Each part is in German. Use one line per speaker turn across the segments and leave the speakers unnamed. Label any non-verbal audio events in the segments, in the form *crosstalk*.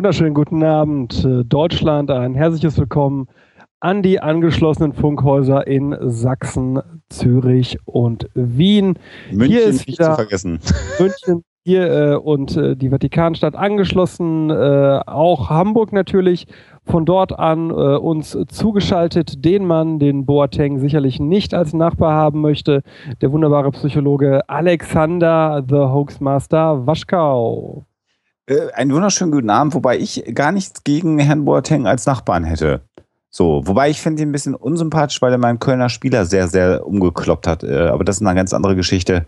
Wunderschönen guten Abend, äh, Deutschland. Ein herzliches Willkommen an die angeschlossenen Funkhäuser in Sachsen, Zürich und Wien.
München
hier ist
nicht zu vergessen. *laughs*
München hier äh, und äh, die Vatikanstadt angeschlossen, äh, auch Hamburg natürlich. Von dort an äh, uns zugeschaltet den Mann, den Boateng sicherlich nicht als Nachbar haben möchte, der wunderbare Psychologe Alexander the Hoaxmaster Waschkau.
Äh, einen wunderschönen guten Abend, wobei ich gar nichts gegen Herrn Boateng als Nachbarn hätte. So, wobei ich finde ihn ein bisschen unsympathisch, weil er meinen Kölner Spieler sehr, sehr umgekloppt hat. Äh, aber das ist eine ganz andere Geschichte.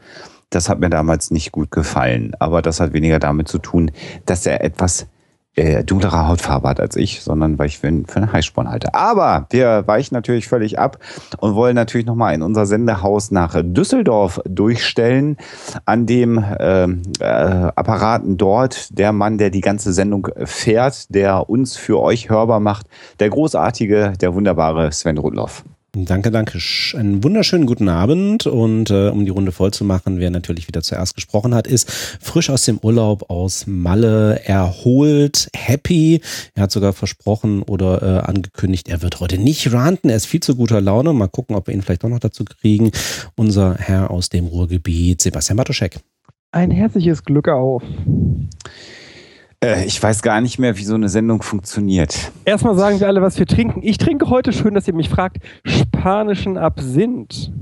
Das hat mir damals nicht gut gefallen. Aber das hat weniger damit zu tun, dass er etwas äh, dunklere Hautfarbe hat als ich, sondern weil ich für, einen- für einen Heißsporn halte. Aber wir weichen natürlich völlig ab und wollen natürlich nochmal in unser Sendehaus nach Düsseldorf durchstellen. An dem ähm, äh, Apparaten dort der Mann, der die ganze Sendung fährt, der uns für euch hörbar macht, der großartige, der wunderbare Sven Rudloff.
Danke, danke. Einen wunderschönen guten Abend und äh, um die Runde voll zu machen, wer natürlich wieder zuerst gesprochen hat, ist frisch aus dem Urlaub aus Malle, erholt, happy. Er hat sogar versprochen oder äh, angekündigt, er wird heute nicht ranten. Er ist viel zu guter Laune. Mal gucken, ob wir ihn vielleicht doch noch dazu kriegen. Unser Herr aus dem Ruhrgebiet, Sebastian Bartoschek.
Ein herzliches Glück auf.
Äh, ich weiß gar nicht mehr, wie so eine Sendung funktioniert.
Erstmal sagen wir alle, was wir trinken. Ich trinke heute, schön, dass ihr mich fragt, spanischen Absinth.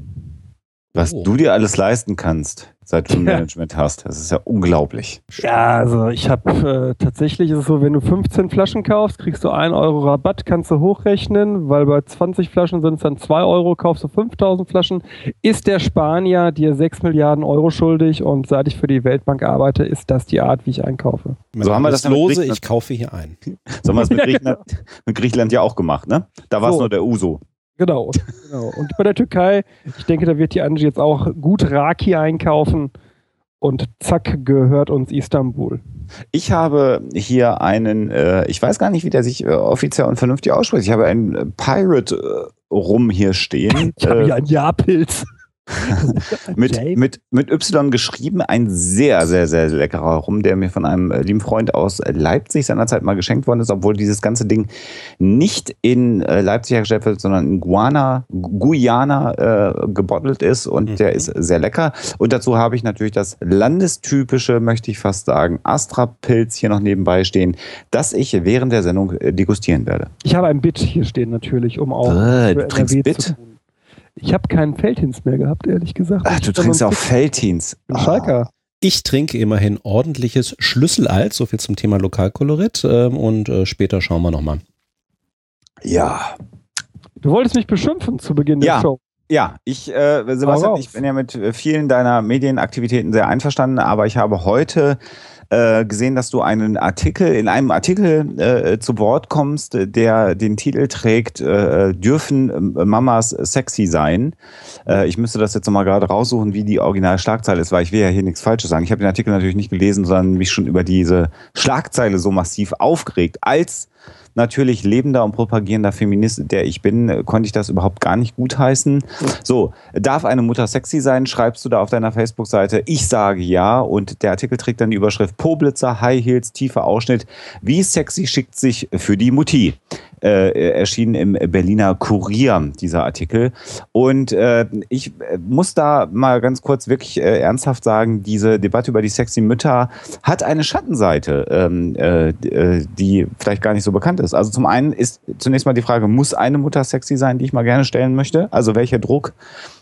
Was
Oh.
du dir alles leisten kannst, seit du *laughs* ein. Management hast, das ist ja unglaublich.
Ja, also ich habe äh, tatsächlich ist es so, wenn du 15 Flaschen kaufst, kriegst du 1 Euro Rabatt, kannst du hochrechnen, weil bei 20 Flaschen sind es dann 2 Euro, kaufst du 5000 Flaschen, ist der Spanier dir 6 Milliarden Euro schuldig und seit ich für die Weltbank arbeite, ist das die Art, wie ich einkaufe.
So haben wir das
lose.
Griechenland.
Ich kaufe hier ein.
So haben wir es mit, *laughs* Griechenland, mit Griechenland ja auch gemacht, ne? Da war es
So.
nur der Uso.
Genau, genau. Und bei der Türkei, ich denke, da wird die Angie jetzt auch gut Raki einkaufen und zack gehört uns Istanbul.
Ich habe hier einen, äh, ich weiß gar nicht, wie der sich äh, offiziell und vernünftig ausspricht. Ich habe einen Pirate äh, Rum hier stehen.
Ich habe
äh,
hier einen Jahrpilz.
Mit, mit, mit Y geschrieben. Ein sehr, sehr, sehr leckerer Rum, der mir von einem äh, lieben Freund aus äh, Leipzig seinerzeit mal geschenkt worden ist, obwohl dieses ganze Ding nicht in äh, Leipzig hergestellt wird, sondern in Guana, Guyana äh, gebottelt ist und
Mhm.
der ist sehr lecker. Und dazu habe ich natürlich das landestypische, möchte ich fast sagen, Astra-Pilz hier noch nebenbei stehen, das ich während der Sendung degustieren werde.
Ich habe ein Bit hier stehen natürlich, um auch
Äh, du trinkst Bit?
zu tun. Ich habe keinen Feldhins mehr gehabt, ehrlich gesagt.
Ach, du trinkst auch Feldhins.
Schalker.
Ich trinke immerhin ordentliches Schlüsselalt, so viel zum Thema Lokalkolorit. Ähm, und äh, später schauen wir nochmal.
Ja.
Du wolltest mich beschimpfen zu Beginn
Ja.
der Show.
Ja, ich, äh, Sebastian, ich bin ja mit äh, vielen deiner Medienaktivitäten sehr einverstanden, aber ich habe heute äh, gesehen, dass du einen Artikel, in einem Artikel äh, zu Wort kommst, der den Titel trägt, äh, dürfen äh, Mamas sexy sein? Äh, ich müsste das jetzt nochmal gerade raussuchen, wie die Originalschlagzeile ist, weil ich will ja hier nichts Falsches sagen. Ich habe den Artikel natürlich nicht gelesen, sondern mich schon über diese Schlagzeile so massiv aufgeregt, als natürlich lebender und propagierender Feminist, der ich bin, äh, konnte ich das überhaupt gar nicht gutheißen. So, darf eine Mutter sexy sein? Schreibst du da auf deiner Facebook-Seite? Ich sage ja. Und der Artikel trägt dann die Überschrift Poblitzer, High Heels, tiefer Ausschnitt. Wie sexy schickt sich für die Mutti? Äh, erschienen im Berliner Kurier, dieser Artikel. Und äh, ich äh, muss da mal ganz kurz wirklich äh, ernsthaft sagen, diese Debatte über die sexy Mütter hat eine Schattenseite, ähm, äh, äh, die vielleicht gar nicht so bekannt ist. Also zum einen ist zunächst mal die Frage, muss eine Mutter sexy sein, die ich mal gerne stellen möchte? Also welcher Druck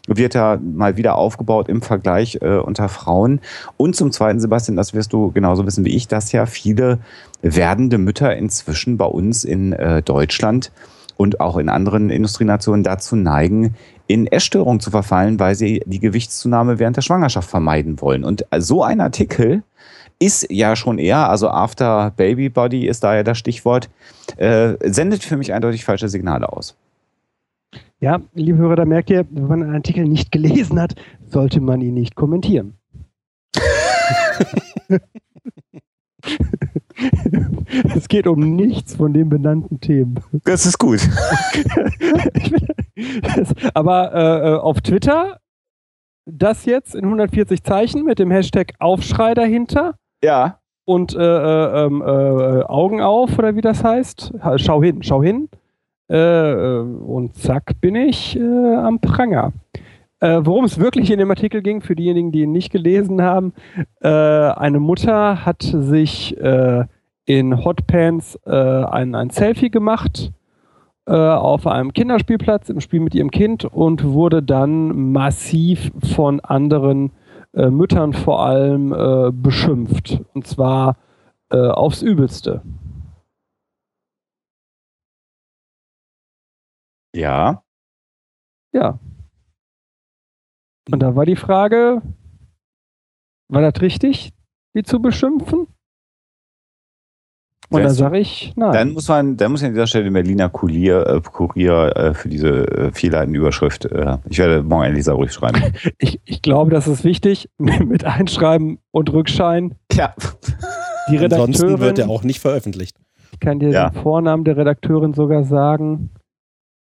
wird da mal wieder aufgebaut im Vergleich äh, unter Frauen? Und zum zweiten, Sebastian, das wirst du genauso wissen wie ich, dass ja viele werdende Mütter inzwischen bei uns in äh, Deutschland und auch in anderen Industrienationen dazu neigen, in Essstörungen zu verfallen, weil sie die Gewichtszunahme während der Schwangerschaft vermeiden wollen. Und so ein Artikel ist ja schon eher, also After Baby Body ist da ja das Stichwort, äh, sendet für mich eindeutig falsche Signale aus.
Ja, liebe Hörer, da merkt ihr, wenn man einen Artikel nicht gelesen hat, sollte man ihn nicht kommentieren. *laughs* es geht um nichts von den benannten Themen.
Das ist gut. *laughs*
Aber äh, äh, auf Twitter das jetzt in 140 Zeichen mit dem Hashtag Aufschrei dahinter.
Ja.
Und äh, äh, ähm, äh, Augen auf oder wie das heißt. Schau hin, schau hin. Äh, und zack bin ich am Pranger. Äh, worum es wirklich in dem Artikel ging, für diejenigen, die ihn nicht gelesen haben, äh, eine Mutter hat sich äh, in Hotpants äh, ein, ein Selfie gemacht äh, auf einem Kinderspielplatz im Spiel mit ihrem Kind und wurde dann massiv von anderen äh, Müttern vor allem beschimpft. Und zwar aufs Übelste.
Ja.
Ja, und da war die Frage, war das richtig, die zu beschimpfen? Und da sage ich, nein.
Dann muss man, dann muss ich an dieser Stelle den Berliner Kurier, äh, Kurier äh, für diese äh, Fehlerüberschrift, äh, ich werde morgen ein Leserbrief schreiben. *laughs*
ich, ich glaube, das ist wichtig, *laughs* mit Einschreiben und Rückschein.
Ja.
Die Redakteurin, Ansonsten wird er auch nicht veröffentlicht.
Ich kann dir ja. den Vornamen der Redakteurin sogar sagen.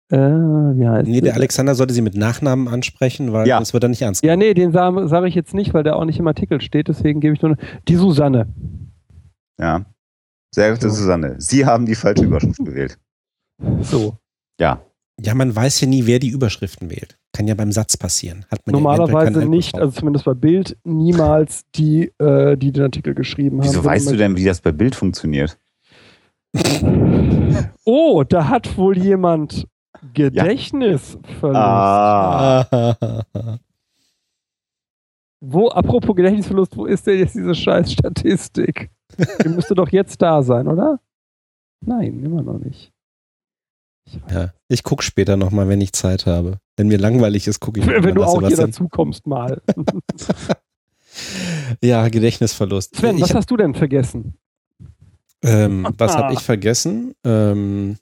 Äh, wie heißt nee, der Alexander sollte sie mit Nachnamen ansprechen, weil ja. das wird dann nicht ernst
Ja, nee, den sage sag ich jetzt nicht, weil der auch nicht im Artikel steht, deswegen gebe ich nur die Susanne.
Ja. Sehr gute so. Susanne. Sie haben die falsche Überschrift gewählt.
So.
Ja.
Ja, man weiß ja nie, wer die Überschriften wählt. Kann ja beim Satz passieren. Hat man
Normalerweise ja nicht, also zumindest bei Bild, niemals die, äh, die den Artikel geschrieben haben.
Wieso weißt du denn, wie das bei Bild funktioniert?
oh, da hat wohl jemand Gedächtnisverlust. Ah. Wo, apropos Gedächtnisverlust, wo ist denn jetzt diese scheiß Statistik? Die müsste doch jetzt da sein, oder? Nein, immer noch nicht.
Ich ja, ich gucke später nochmal, wenn ich Zeit habe. Wenn mir langweilig ist, gucke ich *laughs*
Wenn, wenn du auch hier dazu kommst mal. *laughs*
ja, Gedächtnisverlust.
Sven, was hab, hast du denn vergessen?
Ähm, was habe *laughs* ich vergessen? Ähm,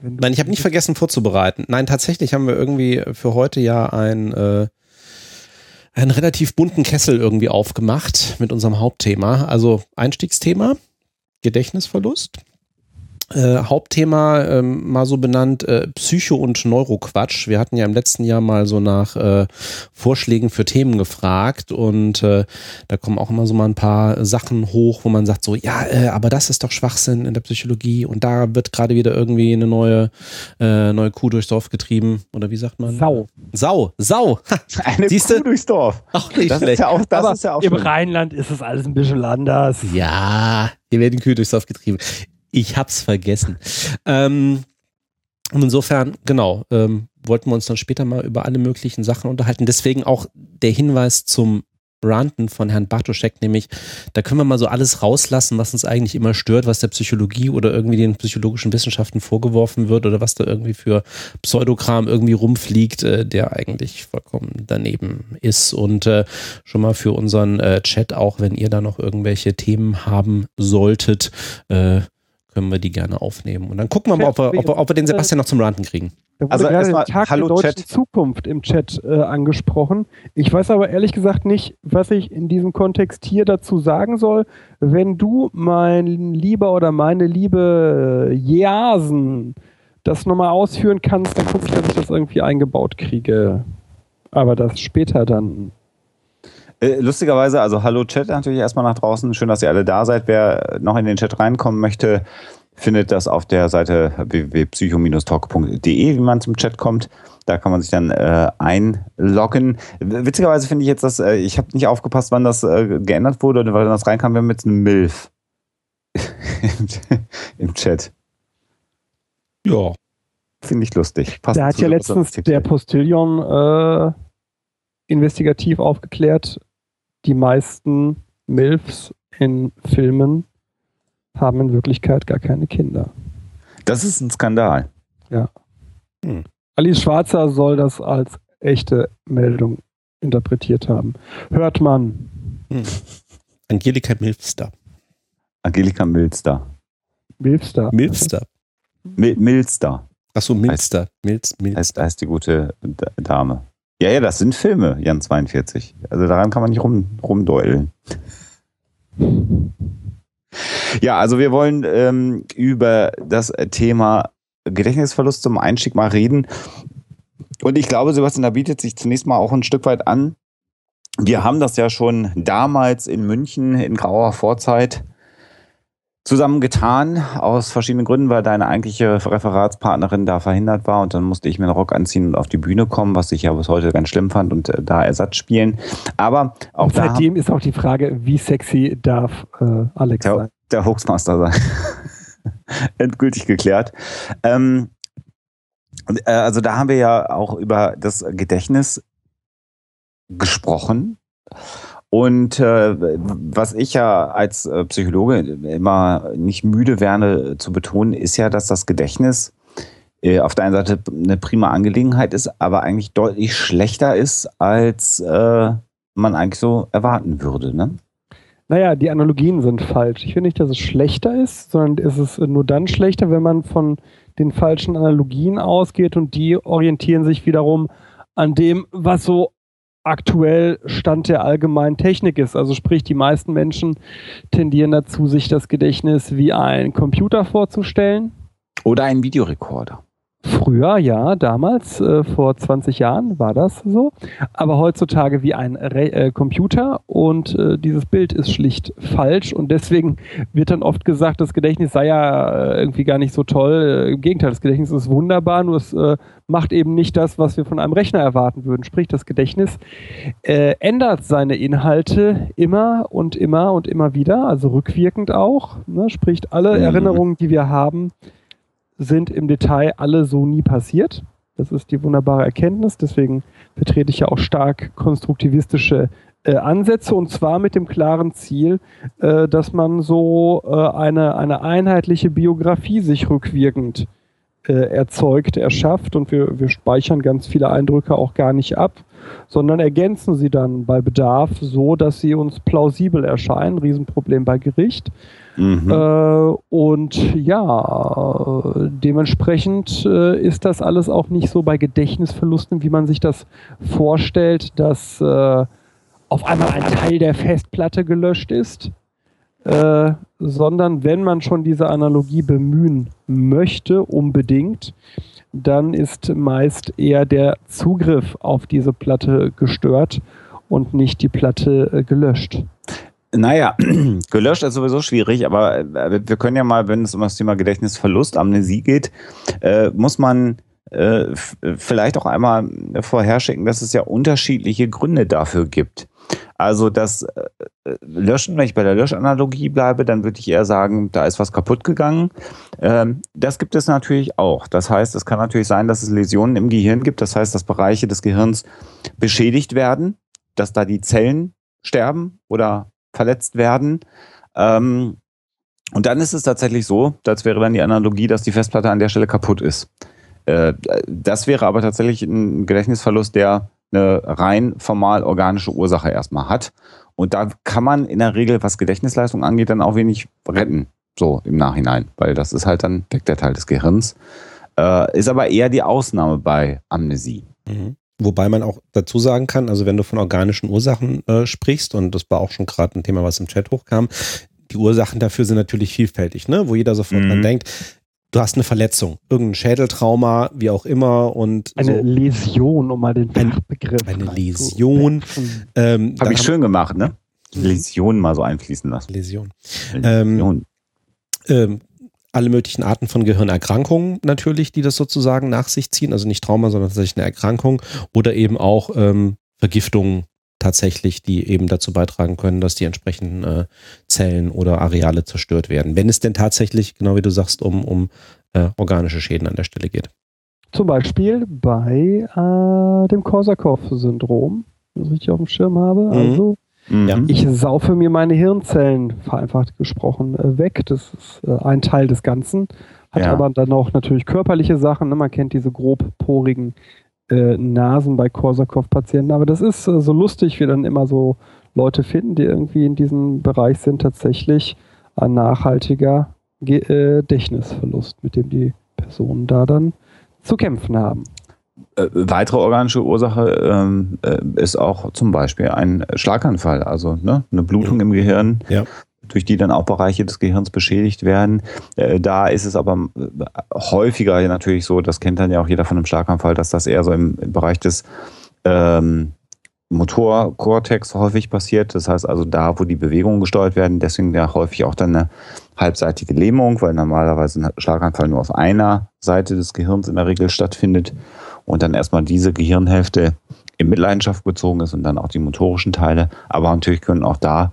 Nein, ich habe nicht vergessen vorzubereiten. Nein, tatsächlich haben wir irgendwie für heute ja ein, äh, einen relativ bunten Kessel irgendwie aufgemacht mit unserem Hauptthema. Also Einstiegsthema, Gedächtnisverlust. Äh, Hauptthema ähm, mal so benannt äh, Psycho- und Neuroquatsch. Wir hatten ja im letzten Jahr mal so nach äh, Vorschlägen für Themen gefragt und äh, da kommen auch immer so mal ein paar Sachen hoch, wo man sagt so, ja, äh, aber das ist doch Schwachsinn in der Psychologie und da wird gerade wieder irgendwie eine neue, äh, neue Kuh durchs Dorf getrieben oder wie sagt man?
Sau.
Sau, Sau. *laughs*
Eine Siehste? Kuh durchs Dorf.
Auch nicht das schlecht. Ist ja auch, das aber ist ja auch Im Rheinland ist es alles ein bisschen anders.
Ja, hier werden Kühe durchs Dorf getrieben. Ich hab's vergessen. Ähm, und insofern, genau, ähm, wollten wir uns dann später mal über alle möglichen Sachen unterhalten. Deswegen auch der Hinweis zum Ranten von Herrn Bartoschek, nämlich, da können wir mal so alles rauslassen, was uns eigentlich immer stört, was der Psychologie oder irgendwie den psychologischen Wissenschaften vorgeworfen wird oder was da irgendwie für Pseudokram irgendwie rumfliegt, äh, der eigentlich vollkommen daneben ist. Und äh, schon mal für unseren äh, Chat auch, wenn ihr da noch irgendwelche Themen haben solltet, äh, können wir die gerne aufnehmen. Und dann gucken wir mal, ob wir, ob, ob wir den Sebastian noch zum Ranten kriegen.
Da wurde also erstmal Tag Hallo der deutschen Chat. Zukunft im Chat äh, angesprochen. Ich weiß aber ehrlich gesagt nicht, was ich in diesem Kontext hier dazu sagen soll. Wenn du, mein Lieber oder meine liebe äh, Jasen, das nochmal ausführen kannst, dann gucke ich, dass ich das irgendwie eingebaut kriege. Aber das später dann.
Äh, lustigerweise, also hallo Chat natürlich erstmal nach draußen. Schön, dass ihr alle da seid. Wer noch in den Chat reinkommen möchte, findet das auf der Seite www.psycho-talk.de, wie man zum Chat kommt. Da kann man sich dann äh, einloggen. Witzigerweise finde ich jetzt, dass äh, ich habe nicht aufgepasst, wann das äh, geändert wurde, weil das reinkam. Wir haben jetzt eine MILF *laughs* im Chat.
Ja.
Finde ich lustig.
Passt da hat ja letztens der Postillon äh, investigativ aufgeklärt, die meisten MILFs in Filmen haben in Wirklichkeit gar keine Kinder.
Das ist ein Skandal.
Ja. Hm. Alice Schwarzer soll das als echte Meldung interpretiert haben. Hört man. Hm.
Angelika Milster.
Angelika Milster.
Milster.
Milster.
Mil Milster.
Achso, Milster. Milz,
Milster. Heißt, heißt die gute Dame. Ja, ja, das sind Filme, Jan 42. Also daran kann man nicht rum, rumdeulen. Ja, also wir wollen ähm, über das Thema Gedächtnisverlust zum Einstieg mal reden. Und ich glaube, Sebastian, da bietet sich zunächst mal auch ein Stück weit an. Wir haben das ja schon damals in München in grauer Vorzeit zusammen getan, aus verschiedenen Gründen, weil deine eigentliche Referatspartnerin da verhindert war und dann musste ich mir einen Rock anziehen und auf die Bühne kommen, was ich ja bis heute ganz schlimm fand und äh, da Ersatz spielen. Aber auch und
seitdem ist auch die Frage, wie sexy darf äh, Alex
der,
sein?
Der Hoaxmaster sein. *laughs* Endgültig geklärt. Ähm, äh, also da haben wir ja auch über das Gedächtnis gesprochen und äh, was ich ja als äh, Psychologe immer nicht müde werde zu betonen, ist ja, dass das Gedächtnis äh, auf der einen Seite eine prima Angelegenheit ist, aber eigentlich deutlich schlechter ist, als äh, man eigentlich so erwarten würde. Ne?
Naja, die Analogien sind falsch. Ich finde nicht, dass es schlechter ist, sondern es ist nur dann schlechter, wenn man von den falschen Analogien ausgeht und die orientieren sich wiederum an dem, was so aktuell Stand der allgemeinen Technik ist. Also sprich, die meisten Menschen tendieren dazu, sich das Gedächtnis wie ein Computer vorzustellen.
Oder ein Videorekorder.
Früher, ja, damals, äh, vor 20 Jahren war das so. Aber heutzutage wie ein Re äh, Computer und äh, dieses Bild ist schlicht falsch und deswegen wird dann oft gesagt, das Gedächtnis sei ja äh, irgendwie gar nicht so toll. Äh, Im Gegenteil, das Gedächtnis ist wunderbar, nur es äh, macht eben nicht das, was wir von einem Rechner erwarten würden. Sprich, das Gedächtnis ändert seine Inhalte immer und immer und immer wieder, also rückwirkend auch. Ne? Sprich, alle mhm. Erinnerungen, die wir haben, sind im Detail alle so nie passiert. Das ist die wunderbare Erkenntnis. Deswegen vertrete ich ja auch stark konstruktivistische äh, Ansätze und zwar mit dem klaren Ziel, äh, dass man so äh, eine, eine einheitliche Biografie sich rückwirkend äh, erzeugt, erschafft und wir, wir speichern ganz viele Eindrücke auch gar nicht ab, sondern ergänzen sie dann bei Bedarf so, dass sie uns plausibel erscheinen. Riesenproblem bei Gericht. Mhm. Äh, und ja, dementsprechend äh, ist das alles auch nicht so bei Gedächtnisverlusten, wie man sich das vorstellt, dass äh, auf einmal ein Teil der Festplatte gelöscht ist, äh, sondern wenn man schon diese Analogie bemühen möchte, unbedingt, dann ist meist eher der Zugriff auf diese Platte gestört und nicht die Platte äh, gelöscht.
Naja, *clears throat* gelöscht ist sowieso schwierig, aber äh, wir können ja mal, wenn es um das Thema Gedächtnisverlust, Amnesie geht, äh, muss man äh, vielleicht auch einmal vorherschicken, dass es ja unterschiedliche Gründe dafür gibt. Also das äh, Löschen, wenn ich bei der Löschanalogie bleibe, dann würde ich eher sagen, da ist was kaputt gegangen. Ähm, das gibt es natürlich auch. Das heißt, es kann natürlich sein, dass es Läsionen im Gehirn gibt. Das heißt, dass Bereiche des Gehirns beschädigt werden, dass da die Zellen sterben oder verletzt werden. Ähm, und dann ist es tatsächlich so, das wäre dann die Analogie, dass die Festplatte an der Stelle kaputt ist. Äh, das wäre aber tatsächlich ein Gedächtnisverlust, der eine rein formal organische Ursache erstmal hat. Und da kann man in der Regel, was Gedächtnisleistung angeht, dann auch wenig retten, so im Nachhinein, weil das ist halt dann weg der Teil des Gehirns. Äh, ist aber eher die Ausnahme bei Amnesie.
Mhm. Wobei man auch dazu sagen kann, also wenn du von organischen Ursachen äh, sprichst, und das war auch schon gerade ein Thema, was im Chat hochkam, die Ursachen dafür sind natürlich vielfältig, ne? wo jeder sofort mhm. dran denkt, du hast eine Verletzung, irgendein Schädeltrauma, wie auch immer und
eine so. Läsion, um mal den Fachbegriff.
Eine Läsion.
Ähm, Habe ich schön gemacht, ne? Läsion mal so einfließen lassen.
Läsion. Läsion. Ähm, ähm, alle möglichen Arten von Gehirnerkrankungen natürlich, die das sozusagen nach sich ziehen. Also nicht Trauma, sondern tatsächlich eine Erkrankung oder eben auch ähm, Vergiftungen tatsächlich, die eben dazu beitragen können, dass die entsprechenden äh, Zellen oder Areale zerstört werden. Wenn es denn tatsächlich, genau wie du sagst, um, um äh, organische Schäden an der Stelle geht.
Zum Beispiel bei äh, dem Korsakow-Syndrom, das ich auf dem Schirm habe. Mhm. Also Mhm. Ich saufe mir meine Hirnzellen, vereinfacht gesprochen, äh, weg. Das ist äh, ein Teil des Ganzen. Hat ja. aber dann auch natürlich körperliche Sachen. Ne? Man kennt diese grobporigen äh, Nasen bei Korsakow-Patienten. Aber das ist äh, so lustig, wie dann immer so Leute finden, die irgendwie in diesem Bereich sind, tatsächlich ein nachhaltiger Gedächtnisverlust, mit dem die Personen da dann zu kämpfen haben.
Äh, weitere organische Ursache ähm, äh, ist auch zum Beispiel ein Schlaganfall, also ne, eine Blutung im Gehirn, ja. Durch die dann auch Bereiche des Gehirns beschädigt werden. Äh, da ist es aber äh, häufiger natürlich so, das kennt dann ja auch jeder von einem Schlaganfall, dass das eher so im, im Bereich des ähm, Motorkortex häufig passiert. Das heißt also da, wo die Bewegungen gesteuert werden, deswegen ja häufig auch dann eine halbseitige Lähmung, weil normalerweise ein Schlaganfall nur auf einer Seite des Gehirns in der Regel stattfindet und dann erstmal diese Gehirnhälfte in Mitleidenschaft gezogen ist und dann auch die motorischen Teile. Aber natürlich können auch da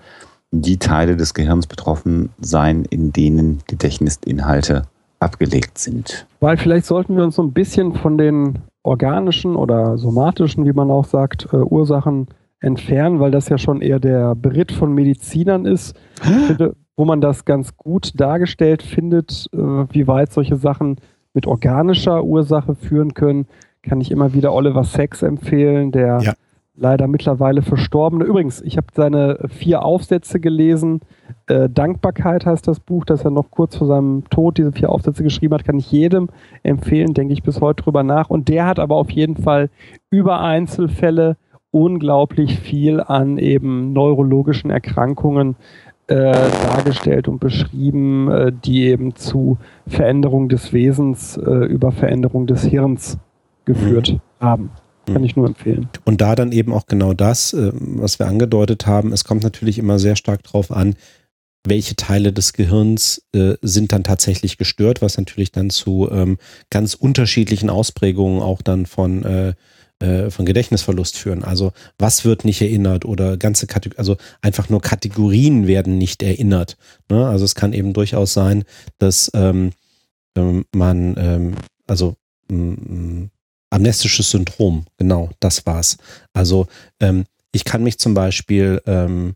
die Teile des Gehirns betroffen sein, in denen Gedächtnisinhalte abgelegt sind.
Weil vielleicht sollten wir uns so ein bisschen von den organischen oder somatischen, wie man auch sagt, äh, Ursachen entfernen, weil das ja schon eher der Beritt von Medizinern ist, finde, wo man das ganz gut dargestellt findet, äh, wie weit solche Sachen mit organischer Ursache führen können kann ich immer wieder Oliver Sacks empfehlen, der ja. Leider mittlerweile verstorbene. Übrigens, ich habe seine vier Aufsätze gelesen. Äh, Dankbarkeit heißt das Buch, das er noch kurz vor seinem Tod diese vier Aufsätze geschrieben hat, kann ich jedem empfehlen, denke ich bis heute drüber nach. Und der hat aber auf jeden Fall über Einzelfälle unglaublich viel an eben neurologischen Erkrankungen äh, dargestellt und beschrieben, äh, die eben zu Veränderung des Wesens äh, über Veränderung des Hirns geführt mhm. haben. Kann ich nur empfehlen.
Und da dann eben auch genau das, äh, was wir angedeutet haben, es kommt natürlich immer sehr stark drauf an, welche Teile des Gehirns äh, sind dann tatsächlich gestört, was natürlich dann zu ähm, ganz unterschiedlichen Ausprägungen auch dann von, äh, äh, von Gedächtnisverlust führen. Also was wird nicht erinnert oder ganze Kategorien, also einfach nur Kategorien werden nicht erinnert. Ne? Also es kann eben durchaus sein, dass ähm, ähm man, ähm, also Amnestisches Syndrom, genau, das war's. Also ähm, ich kann mich zum Beispiel ähm,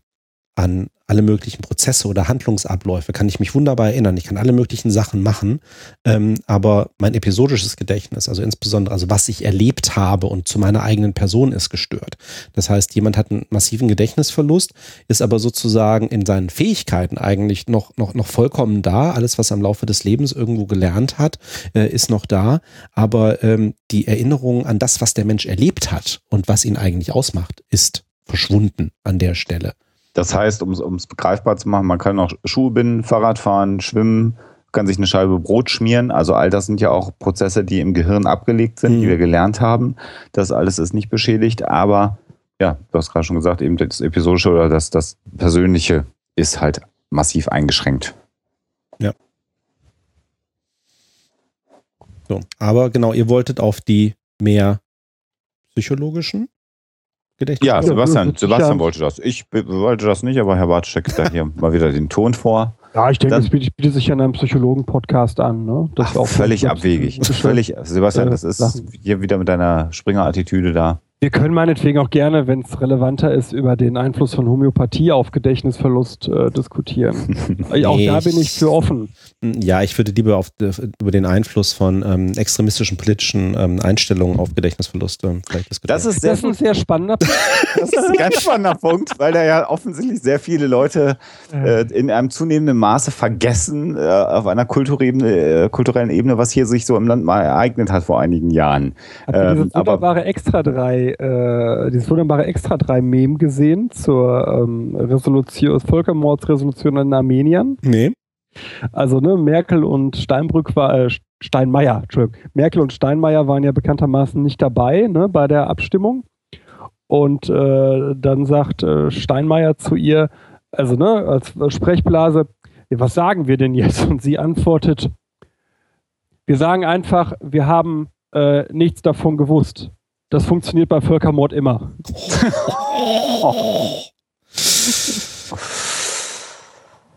an alle möglichen Prozesse oder Handlungsabläufe kann ich mich wunderbar erinnern. Ich kann alle möglichen Sachen machen, ähm, aber mein episodisches Gedächtnis, also insbesondere, also was ich erlebt habe und zu meiner eigenen Person ist gestört. Das heißt, jemand hat einen massiven Gedächtnisverlust, ist aber sozusagen in seinen Fähigkeiten eigentlich noch, noch, noch vollkommen da. Alles, was er im Laufe des Lebens irgendwo gelernt hat, äh, ist noch da. Aber ähm, die Erinnerung an das, was der Mensch erlebt hat und was ihn eigentlich ausmacht, ist verschwunden an der Stelle.
Das heißt, um es begreifbar zu machen, man kann auch Schuhe binden, Fahrrad fahren, schwimmen, kann sich eine Scheibe Brot schmieren. Also all das sind ja auch Prozesse, die im Gehirn abgelegt sind, mhm. die wir gelernt haben. Das alles ist nicht beschädigt, aber ja, du hast gerade schon gesagt, eben das Episodische oder das, das Persönliche ist halt massiv eingeschränkt.
Ja. So, aber genau, ihr wolltet auf die mehr psychologischen
Gedächtnis. Ja, Sebastian, Sebastian wollte das. Ich wollte das nicht, aber Herr Bartsch steckt da hier mal wieder den Ton vor.
Ja, ich denke, das bietet, bietet sich an einem Psychologen-Podcast an. Ne?
Das Ach, ist auch völlig abwegig. Völlig, Sebastian, das ist hier wieder mit deiner Springer-Attitüde da.
Wir können meinetwegen auch gerne, wenn es relevanter ist, über den Einfluss von Homöopathie auf Gedächtnisverlust äh, diskutieren. nee, *laughs* auch da bin ich für offen.
Ja, ich würde lieber auf, über den Einfluss von ähm, extremistischen politischen ähm, Einstellungen auf Gedächtnisverluste vielleicht
diskutieren. Das ist, sehr, das ist ein sehr spannender Punkt. Das ist ein ganz spannender Punkt, weil da ja offensichtlich sehr viele Leute äh, in einem zunehmenden Maße vergessen, äh, auf einer kulturellen, äh, kulturellen Ebene, was hier sich so im Land mal ereignet hat vor einigen Jahren.
Habt ihr ähm, wunderbare Extra 3 äh, dieses wunderbare Extra 3 Mem gesehen zur ähm, Resolution, Völkermordsresolution in Armenien?
Nee.
Also, ne, Merkel und Steinbrück war, äh, Steinmeier, Entschuldigung. Merkel und Steinmeier waren ja bekanntermaßen nicht dabei, ne, bei der Abstimmung. Und äh, dann sagt äh, Steinmeier zu ihr, also, ne, als Sprechblase, was sagen wir denn jetzt? Und sie antwortet, wir sagen einfach, wir haben äh, nichts davon gewusst. Das funktioniert bei Völkermord immer. *laughs* *laughs*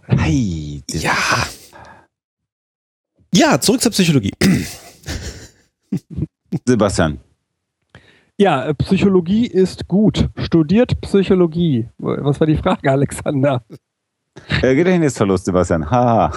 hey, ja. Ja, zurück zur Psychologie.
Sebastian.
Ja, äh, Psychologie ist gut. Studiert Psychologie. Was war die Frage, Alexander?
Äh, Gedächtnisverlust, Sebastian. Haha.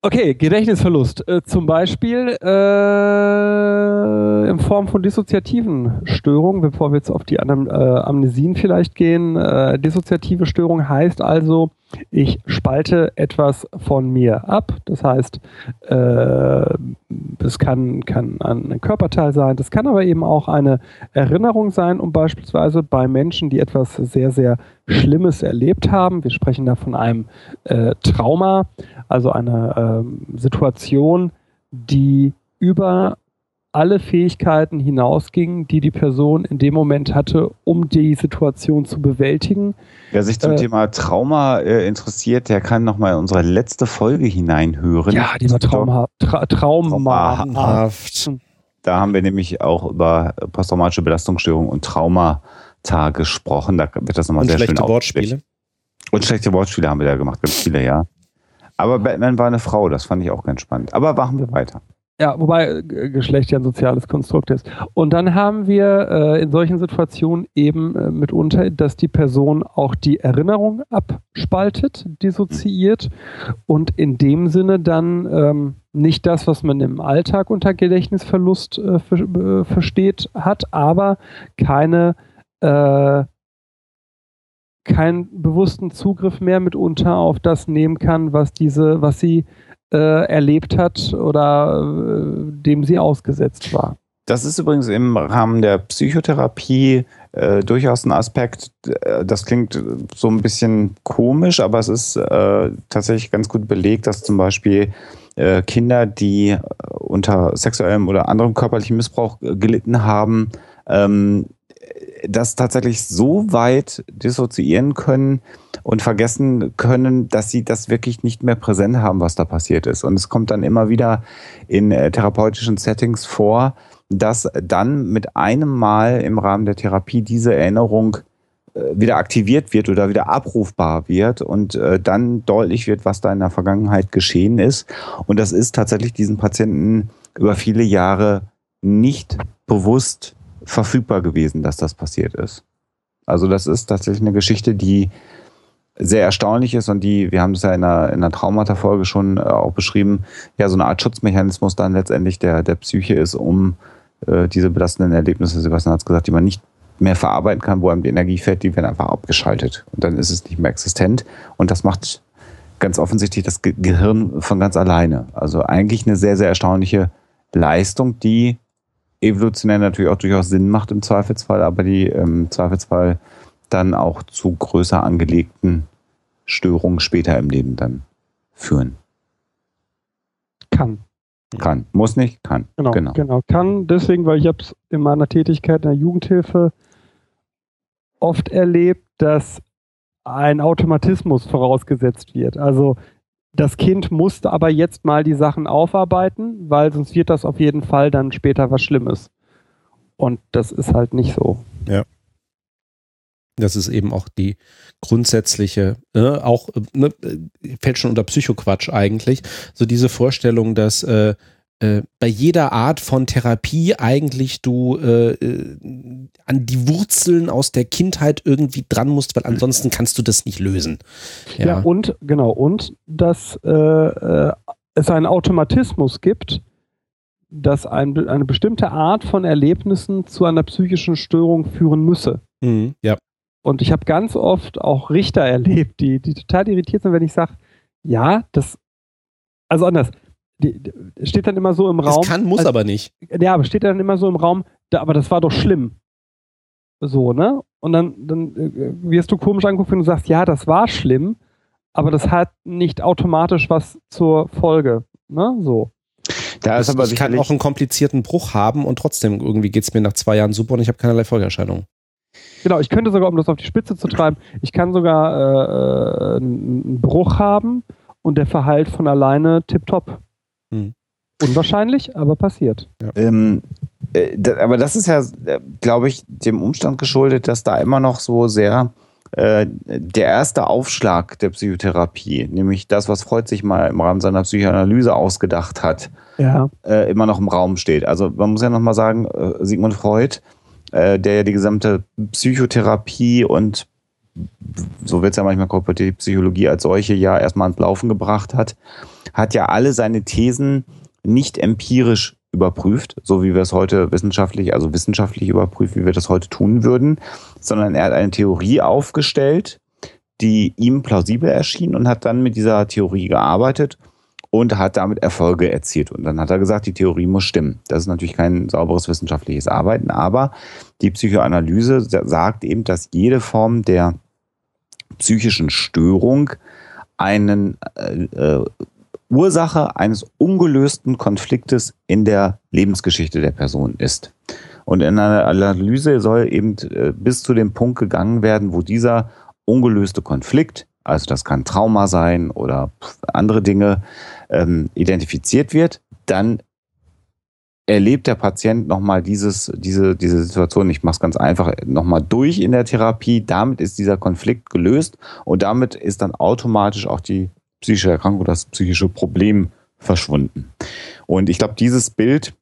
Okay, Gedächtnisverlust. Äh, zum Beispiel äh, in Form von dissoziativen Störungen, bevor wir jetzt auf die Am äh, Amnesien vielleicht gehen. Äh, dissoziative Störung heißt also, ich spalte etwas von mir ab. Das heißt, äh, das kann, kann ein Körperteil sein, das kann aber eben auch eine Erinnerung sein, um beispielsweise bei Menschen, die etwas sehr, sehr Schlimmes erlebt haben. Wir sprechen da von einem äh, Trauma, also einer äh, Situation, die über alle Fähigkeiten hinausging, die die Person in dem Moment hatte, um die Situation zu bewältigen.
Wer sich zum äh, Thema Trauma äh, interessiert, der kann nochmal in unsere letzte Folge hineinhören.
Ja, die war traumhaft. Tra traumhaft.
Da haben wir nämlich auch über posttraumatische Belastungsstörung und Traumata gesprochen. Da wird das nochmal sehr schön
Wortspiele.
Und schlechte Wortspiele haben wir da gemacht, ganz viele, ja. Aber Batman war eine Frau, das fand ich auch ganz spannend. Aber machen wir weiter.
Ja, wobei äh, Geschlecht ja ein soziales Konstrukt ist. Und dann haben wir äh, in solchen Situationen eben äh, mitunter, dass die Person auch die Erinnerung abspaltet, dissoziiert und in dem Sinne dann ähm, nicht das, was man im Alltag unter Gedächtnisverlust äh, ver äh, versteht, hat, aber keine äh, keinen bewussten Zugriff mehr mitunter auf das nehmen kann, was diese, was sie erlebt hat oder äh, dem sie ausgesetzt war.
Das ist übrigens im Rahmen der Psychotherapie äh, durchaus ein Aspekt. Äh, das klingt so ein bisschen komisch, aber es ist äh, tatsächlich ganz gut belegt, dass zum Beispiel äh, Kinder, die unter sexuellem oder anderem körperlichen Missbrauch gelitten haben, ähm, das tatsächlich so weit dissoziieren können und vergessen können, dass sie das wirklich nicht mehr präsent haben, was da passiert ist. Und es kommt dann immer wieder in äh, therapeutischen Settings vor, dass dann mit einem Mal im Rahmen der Therapie diese Erinnerung äh, wieder aktiviert wird oder wieder abrufbar wird und äh, dann deutlich wird, was da in der Vergangenheit geschehen ist. Und das ist tatsächlich diesen Patienten über viele Jahre nicht bewusst verfügbar gewesen, dass das passiert ist. Also das ist tatsächlich eine Geschichte, die sehr erstaunlich ist und die, wir haben es ja in einer, in einer Traumata-Folge schon äh, auch beschrieben, ja so eine Art Schutzmechanismus dann letztendlich der, der Psyche ist, um äh, diese belastenden Erlebnisse, Sebastian hat es gesagt, die man nicht mehr verarbeiten kann, wo einem die Energie fällt, die werden einfach abgeschaltet. Und dann ist es nicht mehr existent. Und das macht ganz offensichtlich das Ge Gehirn von ganz alleine. Also eigentlich eine sehr, sehr erstaunliche Leistung, die evolutionär natürlich auch durchaus Sinn macht im Zweifelsfall, aber die im Zweifelsfall dann auch zu größer angelegten Störungen später im Leben dann führen.
Kann.
Kann. Muss nicht, kann.
Genau, genau. genau. Kann deswegen, weil ich habe es in meiner Tätigkeit in der Jugendhilfe oft erlebt, dass ein Automatismus vorausgesetzt wird. Also das Kind musste aber jetzt mal die Sachen aufarbeiten, weil sonst wird das auf jeden Fall dann später was Schlimmes. Und das ist halt nicht so.
Ja. Das ist eben auch die grundsätzliche, äh, auch ne, fällt schon unter Psychoquatsch eigentlich, so diese Vorstellung, dass äh, äh, bei jeder Art von Therapie eigentlich du äh, äh, an die Wurzeln aus der Kindheit irgendwie dran musst, weil ansonsten kannst du das nicht lösen.
Ja, ja und genau, und dass äh, äh, es einen Automatismus gibt, dass ein, eine bestimmte Art von Erlebnissen zu einer psychischen Störung führen müsse.
Mhm, ja.
Und ich habe ganz oft auch Richter erlebt, die, die total irritiert sind, wenn ich sage, ja, das, also anders, die, die, steht dann immer so im Raum.
Das kann, muss also, aber nicht.
Ja, aber steht dann immer so im Raum, da, aber das war doch schlimm. So, ne? Und dann, dann äh, wirst du komisch angucken, wenn du sagst, ja, das war schlimm, aber das hat nicht automatisch was zur Folge. Ne? So.
Da ist aber ich kann auch einen komplizierten Bruch haben und trotzdem irgendwie geht es mir nach zwei Jahren super und ich habe keinerlei Folgeerscheinungen.
Genau, ich könnte sogar, um das auf die Spitze zu treiben, ich kann sogar äh, äh einen Bruch haben und der verheilt von alleine tipptopp. Hm. Unwahrscheinlich, aber passiert.
Ja. Ähm, äh, aber das ist ja, äh, glaube ich, dem Umstand geschuldet, dass da immer noch so sehr äh, der erste Aufschlag der Psychotherapie, nämlich das, was Freud sich mal im Rahmen seiner Psychoanalyse ausgedacht hat,
ja.
äh, immer noch im Raum steht. Also man muss ja nochmal sagen, äh, Sigmund Freud äh, der ja die gesamte Psychotherapie und so wird es ja manchmal korporate die Psychologie als solche ja erstmal ans Laufen gebracht hat, hat ja alle seine Thesen nicht empirisch überprüft, so wie wir es heute wissenschaftlich, also wissenschaftlich überprüft, wie wir das heute tun würden, sondern er hat eine Theorie aufgestellt, die ihm plausibel erschien und hat dann mit dieser Theorie gearbeitet und hat damit Erfolge erzielt. Und dann hat er gesagt, die Theorie muss stimmen. Das ist natürlich kein sauberes wissenschaftliches Arbeiten, aber die Psychoanalyse sagt eben, dass jede Form der psychischen Störung einen äh, äh, Ursache eines ungelösten Konfliktes in der Lebensgeschichte der Person ist. Und in einer Analyse soll eben äh, bis zu dem Punkt gegangen werden, wo dieser ungelöste Konflikt, also das kann Trauma sein oder andere Dinge, ähm, identifiziert wird, dann erlebt der Patient nochmal dieses, diese, diese Situation, ich mache es ganz einfach, nochmal durch in der Therapie. Damit ist dieser Konflikt gelöst und damit ist dann automatisch auch die psychische Erkrankung, das psychische Problem verschwunden. Und ich glaube, dieses Bild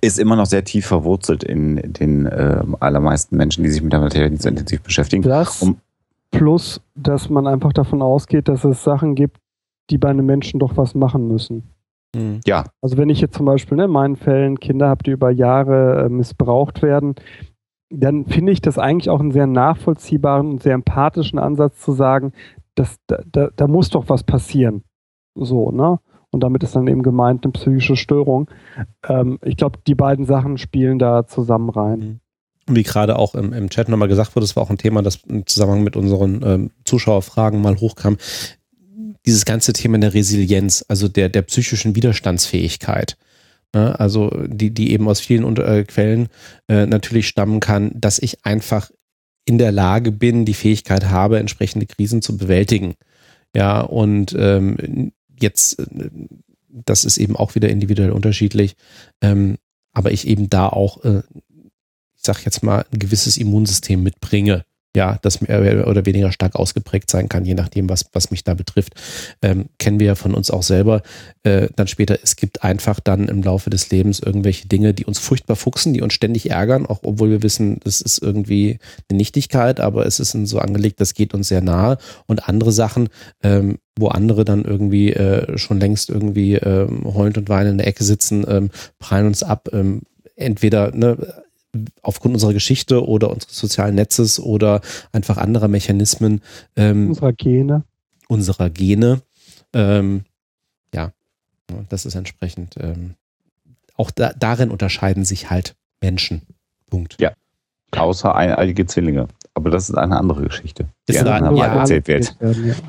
ist immer noch sehr tief verwurzelt in den äh, allermeisten Menschen, die sich mit der Materie nicht so intensiv beschäftigen.
Das um, plus, dass man einfach davon ausgeht, dass es Sachen gibt, die bei einem Menschen doch was machen müssen.
Mhm. Ja.
Also wenn ich jetzt zum Beispiel ne, in meinen Fällen Kinder habe, die über Jahre äh, missbraucht werden, dann finde ich das eigentlich auch einen sehr nachvollziehbaren und sehr empathischen Ansatz zu sagen, dass, da, da, da muss doch was passieren. So, ne? Und damit ist dann eben gemeint eine psychische Störung. Ähm, ich glaube, die beiden Sachen spielen da zusammen rein. Mhm.
Wie gerade auch im, im Chat nochmal gesagt wurde, das war auch ein Thema, das im Zusammenhang mit unseren ähm, Zuschauerfragen mal hochkam. Dieses ganze Thema der Resilienz, also der, der psychischen Widerstandsfähigkeit. Ne? Also die, die eben aus vielen äh, Quellen äh, natürlich stammen kann, dass ich einfach in der Lage bin, die Fähigkeit habe, entsprechende Krisen zu bewältigen. Ja, und ähm, jetzt, äh, das ist eben auch wieder individuell unterschiedlich, ähm, aber ich eben da auch, äh, ich sag jetzt mal, ein gewisses Immunsystem mitbringe, ja, das mehr oder weniger stark ausgeprägt sein kann, je nachdem, was, was mich da betrifft. Ähm, kennen wir ja von uns auch selber. Äh, dann später, es gibt einfach dann im Laufe des Lebens irgendwelche Dinge, die uns furchtbar fuchsen, die uns ständig ärgern, auch obwohl wir wissen, das ist irgendwie eine Nichtigkeit, aber es ist so angelegt, das geht uns sehr nahe. Und andere Sachen, ähm, wo andere dann irgendwie äh, schon längst irgendwie ähm, heulend und weinend in der Ecke sitzen, ähm, prallen uns ab. Ähm, entweder ne, aufgrund unserer Geschichte oder unseres sozialen Netzes oder einfach anderer Mechanismen
ähm, unserer Gene.
Unserer Gene. Ähm, ja, das ist entsprechend. Ähm, auch da, darin unterscheiden sich halt Menschen. Punkt.
Ja. Außer eineiige Zwillinge. Aber das ist eine andere Geschichte,
die ist eine, ja, erzählt wird.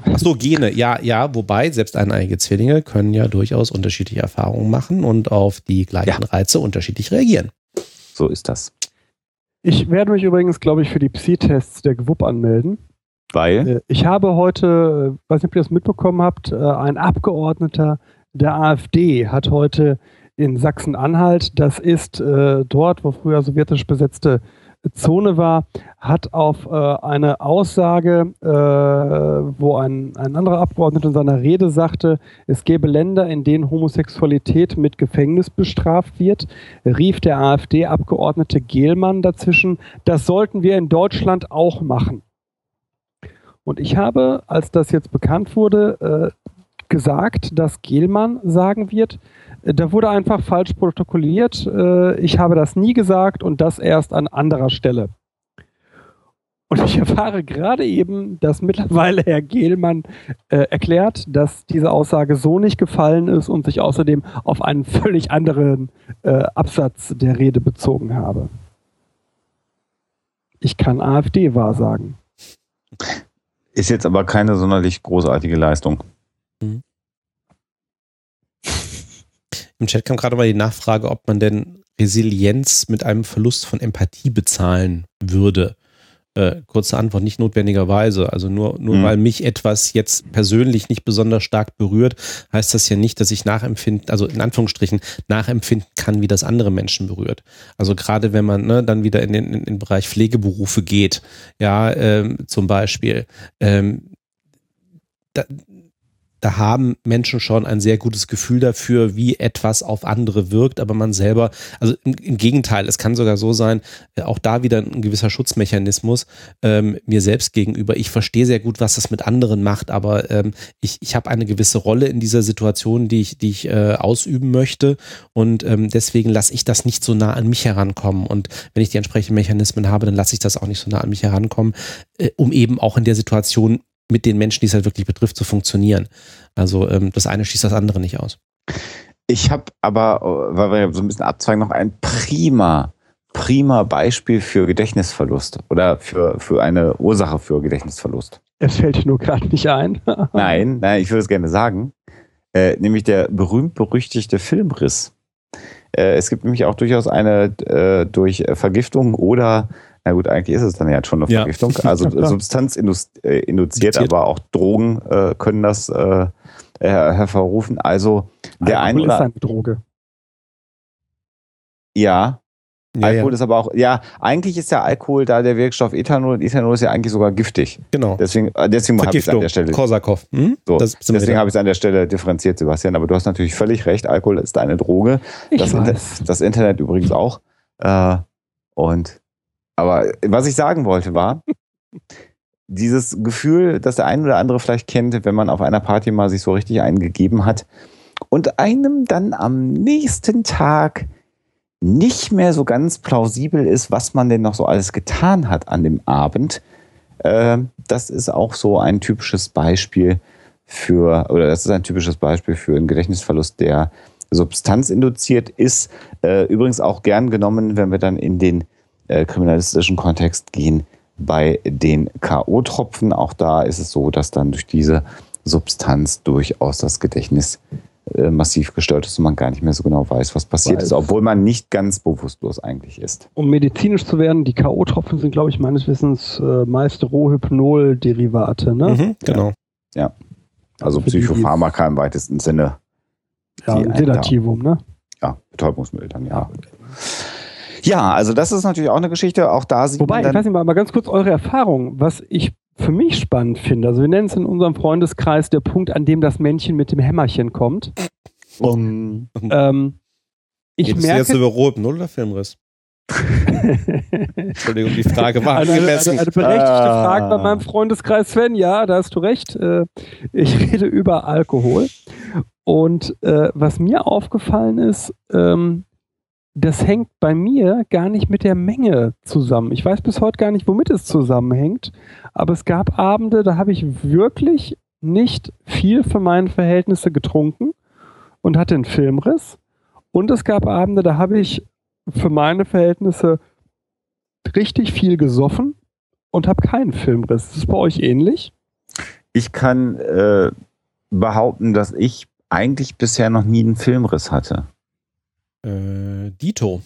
Ach so, Gene, ja, ja, wobei selbst eineiige Zwillinge können ja durchaus unterschiedliche Erfahrungen machen und auf die gleichen ja. Reize unterschiedlich reagieren.
So ist das.
Ich werde mich übrigens, glaube ich, für die Psi-Tests der GWUP anmelden.
Weil?
Äh, ich habe heute, äh, weiß nicht, ob ihr das mitbekommen habt, äh, ein Abgeordneter der AfD hat heute in Sachsen-Anhalt, das ist dort, wo früher sowjetisch besetzte Zone war, hat auf äh, eine Aussage, äh, wo ein, ein anderer Abgeordneter in seiner Rede sagte, es gäbe Länder, in denen Homosexualität mit Gefängnis bestraft wird, rief der AfD-Abgeordnete Gehlmann dazwischen, das sollten wir in Deutschland auch machen. Und ich habe, als das jetzt bekannt wurde, äh, gesagt, dass Gehlmann sagen wird, da wurde einfach falsch protokolliert. Äh, ich habe das nie gesagt und das erst an anderer Stelle. Und ich erfahre gerade eben, dass mittlerweile Herr Gehlmann äh, erklärt, dass diese Aussage so nicht gefallen ist und sich außerdem auf einen völlig anderen äh, Absatz der Rede bezogen habe. Ich kann AfD wahrsagen.
Ist jetzt aber keine sonderlich großartige Leistung. Mhm.
Im Chat kam gerade mal die Nachfrage, ob man denn Resilienz mit einem Verlust von Empathie bezahlen würde. Äh, kurze Antwort, nicht notwendigerweise. Also nur, nur mhm. weil mich etwas jetzt persönlich nicht besonders stark berührt, heißt das ja nicht, dass ich nachempfinden, also in Anführungsstrichen, nachempfinden kann, wie das andere Menschen berührt. Also gerade wenn man ne, dann wieder in den, in den Bereich Pflegeberufe geht, ja, ähm, zum Beispiel, ähm, da, da haben Menschen schon ein sehr gutes Gefühl dafür, wie etwas auf andere wirkt, aber man selber, also im, im Gegenteil, es kann sogar so sein, äh, auch da wieder ein gewisser Schutzmechanismus ähm, mir selbst gegenüber. Ich verstehe sehr gut, was das mit anderen macht, aber ähm, ich, ich habe eine gewisse Rolle in dieser Situation, die ich, die ich äh, ausüben möchte und ähm, deswegen lasse ich das nicht so nah an mich herankommen und wenn ich die entsprechenden Mechanismen habe, dann lasse ich das auch nicht so nah an mich herankommen, äh, um eben auch in der Situation mit den Menschen, die es halt wirklich betrifft, zu funktionieren. Also ähm, das eine schließt das andere nicht aus.
Ich habe aber, weil wir so ein bisschen abzweigen, noch ein prima, prima Beispiel für Gedächtnisverlust oder für, für eine Ursache für Gedächtnisverlust.
Es fällt dir nur gerade nicht ein. *laughs*
nein, nein, ich würde es gerne sagen. Äh, nämlich der berühmt-berüchtigte Filmriss. Äh, es gibt nämlich auch durchaus eine äh, durch Vergiftung oder na gut, eigentlich ist es dann ja schon eine Vergiftung. *laughs* Ja. Also Substanz äh, induziert, aber auch Drogen äh, können das äh, hervorrufen. Also der
eine ist eine Droge.
Ja. ja Alkohol ja. ist aber auch, ja, eigentlich ist ja Alkohol da der Wirkstoff Ethanol und Ethanol ist ja eigentlich sogar giftig.
Genau.
Deswegen, äh, deswegen habe ich es an der Stelle.
Korsakow. Hm?
So, deswegen habe ich es an der Stelle differenziert, Sebastian. Aber du hast natürlich völlig recht, Alkohol ist eine Droge. Das, Inter das Internet übrigens auch. Äh, und aber was ich sagen wollte war, dieses Gefühl, das der ein oder andere vielleicht kennt, wenn man auf einer Party mal sich so richtig eingegeben hat und einem dann am nächsten Tag nicht mehr so ganz plausibel ist, was man denn noch so alles getan hat an dem Abend. Äh, das ist auch so ein typisches Beispiel für, oder das ist ein typisches Beispiel für einen Gedächtnisverlust, der substanzinduziert ist. Äh, übrigens auch gern genommen, wenn wir dann in den äh, kriminalistischen Kontext gehen bei den K.O.-Tropfen. Auch da ist es so, dass dann durch diese Substanz durchaus das Gedächtnis äh, massiv gestört ist und man gar nicht mehr so genau weiß, was passiert weiß. ist, obwohl man nicht ganz bewusstlos eigentlich ist.
Um medizinisch zu werden, die K.O.-Tropfen sind, glaube ich, meines Wissens äh, meist Rohypnol-Derivate, ne?
Mhm, genau.
Ja. Also Psychopharmaka im weitesten Sinne.
Ja, ein Sedativum, ne?
Ja, Betäubungsmittel dann, ja. Okay. Ja, also das ist natürlich auch eine Geschichte. Auch da sieht
Wobei, man dann ich weiß nicht mal, mal ganz kurz eure Erfahrung, was ich für mich spannend finde. Also wir nennen es in unserem Freundeskreis der Punkt, an dem das Männchen mit dem Hämmerchen kommt. Um, ähm, ich Redest merke,
jetzt über Rohypnol oder Filmriss? *laughs* Entschuldigung, die Frage war
eine, eine, eine berechtigte ah. Frage bei meinem Freundeskreis Sven. Ja, da hast du recht. Äh, ich rede über Alkohol. Und äh, was mir aufgefallen ist, ähm, das hängt bei mir gar nicht mit der Menge zusammen. Ich weiß bis heute gar nicht, womit es zusammenhängt, aber es gab Abende, da habe ich wirklich nicht viel für meine Verhältnisse getrunken und hatte einen Filmriss. Und es gab Abende, da habe ich für meine Verhältnisse richtig viel gesoffen und habe keinen Filmriss. Ist das bei euch ähnlich?
Ich kann äh, behaupten, dass ich eigentlich bisher noch nie einen Filmriss hatte.
Äh, Dito.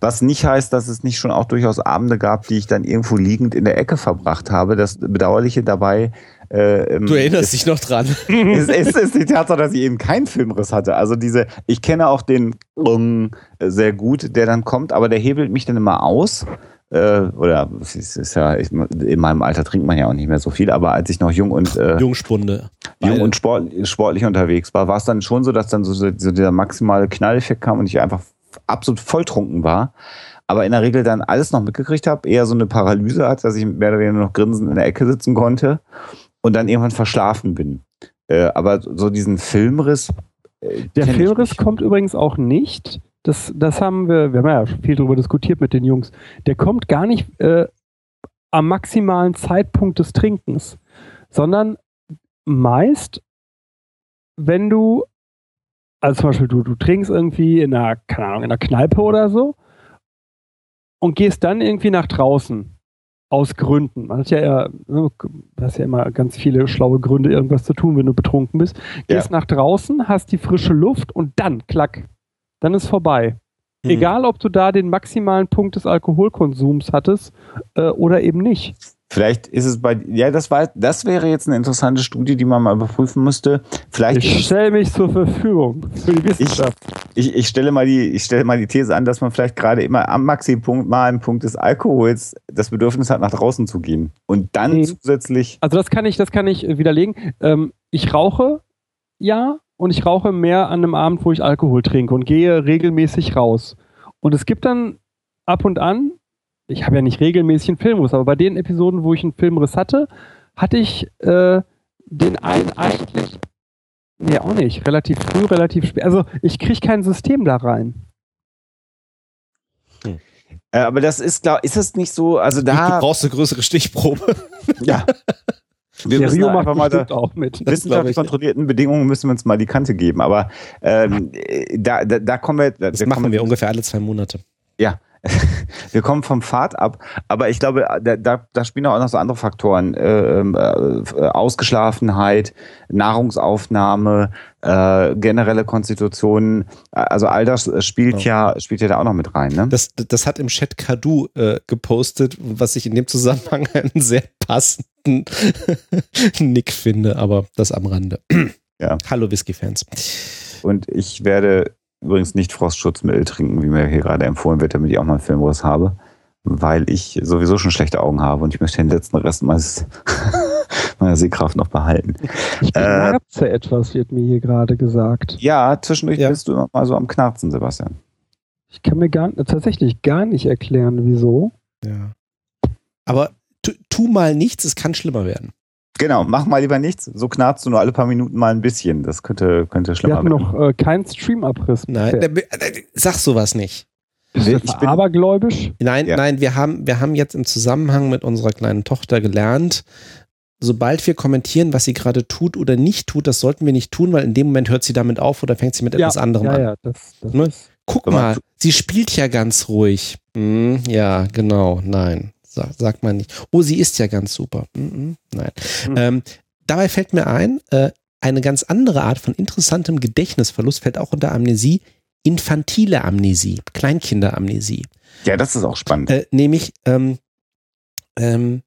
Was nicht heißt, dass es nicht schon auch durchaus Abende gab, die ich dann irgendwo liegend in der Ecke verbracht habe. Das Bedauerliche dabei.
Äh, du erinnerst ist, dich noch dran. *laughs*
Ist, ist, ist die Tatsache, dass ich eben keinen Filmriss hatte. Also diese, ich kenne auch den um, sehr gut, der dann kommt, aber der hebelt mich dann immer aus äh, oder es ist ja, ich, in meinem Alter trinkt man ja auch nicht mehr so viel, aber als ich noch jung und
äh, Jungspunde.
jung und sport, sportlich unterwegs war, war es dann schon so, dass dann so, so dieser maximale Knalleffekt kam und ich einfach absolut volltrunken war. Aber in der Regel dann alles noch mitgekriegt habe, eher so eine Paralyse hat, dass ich mehr oder weniger noch grinsend in der Ecke sitzen konnte und dann irgendwann verschlafen bin. Äh, aber so diesen Filmriss.
Äh, der Filmriss kommt übrigens auch nicht das, das haben wir, wir haben ja viel darüber diskutiert mit den Jungs, der kommt gar nicht äh, am maximalen Zeitpunkt des Trinkens, sondern meist, wenn du, also zum Beispiel du, du trinkst irgendwie in einer, keine Ahnung, in einer Kneipe oder so und gehst dann irgendwie nach draußen aus Gründen. Man hat ja, eher, ne, du hast ja immer ganz viele schlaue Gründe, irgendwas zu tun, wenn du betrunken bist. Gehst ja. nach draußen, hast die frische Luft und dann, klack, dann ist vorbei. Mhm. Egal, ob du da den maximalen Punkt des Alkoholkonsums hattest äh, oder eben nicht.
Vielleicht ist es bei, ja, das war, das wäre jetzt eine interessante Studie, die man mal überprüfen müsste. Vielleicht
ich stelle mich zur Verfügung für die Wissenschaft.
ich, ich, stelle mal die, ich stelle mal die These an, dass man vielleicht gerade immer am Maxipunkt mal im Punkt des Alkohols das Bedürfnis hat, nach draußen zu gehen. Und dann mhm. zusätzlich.
Also das kann ich, das kann ich widerlegen. Ähm, ich rauche ja und ich rauche mehr an einem Abend, wo ich Alkohol trinke und gehe regelmäßig raus. Und es gibt dann ab und an, ich habe ja nicht regelmäßig einen Filmriss, aber bei den Episoden, wo ich einen Filmriss hatte, hatte ich äh, den einen eigentlich Nee, auch nicht. Relativ früh, relativ spät. Also ich kriege kein System da rein.
Hm. Äh, aber das ist klar, ist es nicht so, also da.
Du brauchst eine größere Stichprobe.
ja. *laughs* Wir
Der Rio macht mal da, auch mit.
Wissenschaftlich kontrollierten Bedingungen müssen wir uns mal die Kante geben. Aber ähm, da, da, da kommen wir.
Das machen wir ungefähr alle zwei Monate.
Ja, *laughs* wir kommen vom Pfad ab, aber ich glaube, da, da, da spielen auch noch so andere Faktoren. Äh, ähm, äh, Ausgeschlafenheit, Nahrungsaufnahme, äh, generelle Konstitution, also all das spielt ja, ja spielt ja da auch noch mit rein. Ne?
Das, das hat im Chat Kadu äh, gepostet, was ich in dem Zusammenhang *laughs* einen sehr passenden *laughs* Nick finde, aber das am Rande. Ja. Hallo Whisky-Fans.
Und ich werde übrigens nicht Frostschutzmittel trinken, wie mir hier gerade empfohlen wird, damit ich auch mal einen Filmriss habe, weil ich sowieso schon schlechte Augen habe und ich möchte den letzten Rest meines, *laughs* meiner Sehkraft noch behalten.
Ich knarze äh, etwas, wird mir hier gerade gesagt.
Ja, zwischendurch ja. bist du immer mal so am Knarzen, Sebastian.
Ich kann mir gar, tatsächlich gar nicht erklären, wieso.
Ja. Aber tu, tu mal nichts, es kann schlimmer werden.
Genau, mach mal lieber nichts. So knarzt du nur alle paar Minuten mal ein bisschen. Das könnte, könnte schlimmer
werden. Wir hatten noch äh, keinen Stream-Abriss.
Nein, äh, sag sowas nicht.
Bist du ich bin, abergläubisch?
Nein, ja. nein, wir haben, wir haben jetzt im Zusammenhang mit unserer kleinen Tochter gelernt, sobald wir kommentieren, was sie gerade tut oder nicht tut, das sollten wir nicht tun, weil in dem Moment hört sie damit auf oder fängt sie mit ja, etwas anderem ja, an. Ja, das, das ne? Guck mal, sie spielt ja ganz ruhig. Hm, ja, genau, nein. Sag, sagt man nicht. Oh, sie ist ja ganz super. Mm -mm, nein. Mhm. Ähm, dabei fällt mir ein, äh, eine ganz andere Art von interessantem Gedächtnisverlust fällt auch unter Amnesie, infantile Amnesie, Kleinkinderamnesie.
Ja, das ist auch spannend.
Äh, nämlich ähm, ähm,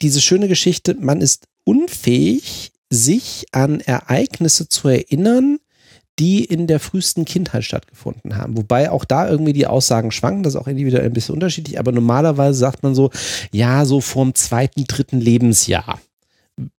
diese schöne Geschichte, man ist unfähig, sich an Ereignisse zu erinnern, die in der frühesten Kindheit stattgefunden haben. Wobei auch da irgendwie die Aussagen schwanken, das ist auch individuell ein bisschen unterschiedlich, aber normalerweise sagt man so, ja, so vorm zweiten, dritten Lebensjahr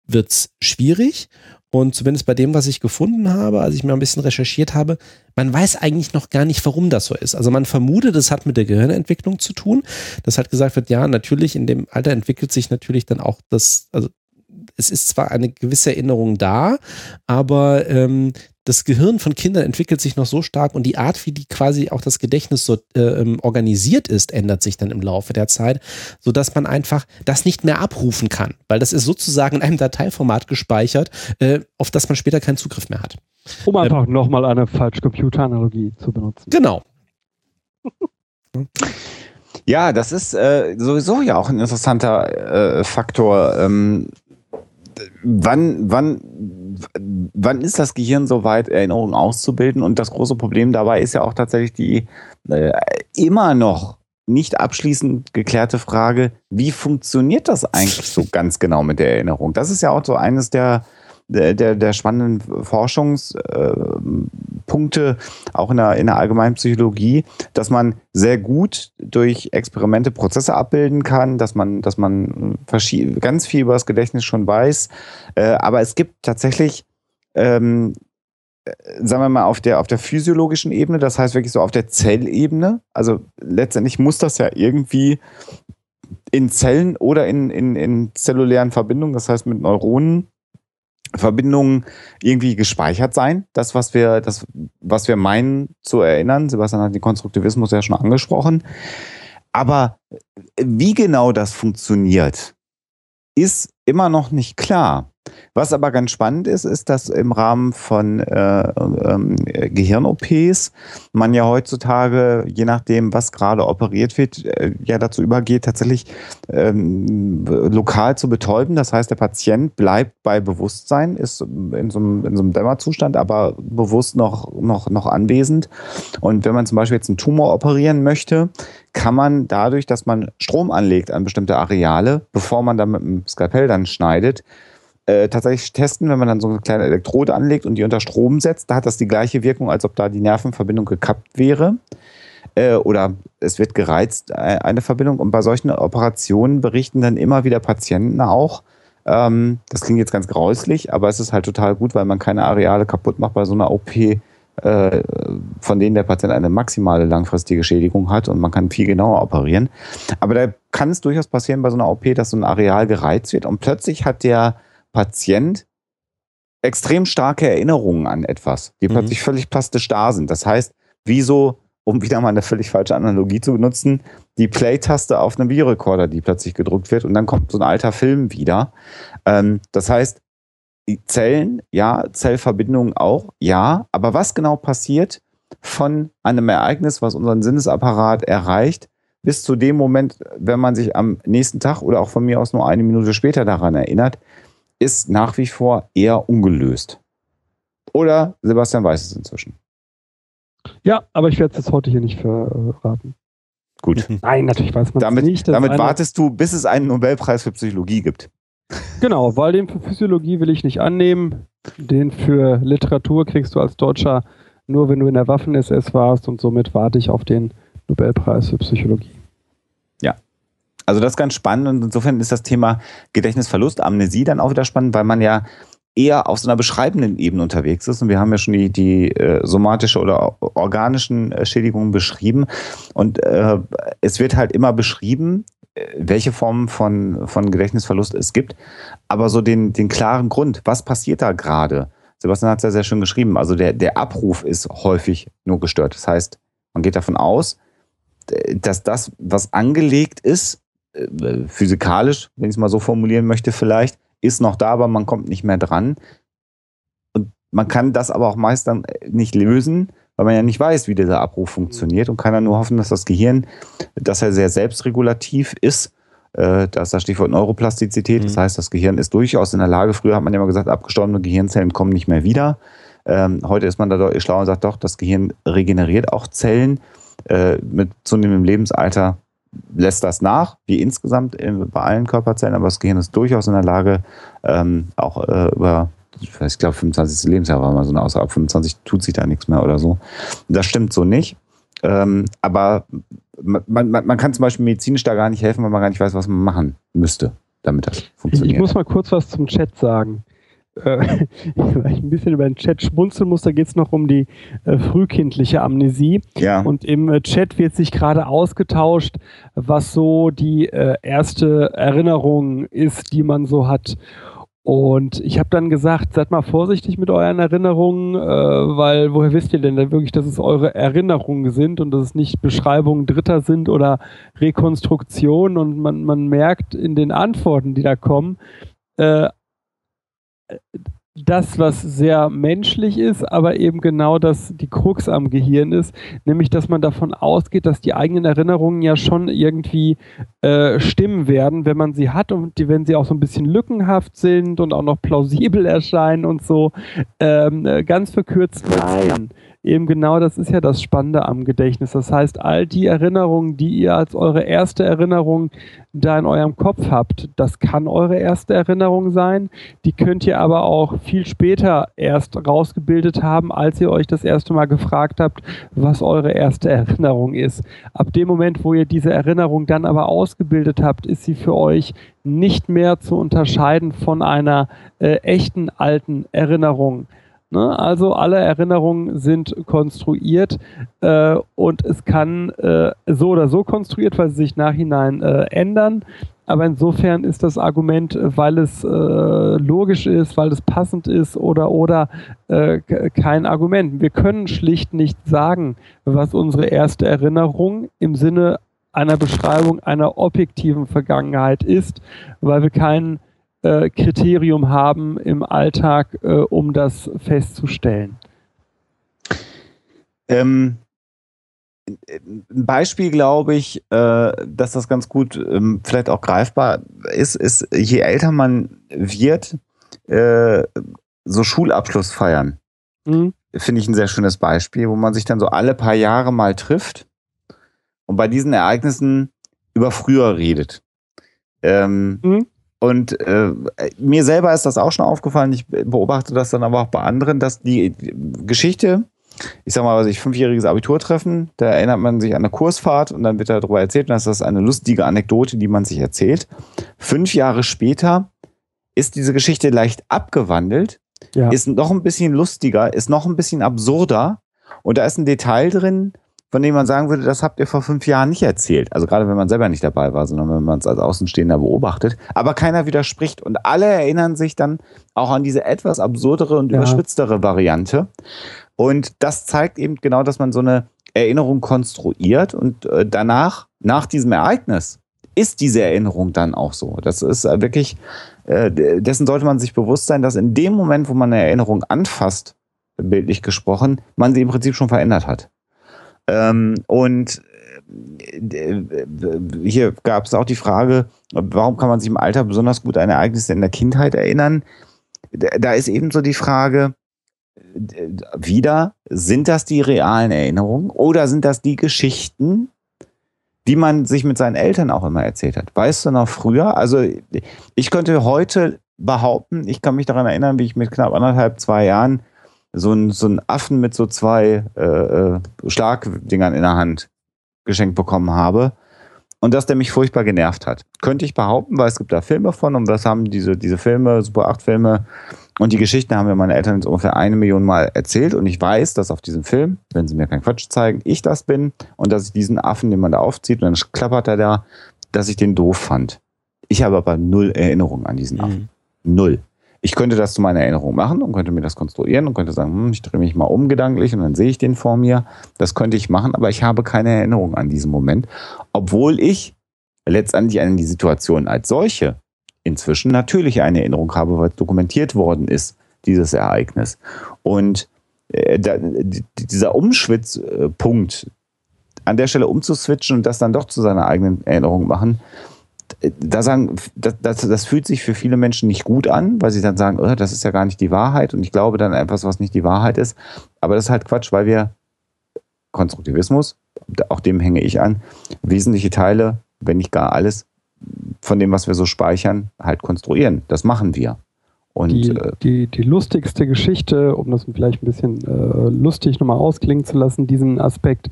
wird es schwierig. Und zumindest bei dem, was ich gefunden habe, als ich mir ein bisschen recherchiert habe, man weiß eigentlich noch gar nicht, warum das so ist. Also man vermutet, es hat mit der Gehirnentwicklung zu tun. Das hat gesagt wird, ja, natürlich, in dem Alter entwickelt sich natürlich dann auch das, also es ist zwar eine gewisse Erinnerung da, aber ähm, das Gehirn von Kindern entwickelt sich noch so stark und die Art, wie die quasi auch das Gedächtnis so äh, ähm, organisiert ist, ändert sich dann im Laufe der Zeit, sodass man einfach das nicht mehr abrufen kann, weil das ist sozusagen in einem Dateiformat gespeichert, äh, auf das man später keinen Zugriff mehr hat.
Um einfach ähm, nochmal eine Falschcomputer-Analogie zu benutzen.
Genau.
Ja, das ist äh, sowieso ja auch ein interessanter äh, Faktor. Ähm, wann, wann, wann ist das Gehirn so weit, Erinnerungen auszubilden? Und das große Problem dabei ist ja auch tatsächlich die äh, immer noch nicht abschließend geklärte Frage, wie funktioniert das eigentlich so ganz genau mit der Erinnerung? Das ist ja auch so eines der der, der, spannenden Forschungspunkte, auch in der, in der allgemeinen Psychologie, dass man sehr gut durch Experimente Prozesse abbilden kann, dass man, dass man ganz viel über das Gedächtnis schon weiß. Äh, aber es gibt tatsächlich ähm, sagen wir mal, auf der, auf der physiologischen Ebene, das heißt wirklich so auf der Zellebene. Also letztendlich muss das ja irgendwie in Zellen oder in, in, in zellulären Verbindungen, das heißt mit Neuronen, Verbindungen irgendwie gespeichert sein. Das, was wir, das, was wir meinen zu erinnern. Sebastian hat den Konstruktivismus ja schon angesprochen. Aber wie genau das funktioniert, ist immer noch nicht klar. Was aber ganz spannend ist, ist, dass im Rahmen von äh, äh, Gehirn-OPs man ja heutzutage, je nachdem, was gerade operiert wird, äh, ja dazu übergeht, tatsächlich ähm, lokal zu betäuben. Das heißt, der Patient bleibt bei Bewusstsein, ist in so einem, in so einem Dämmerzustand, aber bewusst noch, noch, noch anwesend. Und wenn man zum Beispiel jetzt einen Tumor operieren möchte, kann man dadurch, dass man Strom anlegt an bestimmte Areale, bevor man dann mit dem Skalpell dann schneidet, äh, tatsächlich testen, wenn man dann so eine kleine Elektrode anlegt und die unter Strom setzt. Da hat das die gleiche Wirkung, als ob da die Nervenverbindung gekappt wäre. Äh, oder es wird gereizt, äh, eine Verbindung. Und bei solchen Operationen berichten dann immer wieder Patienten auch, ähm, das klingt jetzt ganz grauslich, aber es ist halt total gut, weil man keine Areale kaputt macht bei so einer OP, äh, von denen der Patient eine maximale langfristige Schädigung hat und man kann viel genauer operieren. Aber da kann es durchaus passieren bei so einer OP, dass so ein Areal gereizt wird und plötzlich hat der Patient extrem starke Erinnerungen an etwas, die mhm. plötzlich völlig plastisch da sind. Das heißt, wieso um wieder mal eine völlig falsche Analogie zu benutzen, die Play-Taste auf einem Videorekorder, die plötzlich gedrückt wird und dann kommt so ein alter Film wieder. Ähm, das heißt, die Zellen, ja, Zellverbindungen auch, ja, aber was genau passiert von einem Ereignis, was unseren Sinnesapparat erreicht, bis zu dem Moment, wenn man sich am nächsten Tag oder auch von mir aus nur eine Minute später daran erinnert, ist nach wie vor eher ungelöst. Oder Sebastian weiß es inzwischen.
Ja, aber ich werde es jetzt heute hier nicht verraten.
Gut. *laughs*
Nein, natürlich weiß man
damit,
nicht.
Damit wartest du, bis es einen Nobelpreis für Psychologie gibt.
Genau, weil den für Physiologie will ich nicht annehmen. Den für Literatur kriegst du als Deutscher nur, wenn du in der Waffen-SS warst und somit warte ich auf den Nobelpreis für Psychologie.
Also das ist ganz spannend und insofern ist das Thema Gedächtnisverlust, Amnesie dann auch wieder spannend, weil man ja eher auf so einer beschreibenden Ebene unterwegs ist. Und wir haben ja schon die, die äh, somatische oder organischen äh, Schädigungen beschrieben. Und äh, es wird halt immer beschrieben, äh, welche Formen von, von Gedächtnisverlust es gibt. Aber so den, den klaren Grund, was passiert da gerade? Sebastian hat es ja sehr schön geschrieben. Also der, der Abruf ist häufig nur gestört. Das heißt, man geht davon aus, dass das, was angelegt ist, physikalisch, wenn ich es mal so formulieren möchte, vielleicht, ist noch da, aber man kommt nicht mehr dran. Und man kann das aber auch meist dann nicht lösen, weil man ja nicht weiß, wie dieser Abruf funktioniert und kann dann nur hoffen, dass das Gehirn, dass er sehr selbstregulativ ist. Äh, das ist das Stichwort Neuroplastizität. Mhm. Das heißt, das Gehirn ist durchaus in der Lage. Früher hat man ja immer gesagt, abgestorbene Gehirnzellen kommen nicht mehr wieder. Ähm, heute ist man da deutlich schlauer und sagt doch, das Gehirn regeneriert auch Zellen. Äh, mit zunehmendem Lebensalter lässt das nach, wie insgesamt bei allen Körperzellen, aber das Gehirn ist durchaus in der Lage, ähm, auch äh, über, ich, weiß, ich glaube, 25. Lebensjahr war mal so eine Aussage, ab 25 tut sich da nichts mehr oder so. Das stimmt so nicht. Ähm, aber man, man, man kann zum Beispiel medizinisch da gar nicht helfen, weil man gar nicht weiß, was man machen müsste, damit das funktioniert.
Ich muss mal kurz was zum Chat sagen äh, *laughs* weil ich ein bisschen über den Chat schmunzeln muss, da geht es noch um die äh, frühkindliche Amnesie.
Ja.
Und im äh, Chat wird sich gerade ausgetauscht, was so die äh, erste Erinnerung ist, die man so hat. Und ich habe dann gesagt, seid mal vorsichtig mit euren Erinnerungen, äh, weil woher wisst ihr denn dann wirklich, dass es eure Erinnerungen sind und dass es nicht Beschreibungen Dritter sind oder Rekonstruktionen und man, man merkt in den Antworten, die da kommen, äh, das, was sehr menschlich ist, aber eben genau das die Krux am Gehirn ist, nämlich dass man davon ausgeht, dass die eigenen Erinnerungen ja schon irgendwie äh, stimmen werden, wenn man sie hat und die, wenn sie auch so ein bisschen lückenhaft sind und auch noch plausibel erscheinen und so. Ähm, äh, ganz verkürzt nein eben genau das ist ja das Spannende am Gedächtnis. Das heißt, all die Erinnerungen, die ihr als eure erste Erinnerung da in eurem Kopf habt, das kann eure erste Erinnerung sein. Die könnt ihr aber auch viel später erst rausgebildet haben, als ihr euch das erste Mal gefragt habt, was eure erste Erinnerung ist. Ab dem Moment, wo ihr diese Erinnerung dann aber ausgebildet habt, ist sie für euch nicht mehr zu unterscheiden von einer äh, echten alten Erinnerung. Ne? Also alle Erinnerungen sind konstruiert äh, und es kann äh, so oder so konstruiert, weil sie sich nachhinein äh, ändern. Aber insofern ist das Argument, weil es äh, logisch ist, weil es passend ist oder oder äh, kein Argument. Wir können schlicht nicht sagen, was unsere erste Erinnerung im Sinne einer Beschreibung einer objektiven Vergangenheit ist, weil wir keinen äh, Kriterium haben im Alltag, äh, um das festzustellen?
Ähm, ein Beispiel, glaube ich, äh, dass das ganz gut ähm, vielleicht auch greifbar ist, ist, je älter man wird, äh, so Schulabschlussfeiern. Mhm. Finde ich ein sehr schönes Beispiel, wo man sich dann so alle paar Jahre mal trifft und bei diesen Ereignissen über früher redet. Ähm, mhm. Und äh, mir selber ist das auch schon aufgefallen. Ich beobachte das dann aber auch bei anderen, dass die Geschichte, ich sag mal, was ich fünfjähriges Abiturtreffen, da erinnert man sich an eine Kursfahrt und dann wird darüber erzählt, und das ist eine lustige Anekdote, die man sich erzählt. Fünf Jahre später ist diese Geschichte leicht abgewandelt, ja. ist noch ein bisschen lustiger, ist noch ein bisschen absurder und da ist ein Detail drin, von dem man sagen würde, das habt ihr vor fünf Jahren nicht erzählt. Also gerade wenn man selber nicht dabei war, sondern wenn man es als Außenstehender beobachtet. Aber keiner widerspricht und alle erinnern sich dann auch an diese etwas absurdere und ja. überspitztere Variante. Und das zeigt eben genau, dass man so eine Erinnerung konstruiert und äh, danach, nach diesem Ereignis, ist diese Erinnerung dann auch so. Das ist äh, wirklich, äh, dessen sollte man sich bewusst sein, dass in dem Moment, wo man eine Erinnerung anfasst, bildlich gesprochen, man sie im Prinzip schon verändert hat. Ähm, und äh, hier gab es auch die Frage, warum kann man sich im Alter besonders gut an Ereignisse in der Kindheit erinnern? Da ist ebenso die Frage, wieder, sind das die realen Erinnerungen oder sind das die Geschichten, die man sich mit seinen Eltern auch immer erzählt hat? Weißt du noch früher? Also ich könnte heute behaupten, ich kann mich daran erinnern, wie ich mit knapp anderthalb, zwei Jahren so ein, so ein Affen mit so zwei äh, äh, Schlagdingern in der Hand geschenkt bekommen habe. Und dass der mich furchtbar genervt hat. Könnte ich behaupten, weil es gibt da Filme von und das haben diese, diese Filme, Super 8 Filme und die Geschichten haben mir meine Eltern jetzt ungefähr eine Million Mal erzählt und ich weiß, dass auf diesem Film, wenn sie mir keinen Quatsch zeigen, ich das bin und dass ich diesen Affen, den man da aufzieht und dann klappert er da, dass ich den doof fand. Ich habe aber null Erinnerung an diesen Affen. Mhm. Null. Ich könnte das zu meiner Erinnerung machen und könnte mir das konstruieren und könnte sagen, hm, ich drehe mich mal um gedanklich und dann sehe ich den vor mir. Das könnte ich machen, aber ich habe keine Erinnerung an diesen Moment, obwohl ich letztendlich an die Situation als solche inzwischen natürlich eine Erinnerung habe, weil dokumentiert worden ist, dieses Ereignis. Und äh, da, dieser Umschwitzpunkt, an der Stelle umzuswitchen und das dann doch zu seiner eigenen Erinnerung machen, da sagen, das, das, das, fühlt sich für viele Menschen nicht gut an, weil sie dann sagen, oh, das ist ja gar nicht die Wahrheit und ich glaube dann etwas, was nicht die Wahrheit ist. Aber das ist halt Quatsch, weil wir Konstruktivismus, auch dem hänge ich an, wesentliche Teile, wenn nicht gar alles, von dem, was wir so speichern, halt konstruieren. Das machen wir.
Und, die, äh, die, die lustigste Geschichte, um das vielleicht ein bisschen äh, lustig nochmal ausklingen zu lassen, diesen Aspekt.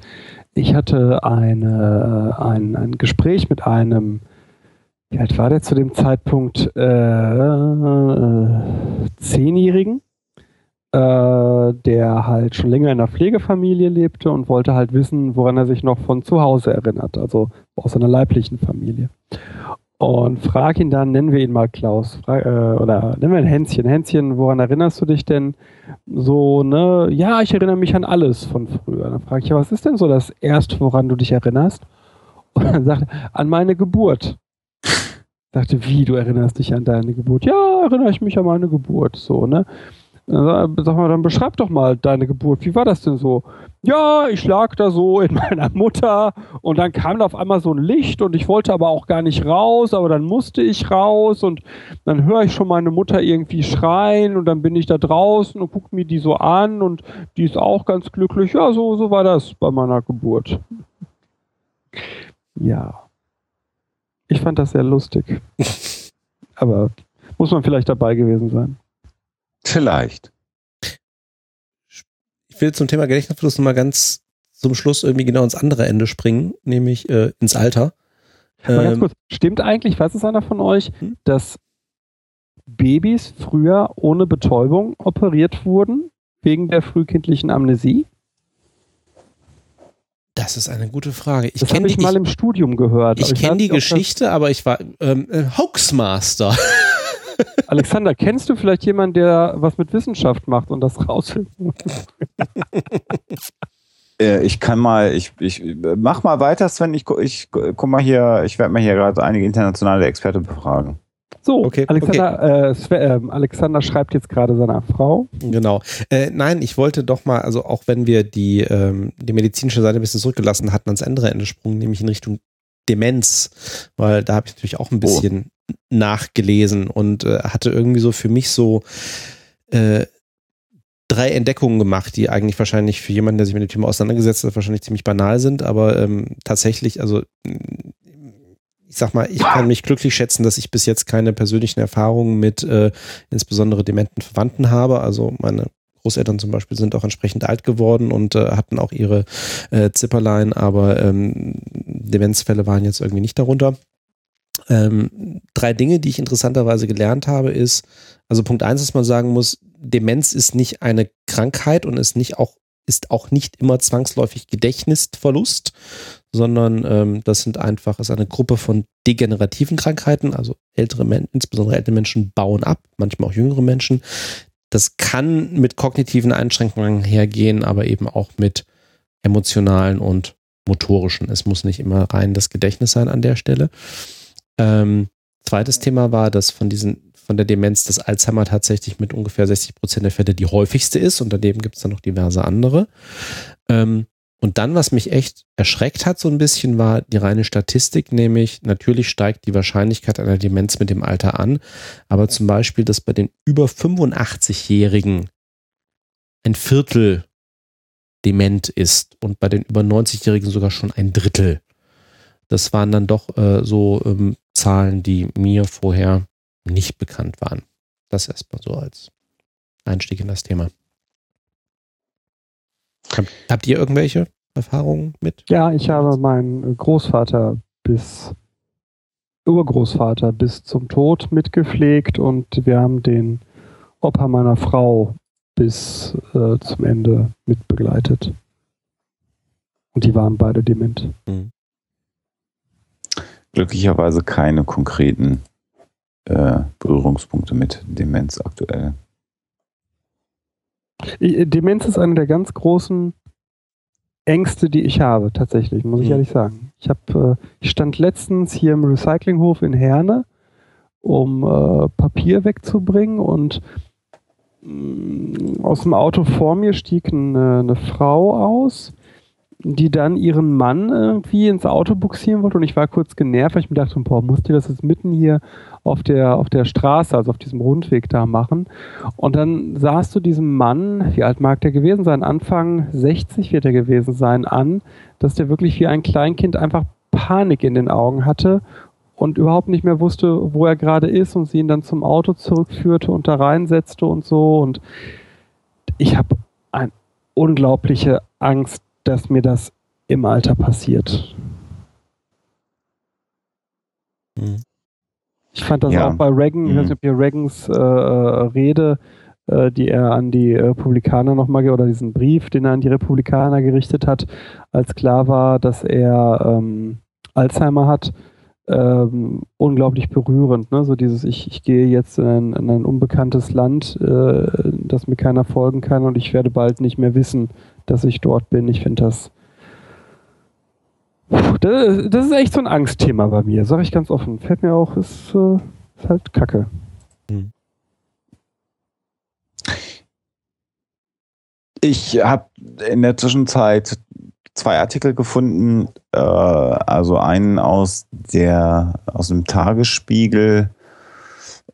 Ich hatte eine, ein, ein Gespräch mit einem wie alt war der zu dem Zeitpunkt? Äh, äh, Zehnjährigen, äh, der halt schon länger in einer Pflegefamilie lebte und wollte halt wissen, woran er sich noch von zu Hause erinnert, also aus seiner leiblichen Familie. Und frag ihn dann, nennen wir ihn mal Klaus, frag, äh, oder nennen wir ihn Hänschen. Hänschen, woran erinnerst du dich denn so, ne? Ja, ich erinnere mich an alles von früher. Dann frage ich, ja, was ist denn so das Erste, woran du dich erinnerst? Und dann sagt er, an meine Geburt dachte, wie, du erinnerst dich an deine Geburt? Ja, erinnere ich mich an meine Geburt, so, ne? Sag mal, dann beschreib doch mal deine Geburt. Wie war das denn so? Ja, ich lag da so in *laughs* meiner Mutter und dann kam da auf einmal so ein Licht und ich wollte aber auch gar nicht raus, aber dann musste ich raus und dann höre ich schon meine Mutter irgendwie schreien und dann bin ich da draußen und gucke mir die so an und die ist auch ganz glücklich. Ja, so, so war das bei meiner Geburt. Ja. Ich fand das sehr lustig. *laughs* Aber muss man vielleicht dabei gewesen sein.
Vielleicht.
Ich will zum Thema Gedächtnisverlust nochmal ganz zum Schluss irgendwie genau ins andere Ende springen, nämlich äh, ins Alter.
Mal ganz ähm, kurz, stimmt eigentlich, weiß es einer von euch, hm? dass Babys früher ohne Betäubung operiert wurden wegen der frühkindlichen Amnesie?
Das ist eine gute Frage.
Ich das habe ich mal im Studium gehört.
Ich kenne die Geschichte, aber ich war ähm, äh, Hoaxmaster. *laughs*
Alexander, kennst du vielleicht jemanden, der was mit Wissenschaft macht und das rausfinden? *laughs*
Äh, ich kann mal, ich, ich mach mal weiter, Sven. Ich, ich guck mal hier, ich werde mal hier gerade einige internationale Experten befragen.
So, okay, Alexander, okay. Äh, Sven, äh, Alexander schreibt jetzt gerade seiner Frau.
Genau. Äh, nein, ich wollte doch mal, also auch wenn wir die, ähm, die medizinische Seite ein bisschen zurückgelassen hatten, ans andere Ende sprungen, nämlich in Richtung Demenz, weil da habe ich natürlich auch ein bisschen oh. nachgelesen und äh, hatte irgendwie so für mich so äh, drei Entdeckungen gemacht, die eigentlich wahrscheinlich für jemanden, der sich mit dem Thema auseinandergesetzt hat, wahrscheinlich ziemlich banal sind, aber ähm, tatsächlich, also ich sag mal, ich kann mich glücklich schätzen, dass ich bis jetzt keine persönlichen Erfahrungen mit äh, insbesondere dementen Verwandten habe. Also meine Großeltern zum Beispiel sind auch entsprechend alt geworden und äh, hatten auch ihre äh, Zipperlein, aber ähm, Demenzfälle waren jetzt irgendwie nicht darunter. Ähm, drei Dinge, die ich interessanterweise gelernt habe, ist, also Punkt eins, dass man sagen muss, Demenz ist nicht eine Krankheit und ist nicht auch ist auch nicht immer zwangsläufig Gedächtnisverlust, sondern ähm, das sind einfach, ist eine Gruppe von degenerativen Krankheiten, also ältere Menschen, insbesondere ältere Menschen bauen ab, manchmal auch jüngere Menschen. Das kann mit kognitiven Einschränkungen hergehen, aber eben auch mit emotionalen und motorischen. Es muss nicht immer rein das Gedächtnis sein an der Stelle. Ähm, zweites Thema war, dass von diesen von der Demenz das Alzheimer tatsächlich mit ungefähr 60 Prozent der Fälle die häufigste ist und daneben gibt es dann noch diverse andere. Ähm, und dann, was mich echt erschreckt hat so ein bisschen, war die reine Statistik, nämlich natürlich steigt die Wahrscheinlichkeit einer Demenz mit dem Alter an, aber zum Beispiel, dass bei den über 85-Jährigen ein Viertel dement ist und bei den über 90-Jährigen sogar schon ein Drittel. Das waren dann doch äh, so ähm, Zahlen, die mir vorher nicht bekannt waren. Das erstmal so als Einstieg in das Thema. Habt ihr irgendwelche Erfahrungen mit?
Ja, ich habe meinen Großvater bis Urgroßvater bis zum Tod mitgepflegt und wir haben den Opa meiner Frau bis äh, zum Ende mitbegleitet. Und die waren beide dement. Mhm.
Glücklicherweise keine konkreten äh, Berührungspunkte mit Demenz aktuell.
Äh, Demenz ist eine der ganz großen Ängste, die ich habe, tatsächlich, muss ich mhm. ehrlich sagen. Ich habe, äh, ich stand letztens hier im Recyclinghof in Herne, um äh, Papier wegzubringen und mh, mm, aus dem Auto vor mir stieg eine, eine Frau aus die dann ihren Mann irgendwie ins Auto buxieren wollte und ich war kurz genervt, weil ich mir dachte, boah, muss die das jetzt mitten hier auf der, auf der Straße, also auf diesem Rundweg da machen? Und dann sahst du diesem Mann, wie alt mag der gewesen sein? Anfang 60 wird er gewesen sein, an, dass der wirklich wie ein Kleinkind einfach Panik in den Augen hatte und überhaupt nicht mehr wusste, wo er gerade ist und sie ihn dann zum Auto zurückführte und da reinsetzte und so und ich habe eine unglaubliche Angst dass mir das im Alter passiert. Hm. Ich fand das ja. auch bei Reagan, ich weiß nicht, ob ihr Reagans äh, Rede, äh, die er an die Republikaner nochmal, oder diesen Brief, den er an die Republikaner gerichtet hat, als klar war, dass er ähm, Alzheimer hat, ähm, unglaublich berührend. Ne? So dieses, ich, ich gehe jetzt in ein, in ein unbekanntes Land, äh, das mir keiner folgen kann und ich werde bald nicht mehr wissen, dass ich dort bin. Ich finde das, das, das. ist echt so ein Angstthema bei mir, sage ich ganz offen. Fällt mir auch, ist, äh, ist halt Kacke. Hm.
Ich habe in der Zwischenzeit zwei Artikel gefunden, äh, also einen aus der aus dem Tagesspiegel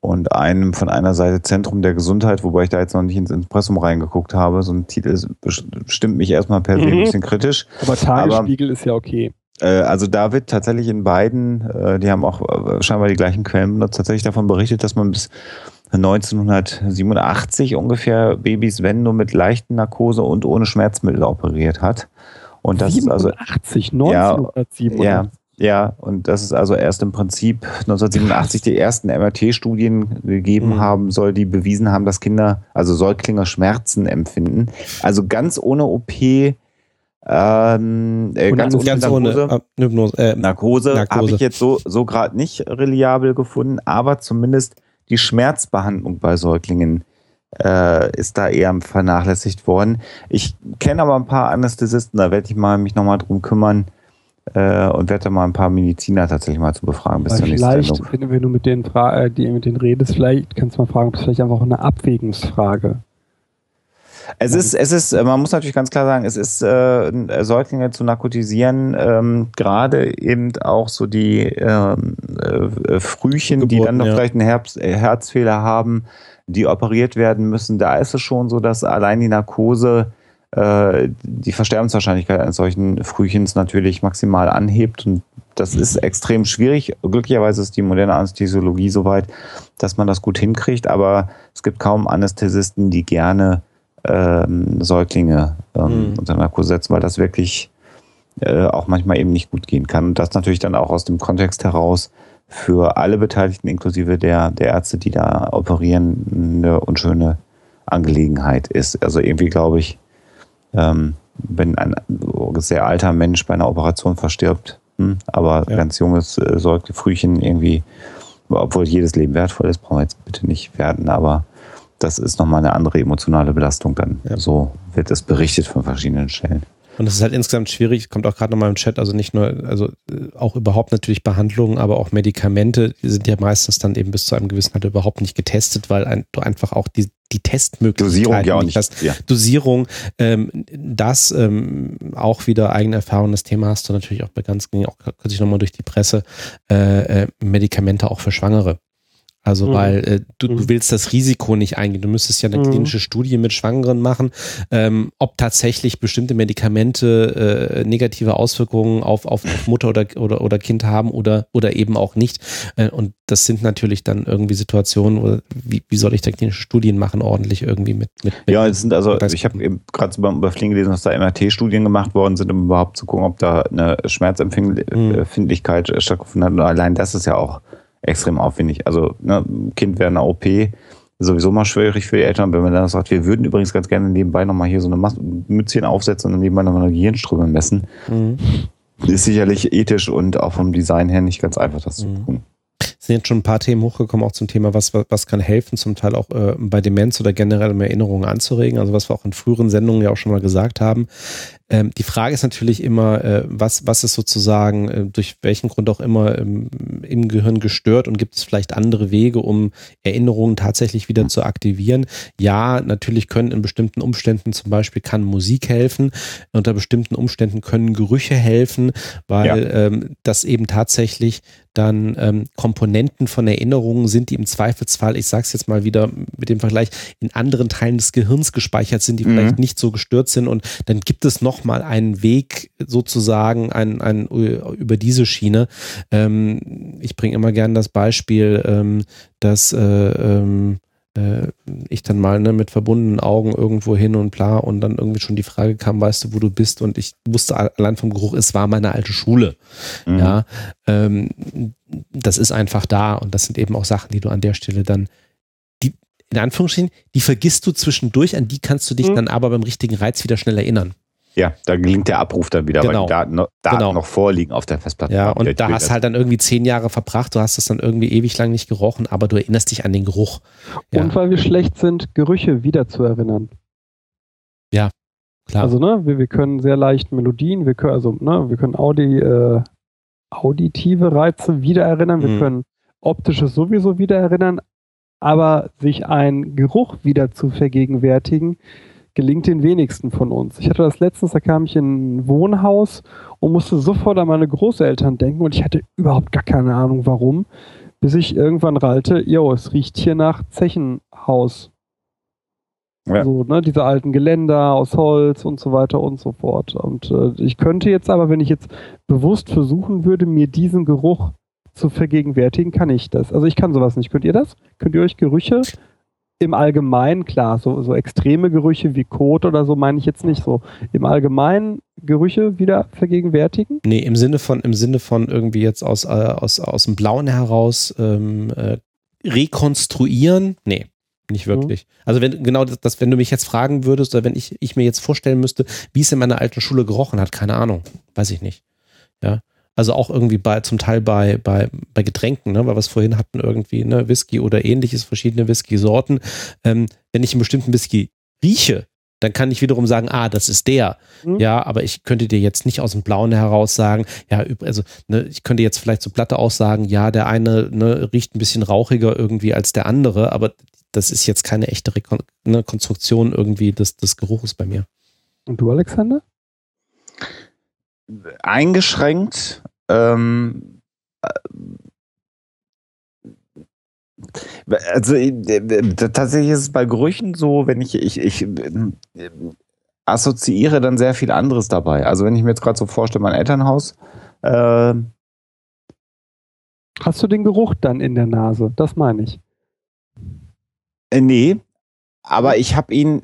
und einem von einer Seite Zentrum der Gesundheit, wobei ich da jetzt noch nicht ins Impressum reingeguckt habe. So ein Titel stimmt mich erstmal per se mhm. ein bisschen kritisch.
Aber Tagesspiegel Aber, ist ja okay.
Äh, also da wird tatsächlich in beiden, äh, die haben auch äh, scheinbar die gleichen Quellen benutzt, tatsächlich davon berichtet, dass man bis 1987 ungefähr Babys, wenn nur mit leichten Narkose und ohne Schmerzmittel operiert hat. Und das
87, ist also 1987.
Ja, ja, ja, und das ist also erst im Prinzip 1987 die ersten MRT-Studien gegeben mhm. haben soll, die bewiesen haben, dass Kinder, also Säuglinge Schmerzen empfinden. Also ganz ohne OP, ähm, äh, ganz, ohne ganz Narkose. Ohne, äh, Hypnose, äh, Narkose, Narkose. habe ich jetzt so, so gerade nicht reliabel gefunden, aber zumindest die Schmerzbehandlung bei Säuglingen äh, ist da eher vernachlässigt worden. Ich kenne aber ein paar Anästhesisten, da werde ich mal mich nochmal drum kümmern, äh, und werde mal ein paar Mediziner tatsächlich mal zu befragen
bis zur nächsten Vielleicht, wenn, du mit denen, äh, die, mit denen redest, vielleicht kannst du mal fragen, ob es vielleicht einfach eine Abwägungsfrage
es ist, es ist, man muss natürlich ganz klar sagen, es ist äh, Säuglinge zu narkotisieren, ähm, gerade eben auch so die ähm, äh, Frühchen, Geburt, die dann noch ja. vielleicht einen Herz, äh, Herzfehler haben, die operiert werden müssen. Da ist es schon so, dass allein die Narkose äh, die Versterbenswahrscheinlichkeit eines solchen Frühchens natürlich maximal anhebt. Und das ist extrem schwierig. Glücklicherweise ist die moderne Anästhesiologie so weit, dass man das gut hinkriegt, aber es gibt kaum Anästhesisten, die gerne ähm, Säuglinge ähm, mhm. unter Narkose setzen, weil das wirklich äh, auch manchmal eben nicht gut gehen kann. Und das natürlich dann auch aus dem Kontext heraus für alle Beteiligten, inklusive der, der Ärzte, die da operieren, eine unschöne Angelegenheit ist. Also irgendwie glaube ich, ähm, wenn ein sehr alter Mensch bei einer Operation verstirbt, hm, aber ja. ganz junges äh, Säugefrühchen irgendwie, obwohl jedes Leben wertvoll ist, brauchen wir jetzt bitte nicht werden, aber das ist nochmal eine andere emotionale Belastung dann. Ja. So wird es berichtet von verschiedenen Stellen.
Und das ist halt insgesamt schwierig, kommt auch gerade nochmal im Chat, also nicht nur, also äh, auch überhaupt natürlich Behandlungen, aber auch Medikamente, die sind ja meistens dann eben bis zu einem gewissen Halt überhaupt nicht getestet, weil ein, du einfach auch die, die Testmöglichkeiten
Dosierung ja auch nicht.
Hast. Ja. Dosierung, ähm, das ähm, auch wieder eigene Erfahrung, das Thema hast du natürlich auch bei ganz, ging auch kürzlich nochmal durch die Presse, äh, äh, Medikamente auch für Schwangere. Also, mhm. weil äh, du, du mhm. willst das Risiko nicht eingehen. Du müsstest ja eine mhm. klinische Studie mit Schwangeren machen, ähm, ob tatsächlich bestimmte Medikamente äh, negative Auswirkungen auf, auf, auf Mutter oder, oder, oder Kind haben oder, oder eben auch nicht. Äh, und das sind natürlich dann irgendwie Situationen, wo, wie, wie soll ich da klinische Studien machen, ordentlich irgendwie mit. mit, mit
ja, es sind also, ich habe eben gerade so beim Überfliegen gelesen, dass da MRT-Studien gemacht worden sind, um überhaupt zu gucken, ob da eine Schmerzempfindlichkeit mhm. stattgefunden hat. Und allein das ist ja auch extrem aufwendig. Also ne, Kind wäre eine OP, sowieso mal schwierig für die Eltern, wenn man dann sagt, wir würden übrigens ganz gerne nebenbei nochmal hier so eine Mützchen aufsetzen und nebenbei nochmal eine Gehirnströme messen. Mhm. Ist sicherlich ethisch und auch vom Design her nicht ganz einfach, das mhm. zu tun.
Sind jetzt schon ein paar Themen hochgekommen, auch zum Thema, was, was, kann helfen, zum Teil auch äh, bei Demenz oder generell um Erinnerungen anzuregen. Also was wir auch in früheren Sendungen ja auch schon mal gesagt haben. Ähm, die Frage ist natürlich immer, äh, was, was ist sozusagen äh, durch welchen Grund auch immer ähm, im Gehirn gestört und gibt es vielleicht andere Wege, um Erinnerungen tatsächlich wieder zu aktivieren? Ja, natürlich können in bestimmten Umständen zum Beispiel kann Musik helfen, unter bestimmten Umständen können Gerüche helfen, weil ja. ähm, das eben tatsächlich dann ähm, Komponenten von Erinnerungen sind, die im Zweifelsfall, ich sage es jetzt mal wieder mit dem Vergleich, in anderen Teilen des Gehirns gespeichert sind, die mhm. vielleicht nicht so gestört sind und dann gibt es noch mal einen Weg sozusagen ein, ein, über diese Schiene. Ähm, ich bringe immer gerne das Beispiel, ähm, dass äh, ähm, äh, ich dann mal ne, mit verbundenen Augen irgendwo hin und bla und dann irgendwie schon die Frage kam, weißt du, wo du bist? Und ich wusste allein vom Geruch, es war meine alte Schule. Mhm. Ja, ähm, das ist einfach da und das sind eben auch Sachen, die du an der Stelle dann die in Anführungsstrichen, die vergisst du zwischendurch, an die kannst du dich mhm. dann aber beim richtigen Reiz wieder schneller erinnern.
Ja, da gelingt der Abruf dann wieder, genau. weil die Daten, noch, Daten genau. noch vorliegen auf der Festplatte.
Ja, und da hast du halt dann irgendwie zehn Jahre verbracht, du hast es dann irgendwie ewig lang nicht gerochen, aber du erinnerst dich an den Geruch.
Ja. Und weil wir schlecht sind, Gerüche wieder zu erinnern.
Ja, klar.
Also, ne, wir, wir können sehr leicht Melodien, wir können, also, ne, wir können Audi, äh, auditive Reize wiedererinnern, wir mhm. können optisches sowieso wiedererinnern, aber sich ein Geruch wieder zu vergegenwärtigen, gelingt den wenigsten von uns. Ich hatte das letztens, da kam ich in ein Wohnhaus und musste sofort an meine Großeltern denken und ich hatte überhaupt gar keine Ahnung warum, bis ich irgendwann rallte, jo, es riecht hier nach Zechenhaus. Ja. So, ne, diese alten Geländer aus Holz und so weiter und so fort. Und äh, ich könnte jetzt aber, wenn ich jetzt bewusst versuchen würde, mir diesen Geruch zu vergegenwärtigen, kann ich das. Also ich kann sowas nicht. Könnt ihr das? Könnt ihr euch Gerüche im Allgemeinen, klar, so, so extreme Gerüche wie Kot oder so meine ich jetzt nicht so. Im Allgemeinen Gerüche wieder vergegenwärtigen?
Nee, im Sinne von, im Sinne von irgendwie jetzt aus, äh, aus, aus dem Blauen heraus ähm, äh, rekonstruieren? Nee. Nicht wirklich. Mhm. Also wenn genau das, das, wenn du mich jetzt fragen würdest, oder wenn ich, ich mir jetzt vorstellen müsste, wie es in meiner alten Schule gerochen hat, keine Ahnung. Weiß ich nicht. Ja. Also auch irgendwie bei, zum Teil bei, bei, bei Getränken, ne, weil wir es vorhin hatten, irgendwie, ne, Whisky oder ähnliches, verschiedene Whisky-Sorten. Ähm, wenn ich einen bestimmten Whisky rieche, dann kann ich wiederum sagen, ah, das ist der. Mhm. Ja, aber ich könnte dir jetzt nicht aus dem Blauen heraus sagen, ja, also ne, ich könnte jetzt vielleicht so Platte aussagen, ja, der eine ne, riecht ein bisschen rauchiger irgendwie als der andere, aber das ist jetzt keine echte Rekon ne, Konstruktion irgendwie des, des Geruches bei mir.
Und du, Alexander?
eingeschränkt. Ähm, äh, also äh, tatsächlich ist es bei Gerüchen so, wenn ich, ich, ich assoziiere dann sehr viel anderes dabei. Also wenn ich mir jetzt gerade so vorstelle, mein Elternhaus, äh,
Hast du den Geruch dann in der Nase? Das meine ich.
äh, nee, aber ich habe ihn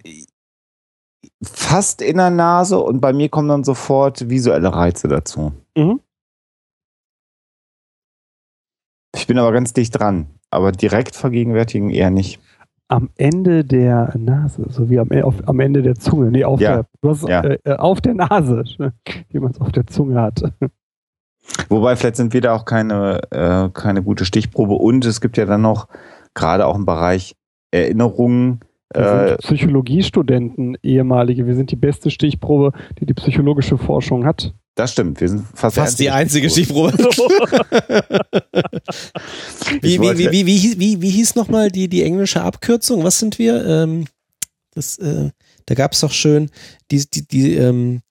fast in der Nase und bei mir kommen dann sofort visuelle Reize dazu.
Mhm.
Ich bin aber ganz dicht dran, aber direkt vergegenwärtigen eher nicht.
Am Ende der Nase, so wie am, auf, am Ende der Zunge. Nee, auf,
Ja.
der, hast,
Ja.
äh, äh, auf der Nase, *laughs* wie man es auf der Zunge hat. *laughs*
Wobei vielleicht sind wir da auch keine, äh, keine gute Stichprobe und es gibt ja dann noch gerade auch im Bereich Erinnerungen.
Wir
Äh,
sind Psychologiestudenten, ehemalige. Wir sind die beste Stichprobe, die die psychologische Forschung hat.
Das stimmt, wir sind fast,
Fast die einzige Stichprobe. *laughs*
Ich
wie, wie, wie, wie, wie, hieß- wie, wie hieß nochmal die, die englische Abkürzung? Was sind wir? Ähm, das, äh, da gab es doch schön die, die, die, ähm,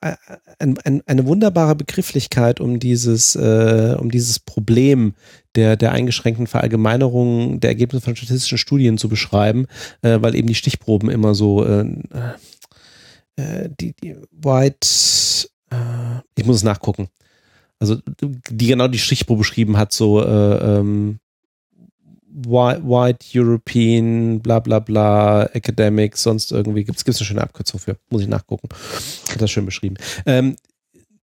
äh, ein, ein, eine wunderbare Begrifflichkeit, um dieses, äh, um dieses Problem der, der eingeschränkten Verallgemeinerung der Ergebnisse von statistischen Studien zu beschreiben, äh, weil eben die Stichproben immer so äh, äh, die, die White, äh, ich muss es nachgucken. Also die genau die Stichprobe beschrieben hat, so äh, ähm, White, White European, bla bla bla, Academic, sonst irgendwie. Gibt es eine schöne Abkürzung für? Muss ich nachgucken. Hat das schön beschrieben. Ähm,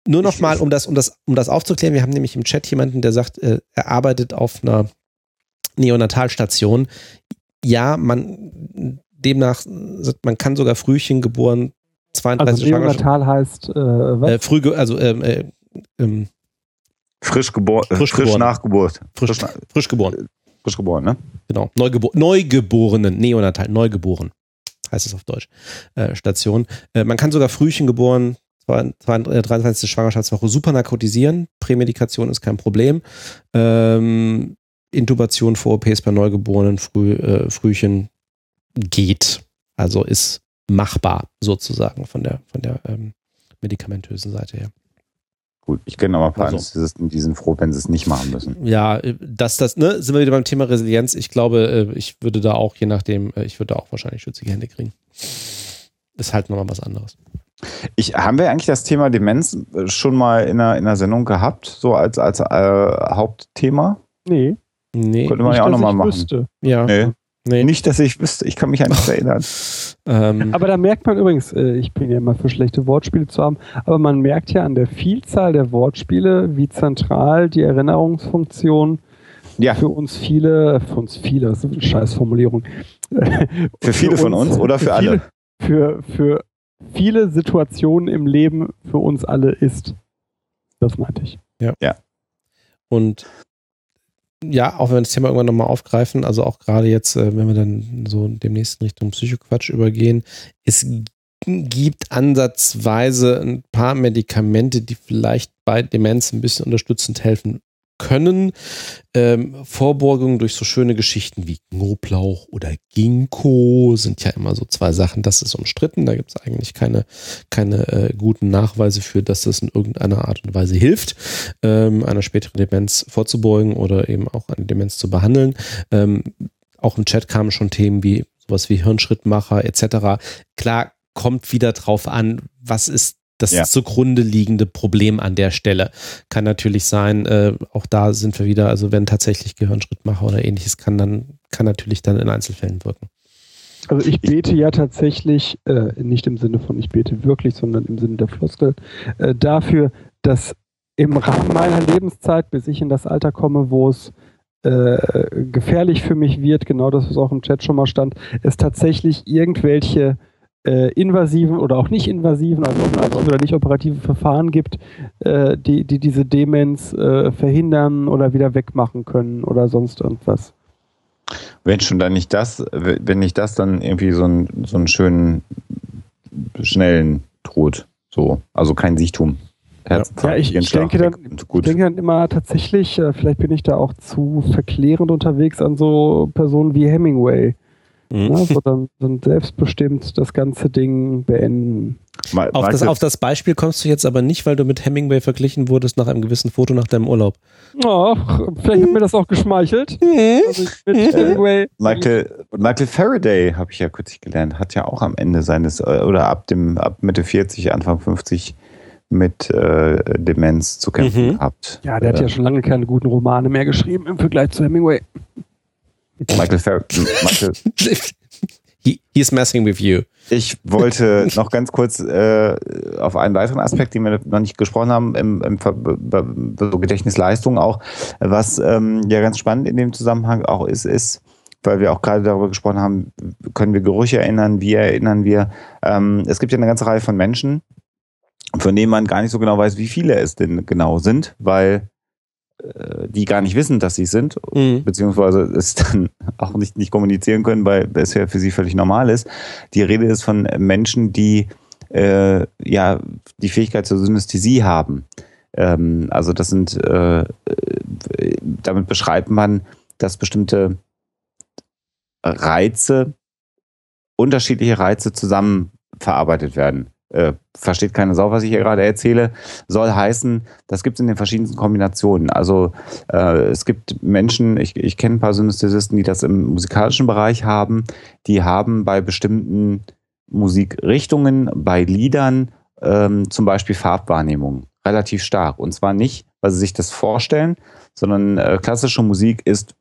nur noch
Ich-
mal, um das, um, das, um das aufzuklären, wir haben nämlich im Chat jemanden, der sagt, äh, er arbeitet auf einer Neonatalstation. Ja, man demnach, man kann sogar Frühchen geboren, 32
Also
Schwangerschaften,
Neonatal heißt, äh, was?
äh, früh, also ähm, äh, ähm,
frisch, gebor äh,
Frisch
frisch,
geboren.
nach Geburt.
frisch,
Frisch,
frisch geboren.
frisch geboren, ne?
Genau. Neugebo Neugeborenen, Neonatal, Neugeboren, heißt es auf Deutsch. Äh, Station. Äh, man kann sogar Frühchen geboren, zwei- zwei- äh, 23. Schwangerschaftswoche super narkotisieren. Prämedikation ist kein Problem. Ähm, Intubation vor OPs bei Neugeborenen, Früh, äh, Frühchen geht. Also ist machbar sozusagen von der, von der ähm, medikamentösen Seite her.
Gut, ich kenne aber ein paar
Also.
Anästhesisten, die sind froh, wenn sie es nicht machen müssen.
Ja, äh, das, das, ne, sind wir wieder beim Thema Resilienz. Ich glaube, äh, ich würde da auch, je nachdem, äh, ich würde da auch wahrscheinlich schützige Hände kriegen. Ist halt nochmal was anderes.
Ich, haben wir eigentlich das Thema Demenz schon mal in einer, in einer Sendung gehabt, so als, als äh, Hauptthema?
nee,
Nee,
Könnte man
nicht,
ja auch
dass
nochmal
ich
machen.
wüsste.
ja.
Nee.
Nee.
Nicht, dass ich wüsste, ich kann mich an nichts *laughs* erinnern.
Ähm,
Aber da merkt man übrigens, äh, ich bin ja immer für schlechte Wortspiele zu haben, aber man merkt ja an der Vielzahl der Wortspiele, wie zentral die Erinnerungsfunktion
Ja,
für uns viele, für uns viele, das ist eine Scheißformulierung.
für viele von uns oder für alle?
Viele, für, für viele Situationen im Leben für uns alle ist. Das meinte ich.
und ja, auch wenn wir das Thema irgendwann nochmal aufgreifen, also auch gerade jetzt, äh, wenn wir dann so demnächst in Richtung Psychoquatsch übergehen, es gibt ansatzweise ein paar Medikamente, die vielleicht bei Demenz ein bisschen unterstützend helfen können. Ähm, Vorbeugung durch so schöne Geschichten wie Knoblauch oder Ginkgo sind ja immer so zwei Sachen. Das ist umstritten. Da gibt es eigentlich keine, keine äh, guten Nachweise für, dass das in irgendeiner Art und Weise hilft, ähm, einer späteren Demenz vorzubeugen oder eben auch eine Demenz zu behandeln. Ähm, auch im Chat kamen schon Themen wie sowas wie Hirnschrittmacher etc. Klar, kommt wieder drauf an, was ist das
Ja.
zugrunde liegende Problem an der Stelle. Kann natürlich sein, äh, auch da sind wir wieder, also wenn tatsächlich Gehirnschrittmacher oder ähnliches kann, dann kann natürlich dann in Einzelfällen wirken.
Also ich bete ja tatsächlich, äh, nicht im Sinne von ich bete wirklich, sondern im Sinne der Floskel, äh, dafür, dass im Rahmen meiner Lebenszeit, bis ich in das Alter komme, wo es äh, gefährlich für mich wird, genau das, was auch im Chat schon mal stand, es tatsächlich irgendwelche äh, invasiven oder auch nicht invasiven, also operative oder nicht operative Verfahren gibt, äh, die, die diese Demenz äh, verhindern oder wieder wegmachen können oder sonst irgendwas.
Wenn schon dann nicht das, wenn nicht das, dann irgendwie so einen, so einen schönen, schnellen Tod. So, also kein Sichtum.
Ja, ich- ich denke dann-. Ich denke dann immer tatsächlich, äh, vielleicht bin ich da auch zu verklärend unterwegs an so Personen wie Hemingway.
Mhm.
Ne, so dann, dann selbstbestimmt das ganze Ding beenden.
Ma-
Auf das, auf das Beispiel kommst du jetzt aber nicht, weil du mit Hemingway verglichen wurdest nach einem gewissen Foto nach deinem Urlaub.
Oh, vielleicht hat mir das auch geschmeichelt. *laughs* Also ich mit Hemingway.
Michael, Michael Faraday, habe ich ja kürzlich gelernt, hat ja auch am Ende seines, äh, oder ab dem, ab Mitte 40, Anfang 50 mit äh, Demenz zu kämpfen
Mhm.
gehabt.
Ja, der hat
Äh,
ja schon lange keine guten Romane mehr geschrieben im Vergleich zu Hemingway.
Michael Faraday. Michael, *laughs*
He, he's messing with you.
ich wollte noch ganz kurz äh, auf einen weiteren Aspekt, den wir noch nicht gesprochen haben, im, im so Gedächtnisleistung auch, was ähm, ja ganz spannend in dem Zusammenhang auch ist, ist, weil wir auch gerade darüber gesprochen haben, können wir Gerüche erinnern, wie erinnern wir. Ähm, es gibt ja eine ganze Reihe von Menschen, von denen man gar nicht so genau weiß, wie viele es denn genau sind, weil die gar nicht wissen, dass sie es sind,
Mhm.
beziehungsweise es dann *laughs* auch nicht, nicht kommunizieren können, weil es ja für sie völlig normal ist. Die Rede ist von Menschen, die äh, ja die Fähigkeit zur Synästhesie haben. Ähm, also das sind, äh, äh, damit beschreibt man, dass bestimmte Reize, unterschiedliche Reize zusammen verarbeitet werden. Äh, versteht keine Sau, was ich hier gerade erzähle, soll heißen, das gibt es in den verschiedensten Kombinationen. Also äh, es gibt Menschen, ich, ich kenne ein paar Synästhesisten, die das im musikalischen Bereich haben, die haben bei bestimmten Musikrichtungen, bei Liedern ähm, zum Beispiel Farbwahrnehmung relativ stark. Und zwar nicht, weil sie sich das vorstellen, sondern äh, klassische Musik ist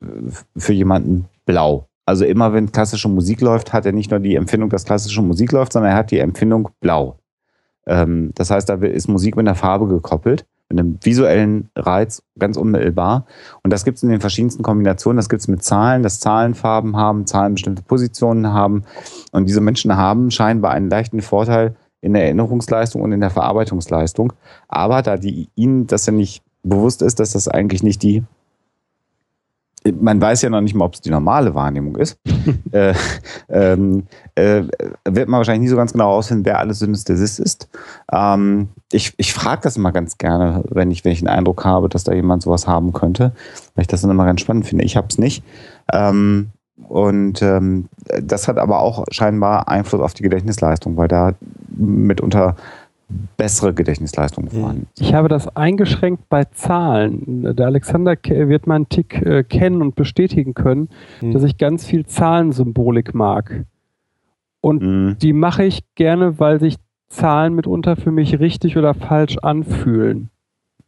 für jemanden blau. Also immer wenn klassische Musik läuft, hat er nicht nur die Empfindung, dass klassische Musik läuft, sondern er hat die Empfindung blau. Ähm, das heißt, da ist Musik mit einer Farbe gekoppelt, mit einem visuellen Reiz ganz unmittelbar. Und das gibt es in den verschiedensten Kombinationen. Das gibt es mit Zahlen, dass Zahlen Farben haben, Zahlen bestimmte Positionen haben. Und diese Menschen haben scheinbar einen leichten Vorteil in der Erinnerungsleistung und in der Verarbeitungsleistung. Aber da die, ihnen das ja nicht bewusst ist, dass das eigentlich nicht die man weiß ja noch nicht mal, ob es die normale Wahrnehmung ist, *laughs* äh, ähm, äh, wird man wahrscheinlich nie so ganz genau herausfinden, wer alles Synästhesist ist. Ähm, ich ich frage das immer ganz gerne, wenn ich, wenn ich einen Eindruck habe, dass da jemand sowas haben könnte, weil ich das dann immer ganz spannend finde. Ich habe es nicht. Ähm, und ähm, das hat aber auch scheinbar Einfluss auf die Gedächtnisleistung, weil da mitunter bessere Gedächtnisleistung vorhanden ist.
Ich habe das eingeschränkt bei Zahlen. Der Alexander wird meinen Tick äh, kennen und bestätigen können,
Hm.
dass ich ganz viel Zahlensymbolik mag. Und
Mhm.
die mache ich gerne, weil sich Zahlen mitunter für mich richtig oder falsch anfühlen.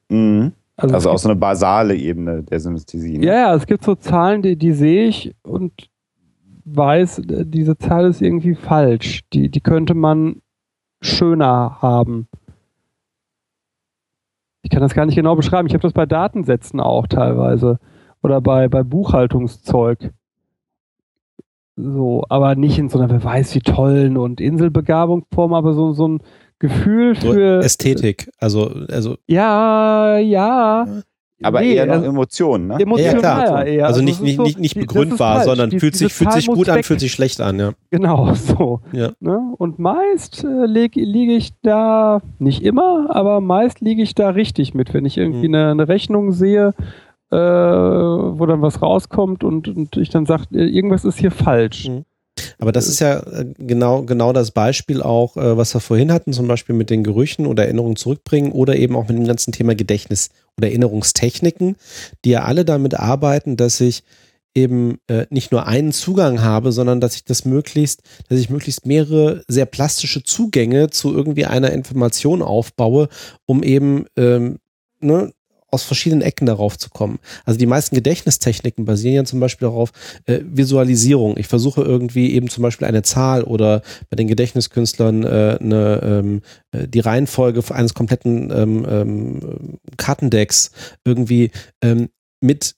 Mhm.
Also,
Also auch so eine basale Ebene der Synästhesie. ne?
Ja, ja, es gibt so Zahlen, die, die sehe ich und weiß, diese Zahl ist irgendwie falsch. Die, die könnte man schöner haben. Ich kann das gar nicht genau beschreiben. Ich habe das bei Datensätzen auch teilweise. Oder bei, bei Buchhaltungszeug. So, aber nicht in so einer wer weiß wie tollen und Inselbegabungsform, aber so, so ein Gefühl
So
für.
Ästhetik. Also, also
Ja, ja.
Aber
Nee,
eher noch
also-
Emotionen, ne?
Emotional
klar.
eher.
also
es
nicht, nicht,
so-
nicht, nicht begründbar, sondern
Die-
fühlt sich, fühlt sich gut an,
weg.
fühlt sich schlecht an, ja.
Genau, *laughs* so.
Ja.
Ne? Und meist äh, liege ich da, nicht immer, aber meist liege ich da richtig mit, wenn ich irgendwie
Mhm.
eine, eine Rechnung sehe, äh, wo dann was rauskommt und, und ich dann sage, irgendwas ist hier falsch.
Mhm. Aber das ist ja äh, genau, genau das Beispiel auch, äh, was wir vorhin hatten, zum Beispiel mit den Gerüchen oder Erinnerungen zurückbringen oder eben auch mit dem ganzen Thema Gedächtnis oder Erinnerungstechniken, die ja alle damit arbeiten, dass ich eben äh, nicht nur einen Zugang habe, sondern dass ich das möglichst, dass ich möglichst mehrere sehr plastische Zugänge zu irgendwie einer Information aufbaue, um eben ähm, ne, aus verschiedenen Ecken darauf zu kommen. Also die meisten Gedächtnistechniken basieren ja zum Beispiel darauf, äh, Visualisierung. Ich versuche irgendwie eben zum Beispiel eine Zahl oder bei den Gedächtniskünstlern äh, eine, ähm, äh, die Reihenfolge eines kompletten ähm, ähm, Kartendecks irgendwie ähm, mit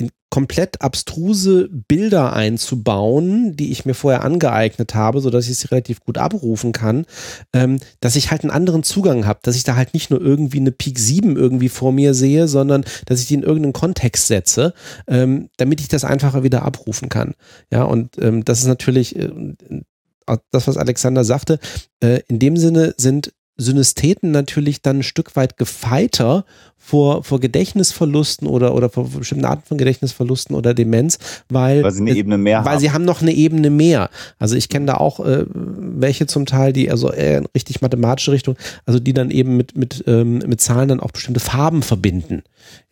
in komplett abstruse Bilder einzubauen, die ich mir vorher angeeignet habe, sodass ich sie relativ gut abrufen kann, ähm, dass ich halt einen anderen Zugang habe, dass ich da halt nicht nur irgendwie eine Peak 7 irgendwie vor mir sehe, sondern dass ich die in irgendeinen Kontext setze, ähm, damit ich das einfacher wieder abrufen kann. Ja, und ähm, das ist natürlich äh, das, was Alexander sagte. Äh, in dem Sinne sind Synestheten natürlich dann ein Stück weit gefeiter vor, vor Gedächtnisverlusten oder, oder vor bestimmten Arten von Gedächtnisverlusten oder Demenz, weil,
Weil sie eine Ebene mehr
weil
haben.
sie haben noch eine Ebene mehr. Also ich kenne da auch äh, welche zum Teil, die also eher in richtig mathematische Richtung, also die dann eben mit, mit, ähm, mit Zahlen dann auch bestimmte Farben verbinden.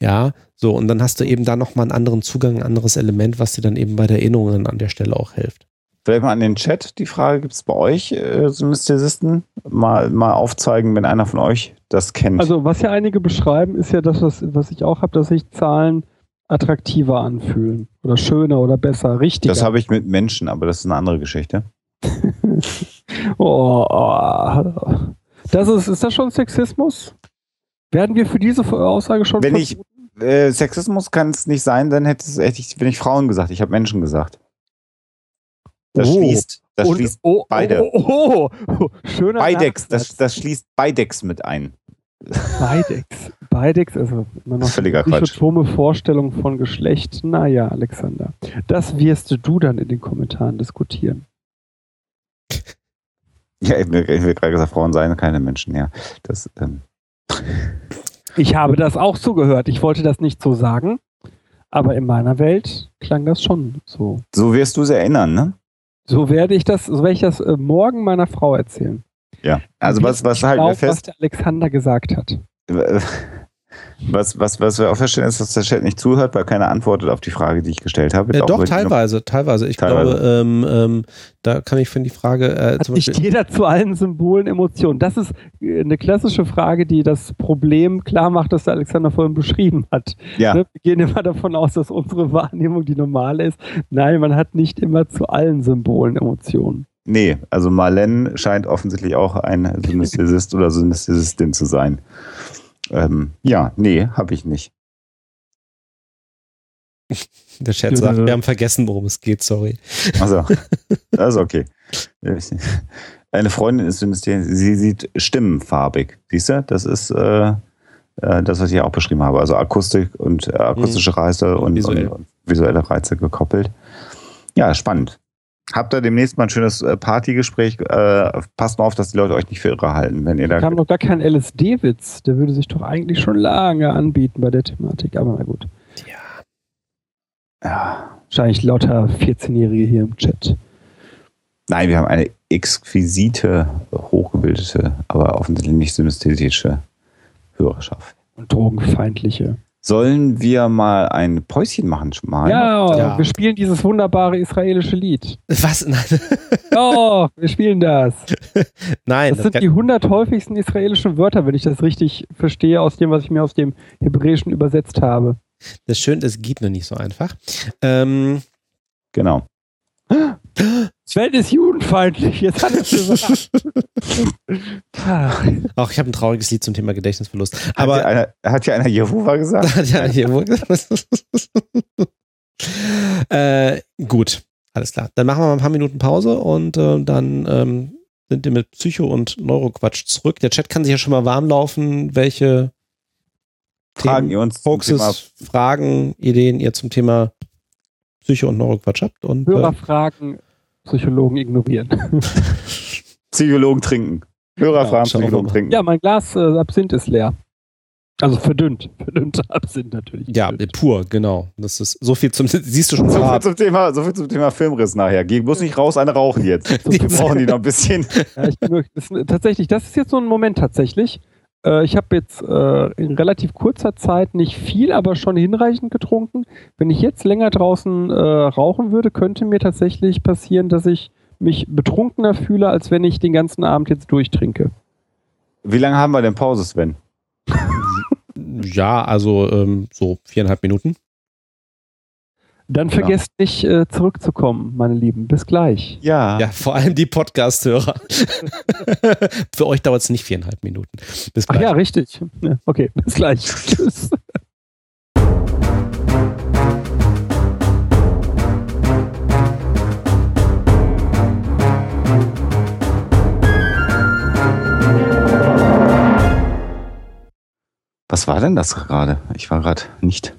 Ja, so und dann hast du eben da nochmal einen anderen Zugang, ein anderes Element, was dir dann eben bei der Erinnerung dann an der Stelle auch hilft.
Vielleicht mal an den Chat die Frage, gibt es bei euch äh, Synästhesisten? Mal, mal aufzeigen, wenn einer von euch das kennt.
Also was ja einige beschreiben, ist ja das, was, was ich auch habe, dass sich Zahlen attraktiver anfühlen oder schöner oder besser, richtiger.
das habe ich mit Menschen, aber das ist eine andere Geschichte. *laughs*
oh, oh. Das ist, ist das schon Sexismus? Werden wir für diese Aussage schon
Wenn ich-? Äh, Sexismus kann es nicht sein, dann hätte, es, hätte ich, wenn ich Frauen gesagt, ich habe Menschen gesagt. Das
Oh.
schließt, das
Und-
schließt
oh,
beide.
Oh, oh, oh. Schöner
Beidex, das, das schließt Beidex mit ein.
Beidex. Beidex ist immer noch
Völliger
eine dichotome Vorstellung von Geschlecht. Naja, Alexander. Das wirst du dann in den Kommentaren diskutieren. *laughs*
Ja, ich habe gerade gesagt, Frauen seien keine Menschen, ja. Das, ähm,
Ich habe das auch so gehört. Ich wollte das nicht so sagen, aber in meiner Welt klang das schon so.
so wirst du es erinnern, ne?
So werde ich das, so werde ich das äh, morgen meiner Frau erzählen.
Ja. Also was, was wir
glaub, was
fest?
der Alexander gesagt hat. *laughs*
Was, was, was wir auch feststellen, ist, dass der Chat nicht zuhört, weil keiner antwortet auf die Frage, die ich gestellt habe.
Äh, doch, teilweise, teilweise. Ich
Teilweise.
glaube, ähm, ähm, da kann ich für die Frage äh,
Hat nicht
Beispiel,
jeder zu allen Symbolen Emotionen? Das ist äh, eine klassische Frage, die das Problem klar macht, das der Alexander vorhin beschrieben hat.
Ja,
Ne? Wir gehen immer davon aus, dass unsere Wahrnehmung die normale ist. Nein, man hat nicht immer zu allen Symbolen Emotionen.
nee, also Marlene scheint offensichtlich auch ein Synästhesist oder Synästhesistin zu sein. Ähm, ja, nee, habe ich nicht. *laughs*
der Chat sagt, wir haben vergessen, worum es geht, sorry.
Also, *laughs* das ist okay. Eine Freundin ist Synästhesistin, sie sieht stimmenfarbig. Siehst du? Das ist äh, äh, das, was ich auch beschrieben habe. Also Akustik und äh, akustische Reize und, und, und visuelle Reize gekoppelt. Ja, spannend. Habt ihr demnächst mal ein schönes äh, Partygespräch? Äh, passt mal auf, dass die Leute euch nicht für irre halten, wenn ihr da.
kam noch gar kein LSD-Witz. Der würde sich doch eigentlich schon lange anbieten bei der Thematik. Aber na gut.
Ja.
Wahrscheinlich lauter 14-Jährige hier im Chat.
Nein, wir haben eine exquisite, hochgebildete, aber offensichtlich nicht synästhetische Hörerschaft.
Und drogenfeindliche.
Sollen wir mal ein Päuschen machen mal?
Ja,
Ja.
wir spielen dieses wunderbare israelische Lied.
Was? Nein, *laughs*
Oh, wir spielen das.
nein.
Das sind
kann-
die 100 häufigsten israelischen Wörter, wenn ich das richtig verstehe, aus dem, was ich mir aus dem Hebräischen übersetzt habe.
das ist schön, das geht nur nicht so einfach. Ähm,
Genau. *laughs*
Sven ist judenfeindlich, jetzt hat es gesagt. *laughs* Ach,
auch ich habe ein trauriges Lied zum Thema Gedächtnisverlust.
Hat,
Aber
ja einer, hat ja einer Jehova gesagt? *laughs*
hat ja hier wohl äh, gut, alles klar. Dann machen wir mal ein paar Minuten Pause und äh, dann ähm, sind wir mit Psycho und Neuroquatsch zurück. Der Chat kann sich ja schon mal warm laufen, welche
Fragen
Themen,
ihr uns
Hoaxes, Fragen, Ideen ihr zum Thema Psycho und Neuroquatsch habt. Und, äh,
Hörerfragen, Psychologen ignorieren. *laughs*
Psychologen trinken. Hörerfragen,
Ja, wir
Psychologen trinken.
Ja, mein Glas äh, Absinth ist leer. Also verdünnt. *laughs* Verdünnter Absinth natürlich.
ja, pur, genau. Das ist so viel zum, *laughs* siehst du schon
So viel, zum Thema, so viel zum Thema Filmriss nachher. Geh bloß nicht raus, eine rauchen jetzt.
Die-
Brauchen die noch ein bisschen.
Ja, ich bin nur, das ist, tatsächlich, das ist jetzt so ein Moment tatsächlich. Äh, ich habe jetzt äh, in relativ kurzer Zeit nicht viel, aber schon hinreichend getrunken. Wenn ich jetzt länger draußen äh, rauchen würde, könnte mir tatsächlich passieren, dass ich mich betrunkener fühle, als wenn ich den ganzen Abend jetzt durchtrinke.
Wie lange haben wir denn Pause, Sven?
Ja, also ähm, so viereinhalb Minuten.
Dann
Genau.
vergesst nicht äh, zurückzukommen, meine Lieben. Bis gleich.
Ja.
Ja, vor allem die Podcast-Hörer. *laughs* Für euch dauert es nicht viereinhalb Minuten. Bis
Ach
gleich.
ja, richtig. Ja, okay, bis gleich. *laughs* Tschüss.
Was war denn das gerade? Ich war gerade nicht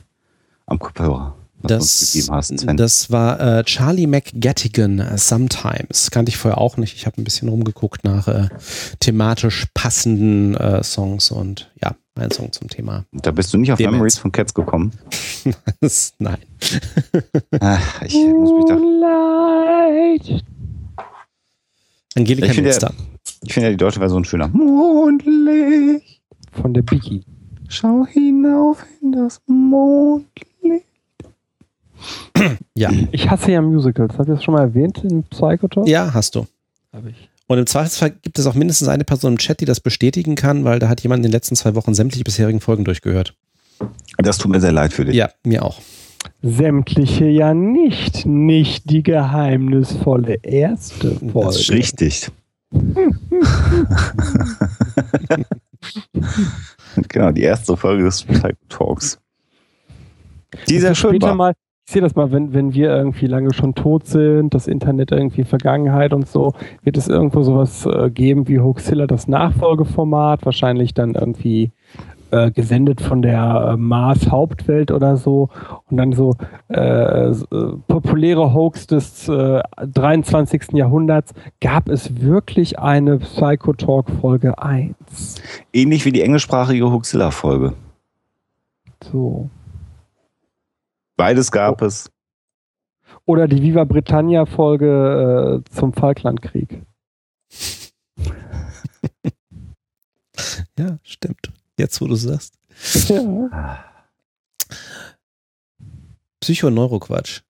am Kopfhörer. Was du uns
Das,
gegeben hast, Sven.
das war äh, Charlie McGettigan, äh, Sometimes. Kannte ich vorher auch nicht. Ich habe ein bisschen rumgeguckt nach äh, thematisch passenden äh, Songs und ja, ein Song zum Thema.
da bist du nicht auf
Demenz.
Memories von Cats gekommen. *laughs*
Das- Nein.
Ach, *laughs* ich muss mich da.
Angelika
Ich finde ja-
Milster.
Ich finde ja die deutsche Version schöner. Mondlicht,
Von der Biggie.
schau hinauf in das Mondlicht.
Ja.
Ich hasse ja Musicals. Habt ihr das schon mal erwähnt in Psychotalk?
ja, hast du.
Habe ich.
Und im Zweifelsfall gibt es auch mindestens eine Person im Chat, die das bestätigen kann, weil da hat jemand in den letzten zwei Wochen sämtliche bisherigen Folgen durchgehört.
Das tut mir sehr leid für dich.
Ja, mir auch.
Sämtliche ja nicht. Nicht die geheimnisvolle erste Folge.
Das ist richtig. *laughs* genau, die erste Folge des Psycho Talks. Die sehr schön
Später
war.
mal, sehe das mal, wenn, wenn wir irgendwie lange schon tot sind, das Internet irgendwie Vergangenheit und so, wird es irgendwo sowas äh, geben wie Hoaxilla, das Nachfolgeformat, wahrscheinlich dann irgendwie äh, gesendet von der äh, Mars Hauptwelt oder so und dann so äh, äh, populäre Hoax des äh, 23. Jahrhunderts. Gab es wirklich eine Psychotalk Folge 1?
Ähnlich wie die englischsprachige Huxilla-Folge.
So.
Beides gab es.
Oder die Viva Britannia Folge äh, zum Falklandkrieg. *laughs*
Ja, stimmt. Jetzt, wo du sagst.
Ja.
Psychoneuroquatsch.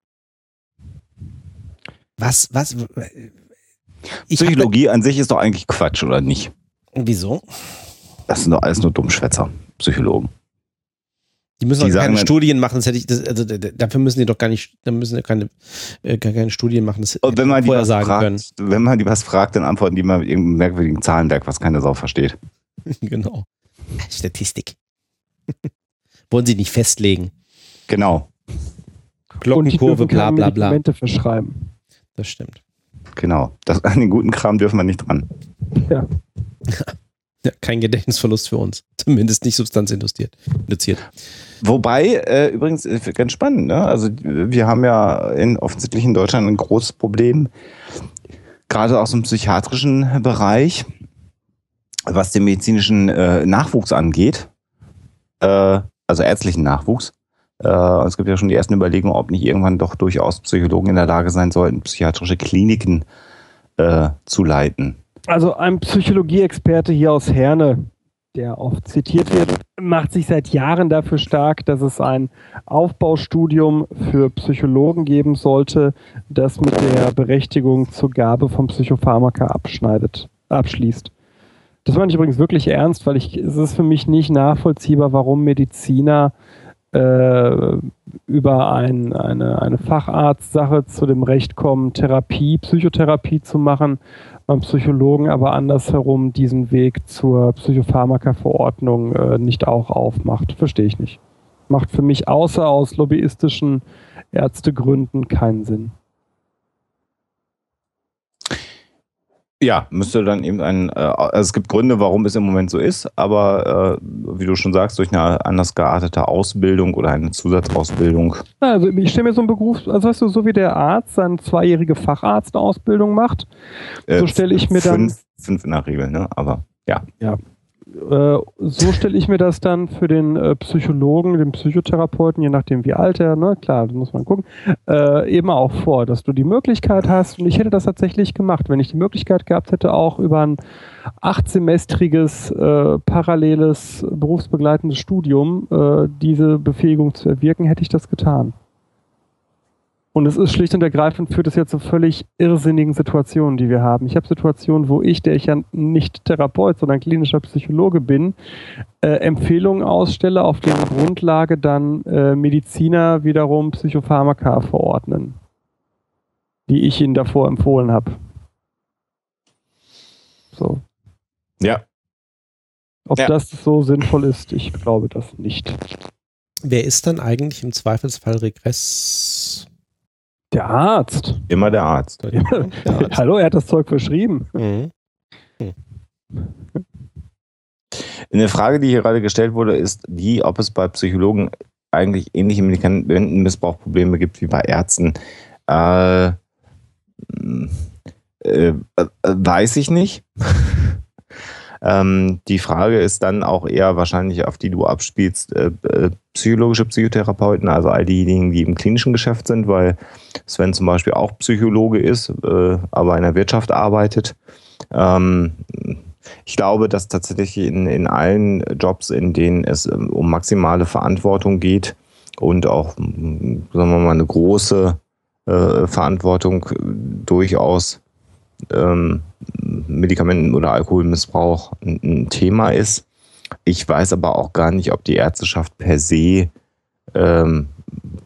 Was, was? Ich hab-
Psychologie an sich ist doch eigentlich Quatsch, oder nicht?
Wieso?
Das sind doch alles nur Dummschwätzer, Psychologen.
Die müssen
Die
doch
sagen
keine
dann-
Studien machen. Das hätte ich, das, also dafür müssen die doch gar nicht, da müssen die keine, äh, keine Studien machen. Das
Und wenn man, die
vorher
was
sagen
fragt,
können.
wenn man die was fragt, dann antworten die mal mit irgendeinem merkwürdigen Zahlenwerk, was keine Sau versteht. *laughs*
genau. Statistik. *laughs* Wollen sie nicht festlegen.
Genau,
Glockenkurve, bla bla bla.
Medikamente verschreiben.
Das stimmt.
genau. Das, an den guten Kram dürfen wir nicht dran.
Ja. *laughs*
Ja, kein Gedächtnisverlust für uns. Zumindest nicht substanzinduziert.
Wobei, äh, übrigens, äh, ganz spannend, ne? Also wir haben ja in, offensichtlich in Deutschland ein großes Problem, gerade aus dem psychiatrischen Bereich, was den medizinischen äh, Nachwuchs angeht, äh, also ärztlichen Nachwuchs. Äh, es gibt ja schon die ersten Überlegungen, ob nicht irgendwann doch durchaus Psychologen in der Lage sein sollten, psychiatrische Kliniken äh, zu leiten.
Also ein Psychologieexperte hier aus Herne, der oft zitiert wird, macht sich seit Jahren dafür stark, dass es ein Aufbaustudium für Psychologen geben sollte, das mit der Berechtigung zur Gabe von Psychopharmaka abschneidet, abschließt. Das meine ich übrigens wirklich ernst, weil ich, es ist für mich nicht nachvollziehbar, warum Mediziner äh, über ein, eine, eine Facharztsache zu dem Recht kommen, Therapie, Psychotherapie zu machen, beim Psychologen aber andersherum diesen Weg zur Psychopharmaka-Verordnung äh, nicht auch aufmacht. Verstehe ich nicht. Macht für mich außer aus lobbyistischen Ärztegründen keinen Sinn.
Ja, müsste dann eben ein, äh, also es gibt Gründe, warum es im Moment so ist, aber äh, wie du schon sagst, durch eine anders geartete Ausbildung oder eine Zusatzausbildung.
Also ich stelle mir so einen Beruf, also weißt du, so wie der Arzt seine zweijährige Facharztausbildung macht,
Äh,
So stelle ich mir dann-
fünf, fünf in der Regel, ne? Aber ja.
Äh, so stelle ich mir das dann für den äh, Psychologen, den Psychotherapeuten, je nachdem wie alt er, ne, klar, das muss man gucken, äh, eben auch vor, dass du die Möglichkeit hast, und ich hätte das tatsächlich gemacht, wenn ich die Möglichkeit gehabt hätte, auch über ein achtsemestriges äh, paralleles berufsbegleitendes Studium äh, diese Befähigung zu erwirken, hätte ich das getan. Und es ist schlicht und ergreifend, führt es ja zu völlig irrsinnigen Situationen, die wir haben. Ich habe Situationen, wo ich, der ich ja nicht Therapeut, sondern klinischer Psychologe bin, äh, Empfehlungen ausstelle, auf deren Grundlage dann äh, Mediziner wiederum Psychopharmaka verordnen, die ich ihnen davor empfohlen habe. So.
Ja.
Ob
Ja.
das so sinnvoll ist, ich glaube das nicht.
Wer ist dann eigentlich im Zweifelsfall Regress?
Der Arzt.
Immer der Arzt. *laughs*
Der Arzt.
Hallo, er hat das Zeug verschrieben.
Mhm.
Eine Frage, die hier gerade gestellt wurde, ist die, ob es bei Psychologen eigentlich ähnliche Medikamentenmissbrauchprobleme gibt wie bei Ärzten. Äh, äh, äh weiß ich nicht. *laughs* ähm, die Frage ist dann auch eher wahrscheinlich, auf die du abspielst, äh, äh, psychologische Psychotherapeuten, also all diejenigen, die im klinischen Geschäft sind, weil Sven zum Beispiel auch Psychologe ist, äh, aber in der Wirtschaft arbeitet. Ähm, ich glaube, dass tatsächlich in, in allen Jobs, in denen es ähm, um maximale Verantwortung geht und auch, sagen wir mal, eine große äh, Verantwortung durchaus ähm, Medikamenten- oder Alkoholmissbrauch ein, Thema ist. Ich weiß aber auch gar nicht, ob die Ärzteschaft per se ähm,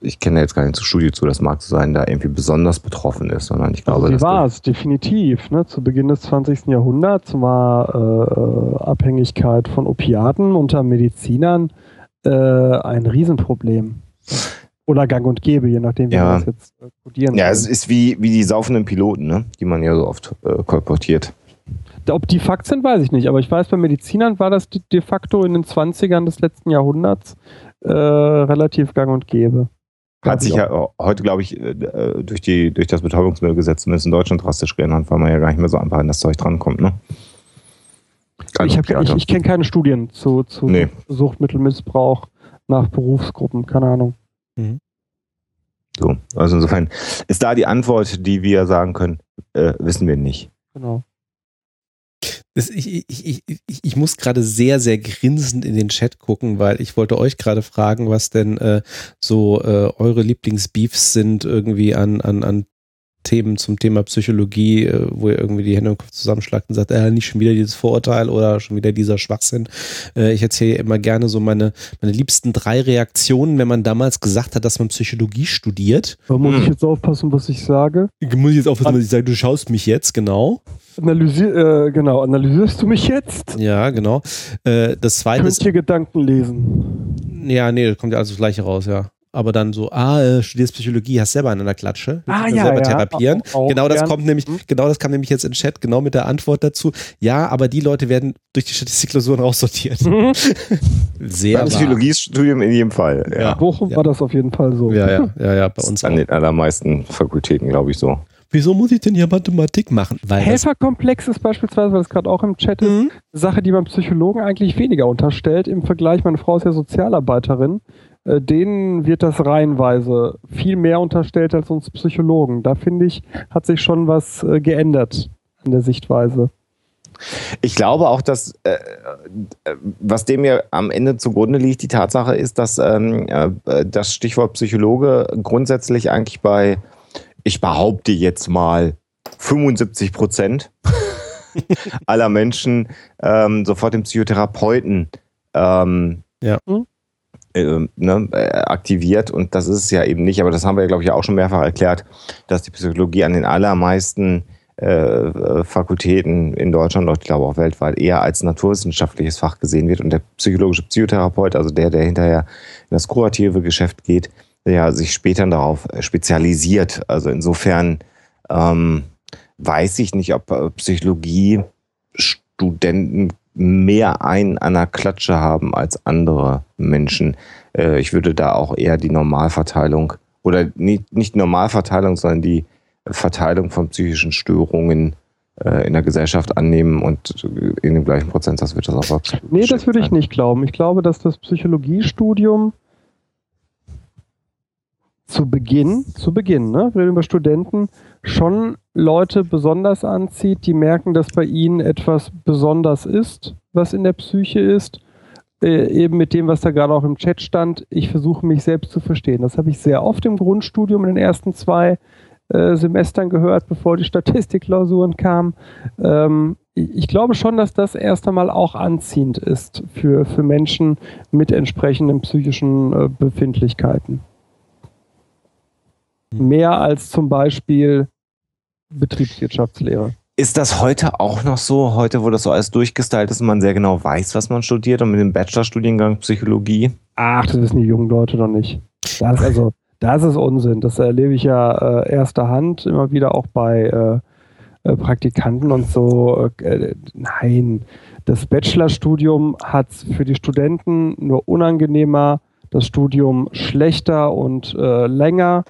ich kenne jetzt keine Studie zu, das mag so sein, da irgendwie besonders betroffen ist, sondern ich glaube,
also sie war es definitiv. Ne? Zu Beginn des 20. Jahrhunderts war äh, Abhängigkeit von Opiaten unter Medizinern äh, ein Riesenproblem. Oder Gang und Gäbe, je nachdem, wie ja. man das jetzt
äh, kodieren Ja, es ist wie, wie die saufenden Piloten, ne? die man ja so oft äh, kolportiert.
Ob die Fakt sind, weiß ich nicht, aber ich weiß, bei Medizinern war das de facto in den 20ern des letzten Jahrhunderts äh, relativ gang und gäbe.
Hat sich ja heute, glaube ich, äh, äh, durch, die, durch das Betäubungsmittelgesetz zumindest in Deutschland drastisch geändert, weil man ja gar nicht mehr so einfach an das Zeug drankommt. Ne?
ich ich, ich kenne keine Studien zu, zu nee. Suchtmittelmissbrauch nach Berufsgruppen, keine Ahnung. Mhm.
So, also insofern ist da die Antwort, die wir sagen können, äh, wissen wir nicht.
Genau.
Das, ich, ich, ich, ich muss gerade sehr, sehr grinsend in den Chat gucken, weil ich wollte euch gerade fragen, was denn äh, so äh, eure Lieblingsbeefs sind irgendwie an, an, an Themen zum Thema Psychologie, äh, wo ihr irgendwie die Hände im Kopf zusammenschlagt und sagt, äh, nicht schon wieder dieses Vorurteil oder schon wieder dieser Schwachsinn. Äh, ich erzähle immer gerne so meine, meine liebsten drei Reaktionen, wenn man damals gesagt hat, dass man Psychologie studiert.
Da muss ich hm. jetzt aufpassen, was ich sage?
Muss ich jetzt aufpassen, was ich sage? Du schaust mich jetzt, genau.
Analysier, äh, genau, analysierst du mich jetzt?
Ja, genau. Äh, das zweite
Könnt ihr Gedanken lesen?
Ja, nee, das kommt ja alles das gleiche raus, ja aber dann so, ah, äh, studierst Psychologie, hast selber eine Klatsche,
ah, ja,
selber
ja.
therapieren. Auch, auch genau das gern. kommt nämlich, mhm. genau das kam nämlich jetzt in Chat, genau mit der Antwort dazu. Ja, aber die Leute werden durch die Statistikklausuren raussortiert. Mhm. *laughs*
Sehr Beim Psychologiestudium in jedem Fall.
Ja. ja. Bochum ja. war das auf jeden Fall so.
Ja, ja, ja, ja bei uns.
An auch. den allermeisten Fakultäten, glaube ich, so.
Wieso muss ich denn hier Mathematik machen?
Weil Helferkomplex ist beispielsweise, weil es gerade auch im Chat ist, mhm. Sache, die beim Psychologen eigentlich weniger unterstellt. Im Vergleich, meine Frau ist ja Sozialarbeiterin äh, denen wird das reihenweise viel mehr unterstellt als uns Psychologen. Da finde ich, hat sich schon was äh, geändert an der Sichtweise.
Ich glaube auch, dass äh, äh was dem ja am Ende zugrunde liegt, die Tatsache ist, dass ähm, äh, das Stichwort Psychologe grundsätzlich eigentlich bei, ich behaupte jetzt mal, 75 Prozent *laughs* aller Menschen ähm, sofort den Psychotherapeuten ähm,
ja. Hm?
äh, ne, äh, aktiviert und das ist es ja eben nicht, aber das haben wir glaube ich, auch schon mehrfach erklärt, dass die Psychologie an den allermeisten äh, äh, Fakultäten in Deutschland und ich glaube auch weltweit eher als naturwissenschaftliches Fach gesehen wird und der psychologische Psychotherapeut, also der, der hinterher in das kurative Geschäft geht, der sich später darauf spezialisiert. Also insofern ähm, weiß ich nicht, ob Psychologie Studenten mehr einen an der Klatsche haben als andere Menschen. Äh, ich würde da auch eher die Normalverteilung oder nicht, nicht Normalverteilung, sondern die Verteilung von psychischen Störungen äh, in der Gesellschaft annehmen und in dem gleichen Prozentsatz wird das auch
absolut. Nee, das würde ich nicht glauben. Ich glaube, dass das Psychologiestudium zu Beginn, zu Beginn, ne, wir reden über Studenten, schon Leute besonders anzieht, die merken, dass bei ihnen etwas besonders ist, was in der Psyche ist. Äh, eben mit dem, was da gerade auch im Chat stand, ich versuche mich selbst zu verstehen. Das habe ich sehr oft im Grundstudium in den ersten zwei äh, Semestern gehört, bevor die *laughs* Statistikklausuren kamen. Ähm, ich glaube schon, dass das erst einmal auch anziehend ist für, für Menschen mit entsprechenden psychischen äh, Befindlichkeiten. Hm. Mehr als zum Beispiel Betriebswirtschaftslehre.
Ist das heute auch noch so, heute, wo das so alles durchgestylt ist und man sehr genau weiß, was man studiert und mit dem Bachelorstudiengang Psychologie?
Ach, das wissen die jungen Leute noch nicht. Das, also, das ist Unsinn. Das erlebe ich ja äh, erster Hand immer wieder auch bei äh, äh Praktikanten und so. Äh, nein, das Bachelorstudium hat es für die Studenten nur unangenehmer das Studium schlechter und äh, länger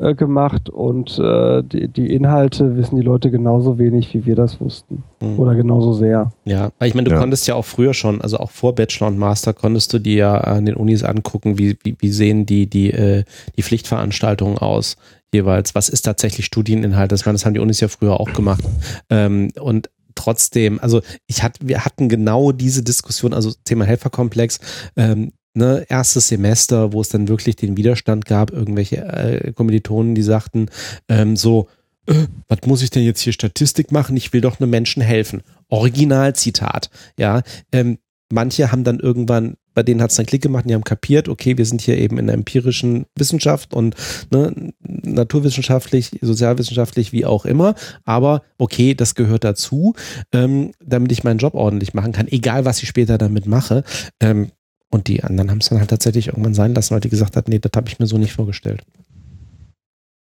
äh, gemacht und äh, die, die, Inhalte wissen die Leute genauso wenig, wie wir das wussten. Mhm. Oder genauso sehr.
Ja, ich meine, du ja. konntest ja auch früher schon, also auch vor Bachelor und Master, konntest du dir ja an den Unis angucken, wie, wie, wie sehen die, die, äh, die Pflichtveranstaltungen aus jeweils, was ist tatsächlich Studieninhalt? Das, meine, das haben die Unis ja früher auch gemacht. Ähm, und trotzdem, also ich hatte, wir hatten genau diese Diskussion, also Thema Helferkomplex, ähm, ne, erstes Semester, wo es dann wirklich den Widerstand gab, irgendwelche äh, Kommilitonen, die sagten, ähm, so, äh, was muss ich denn jetzt hier Statistik machen? Ich will doch nur Menschen helfen. Originalzitat. Ja, ähm, manche haben dann irgendwann, bei denen hat es dann Klick gemacht, die haben kapiert, okay, wir sind hier eben in der empirischen Wissenschaft und ne, naturwissenschaftlich, sozialwissenschaftlich, wie auch immer. Aber okay, das gehört dazu, ähm, damit ich meinen Job ordentlich machen kann, egal was ich später damit mache. Ähm, und die anderen haben es dann halt tatsächlich irgendwann sein lassen, weil die gesagt hat, nee, das habe ich mir so nicht vorgestellt.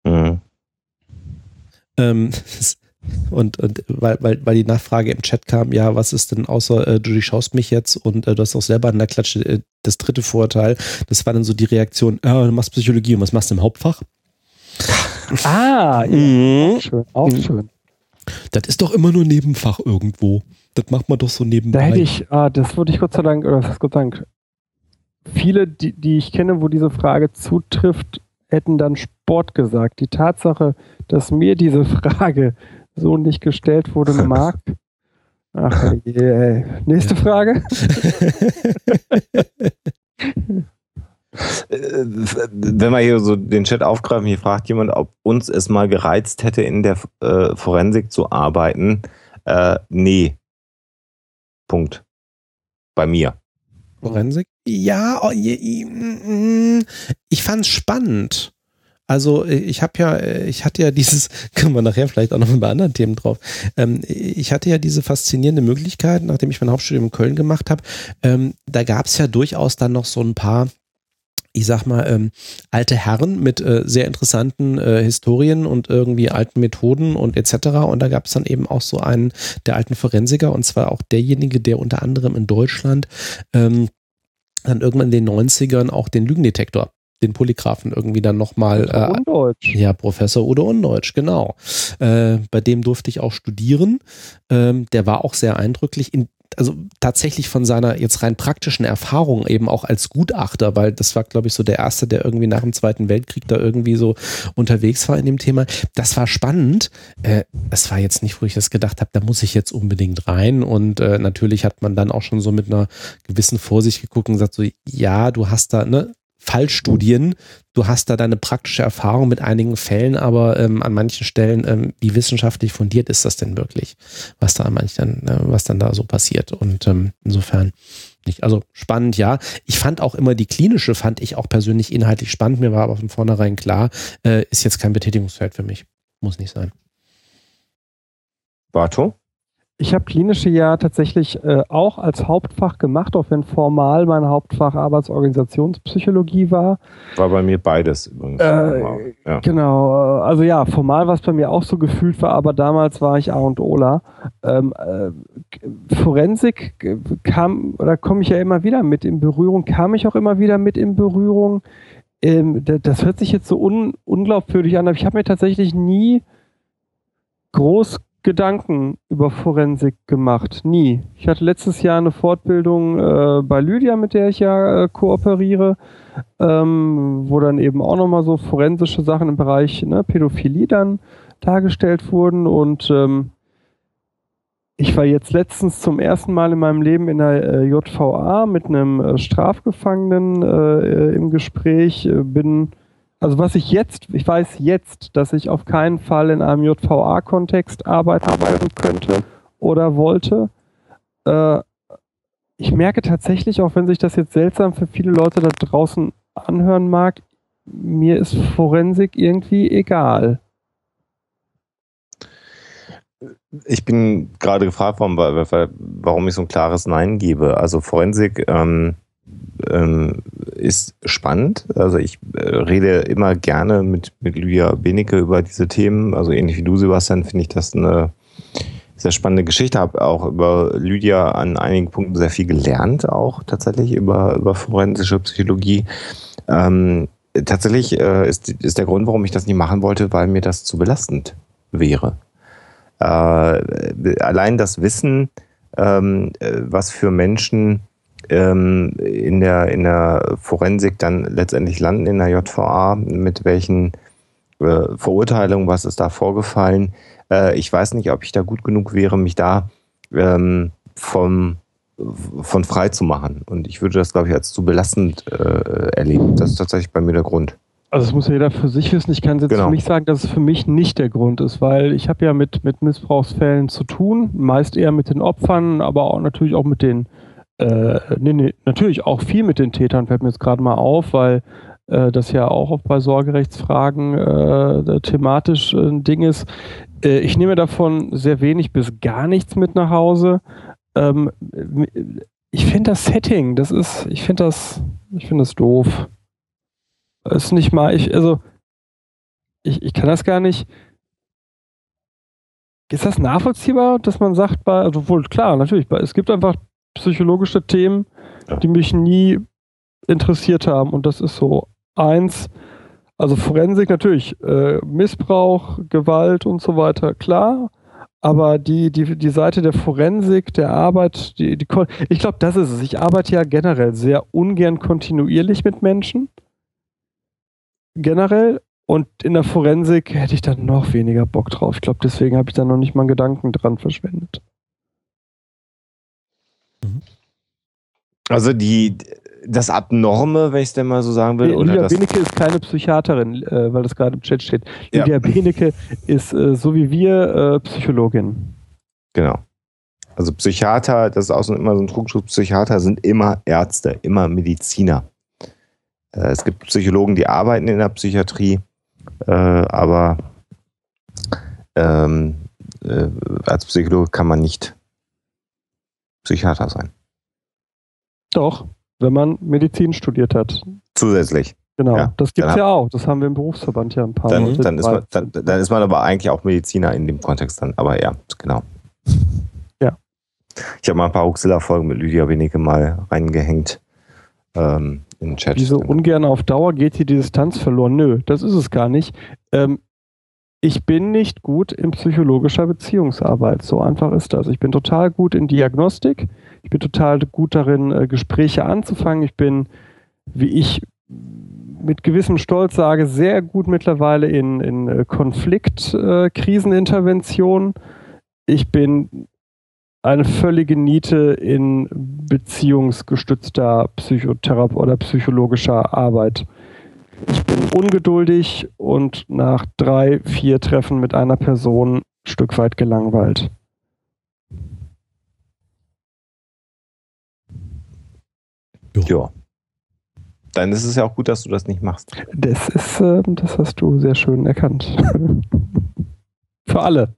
Mhm. Ähm, *laughs* und, und weil, weil, weil die Nachfrage im Chat kam, ja, was ist denn außer äh, du durchschaust mich jetzt und äh, du hast auch selber an der Klatsche äh, das dritte Vorteil, das war dann so die Reaktion, ah, du machst Psychologie und was machst du im Hauptfach? *laughs*
Ah, ja, mhm. auch schön, auch mhm. schön.
Das ist doch immer nur Nebenfach irgendwo. Das macht man doch so nebenbei.
Da hätte ich, ah, das würde ich Gott sei Dank, oder was Gott sei Dank, viele, die, die ich kenne, wo diese Frage zutrifft, hätten dann Sport gesagt. Die Tatsache, dass mir diese *laughs* Frage so nicht gestellt wurde, *laughs* mag. Ach je, Nächste Frage. *laughs*
Wenn wir hier so den Chat aufgreifen, hier fragt jemand, ob uns es mal gereizt hätte, in der äh, Forensik zu arbeiten. Äh, nee. Punkt. Bei mir.
Forensik? Ja, oh, mm, mm. ich fand es spannend. Also äh, ich habe ja, äh, ich hatte ja dieses, *laughs* können wir nachher vielleicht auch noch bei anderen Themen drauf. Ähm, ich hatte ja diese faszinierende Möglichkeit, nachdem ich mein Hauptstudium in Köln gemacht habe, ähm, da gab es ja durchaus dann noch so ein paar ich sag mal, ähm, alte Herren mit äh, sehr interessanten äh, Historien und irgendwie alten Methoden und etc. Und da gab es dann eben auch so einen der alten Forensiker, und zwar auch derjenige, der unter anderem in Deutschland ähm, dann irgendwann in den 90ern auch den Lügendetektor den Polygraphen irgendwie dann nochmal. Äh, Undeutsch. Ja, Professor Udo Undeutsch, genau. Äh, bei dem durfte ich auch studieren. Ähm, der war auch sehr eindrücklich. In, also tatsächlich von seiner jetzt rein praktischen Erfahrung eben auch als Gutachter, weil das war, glaube ich, so der erste, der irgendwie nach dem Zweiten Weltkrieg da irgendwie so unterwegs war in dem Thema. Das war spannend. Äh, war jetzt nicht, wo ich das gedacht habe, da muss ich jetzt unbedingt rein. Und äh, natürlich hat man dann auch schon so mit einer gewissen Vorsicht geguckt und gesagt, so, ja, du hast da, ne, Fallstudien. Du hast da deine praktische Erfahrung mit einigen Fällen, aber ähm, an manchen Stellen, ähm, wie wissenschaftlich fundiert ist das denn wirklich, was da an äh, was dann da so passiert? Und ähm, insofern nicht. Also spannend, ja. Ich fand auch immer die klinische, fand ich auch persönlich inhaltlich spannend. Mir war aber von vornherein klar, äh, ist jetzt kein Betätigungsfeld für mich. Muss nicht sein.
Barto?
Ich habe klinische ja tatsächlich äh, auch als Hauptfach gemacht, auch wenn formal mein Hauptfach Arbeitsorganisationspsychologie war.
War bei mir beides übrigens.
Äh, ja. Genau, äh, also ja, formal war es bei mir auch so gefühlt war, aber damals war ich A und Ola. Ähm, äh, Forensik kam, oder komme ich ja immer wieder mit in Berührung, kam ich auch immer wieder mit in Berührung. Ähm, das hört sich jetzt so un unglaubwürdig an, aber ich habe mir tatsächlich nie groß Gedanken über Forensik gemacht. Nie. Ich hatte letztes Jahr eine Fortbildung äh, bei Lydia, mit der ich ja äh, kooperiere, ähm, wo dann eben auch nochmal so forensische Sachen im Bereich ne, Pädophilie dann dargestellt wurden. Und ähm, ich war jetzt letztens zum ersten Mal in meinem Leben in der äh, JVA mit einem äh, Strafgefangenen äh, im Gespräch, äh, bin also was ich jetzt, ich weiß jetzt, dass ich auf keinen Fall in einem JVA-Kontext arbeiten könnte oder wollte. Äh, ich merke tatsächlich, auch wenn sich das jetzt seltsam für viele Leute da draußen anhören mag, mir ist Forensik irgendwie egal.
Ich bin gerade gefragt worden, warum ich so ein klares Nein gebe. Also Forensik ähm, ähm, ist spannend. Also ich äh, rede immer gerne mit, mit Lydia Benecke über diese Themen. Also ähnlich wie du, Sebastian, finde ich das eine sehr spannende Geschichte. Habe auch über Lydia an einigen Punkten sehr viel gelernt, auch tatsächlich über, über forensische Psychologie. Ähm, tatsächlich äh, ist, ist der Grund, warum ich das nicht machen wollte, weil mir das zu belastend wäre. Äh, allein das Wissen, ähm, äh, was für Menschen ähm, in, der, in der Forensik dann letztendlich landen in der JVA, mit welchen äh, Verurteilungen, was ist da vorgefallen. Äh, ich weiß nicht, ob ich da gut genug wäre, mich da ähm, vom von frei zu machen. Und ich würde das, glaube ich, als zu belastend äh, erleben. Das ist tatsächlich bei mir der Grund.
Also das muss ja jeder für sich wissen. Ich kann jetzt genau. für mich sagen, dass es für mich nicht der Grund ist, weil ich habe ja mit, mit Missbrauchsfällen zu tun, meist eher mit den Opfern, aber auch natürlich auch mit den, äh, nee, nee, natürlich auch viel mit den Tätern, fällt mir jetzt gerade mal auf, weil äh, das ja auch bei Sorgerechtsfragen äh, thematisch ein Ding ist. Äh, ich nehme davon sehr wenig bis gar nichts mit nach Hause ähm, ich finde das Setting, das ist, ich finde das, ich finde das doof. Ist nicht mal, ich, also, ich, ich kann das gar nicht. Ist das nachvollziehbar, dass man sagt, bei, also wohl klar, natürlich, es gibt einfach psychologische Themen, die mich nie interessiert haben. Und das ist so eins, also Forensik natürlich, äh, Missbrauch, Gewalt und so weiter, klar. Aber die, die, die Seite der Forensik, der Arbeit, die, die, ich glaube, das ist es. Ich arbeite ja generell sehr ungern kontinuierlich mit Menschen. Generell. Und in der Forensik hätte ich dann noch weniger Bock drauf. Ich glaube, deswegen habe ich da noch nicht mal einen Gedanken dran verschwendet.
Also die, das Abnorme, wenn ich es denn mal so sagen will.
Nee, Lydia Benecke ist keine Psychiaterin, äh, weil das gerade im Chat steht. Lydia ja. Benecke ist äh, so wie wir äh, Psychologin.
Genau. Also Psychiater, das ist auch so, immer so ein Trugschluss, Psychiater sind immer Ärzte, immer Mediziner. Äh, es gibt Psychologen, die arbeiten in der Psychiatrie, äh, aber ähm, äh, als Psychologe kann man nicht Psychiater sein.
Doch, wenn man Medizin studiert hat.
Zusätzlich.
Genau, ja. das gibt es ja auch. Das haben wir im Berufsverband ja ein paar
Mal. Dann, ist man, dann, dann, ist man aber eigentlich auch Mediziner in dem Kontext dann. Aber ja, genau.
Ja.
Ich habe mal ein paar Huxilla-Folgen mit Lydia Wenige mal reingehängt. Ähm, in den Chat.
Wieso ungern auf Dauer geht hier die Distanz verloren? Nö, das ist es gar nicht. Ähm, ich bin nicht gut in psychologischer Beziehungsarbeit. So einfach ist das. Ich bin total gut in Diagnostik. Ich bin total gut darin, äh, Gespräche anzufangen. Ich bin, wie ich mit gewissem Stolz sage, sehr gut mittlerweile in, in äh, Konfliktkrisenintervention. ich bin eine völlige Niete in beziehungsgestützter Psychotherapie oder psychologischer Arbeit. Ich bin ungeduldig und nach drei, vier Treffen mit einer Person ein Stück weit gelangweilt.
Ja. Dann ist es ja auch gut, dass du das nicht machst.
Das ist, äh, das hast du sehr schön erkannt. *laughs* Für alle.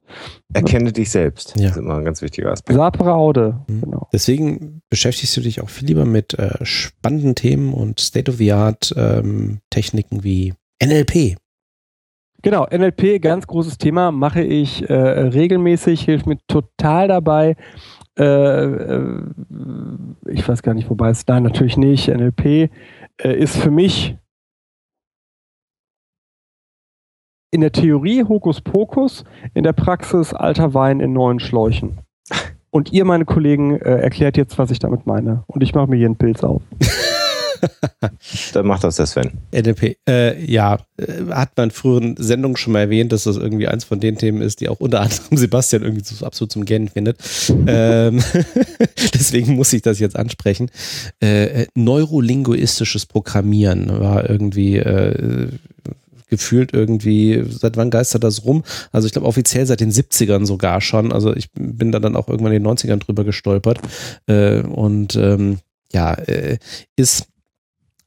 Erkenne dich selbst.
Ja.
Das ist immer ein ganz wichtiger Aspekt.
Sapere Aude.
Mhm. Genau. Deswegen beschäftigst du dich auch viel lieber mit äh, spannenden Themen und State-of-the-Art-Techniken ähm, wie NLP.
Genau, NLP, ganz großes Thema, mache ich äh, regelmäßig, hilft mir total dabei. Äh, äh, ich weiß gar nicht, wobei es, nein, natürlich nicht. NLP äh, ist für mich in der Theorie Hokuspokus, in der Praxis alter Wein in neuen Schläuchen. Und ihr, meine Kollegen, äh, erklärt jetzt, was ich damit meine. Und ich mache mir hier einen Pilz auf.
Dann macht das der Sven.
NLP, äh, ja, äh, hat man in früheren Sendungen schon mal erwähnt, dass das irgendwie eins von den Themen ist, die auch unter anderem *laughs* Sebastian irgendwie so absolut zum Gähnen findet. *laughs* ähm, *laughs* deswegen muss ich das jetzt ansprechen. Äh, äh, neurolinguistisches Programmieren war irgendwie äh, gefühlt irgendwie, seit wann geistert das rum? Also ich glaube offiziell seit den 70ern sogar schon. Also ich bin da dann auch irgendwann in den 90ern drüber gestolpert. Äh, und ähm, ja, äh, ist,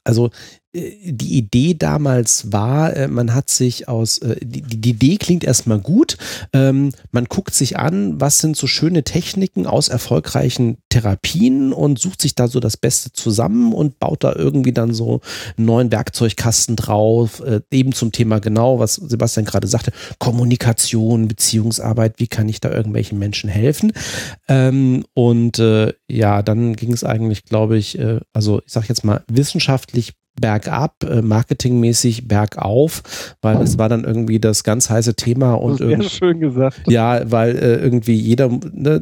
also die Idee damals war, äh, man hat sich aus, äh, die, die Idee klingt erstmal gut, ähm, man guckt sich an, was sind so schöne Techniken aus erfolgreichen Therapien und sucht sich da so das Beste zusammen und baut da irgendwie dann so einen neuen Werkzeugkasten drauf, äh, eben zum Thema genau, was Sebastian gerade sagte, Kommunikation, Beziehungsarbeit, wie kann ich da irgendwelchen Menschen helfen? Ähm, und äh, ja, dann ging es eigentlich, glaube ich, äh, also ich sage jetzt mal wissenschaftlich bergab, äh, marketingmäßig bergauf, weil es war dann irgendwie das ganz heiße Thema und
irgendwie, schön gesagt.
Ja, weil äh, irgendwie jeder, ne,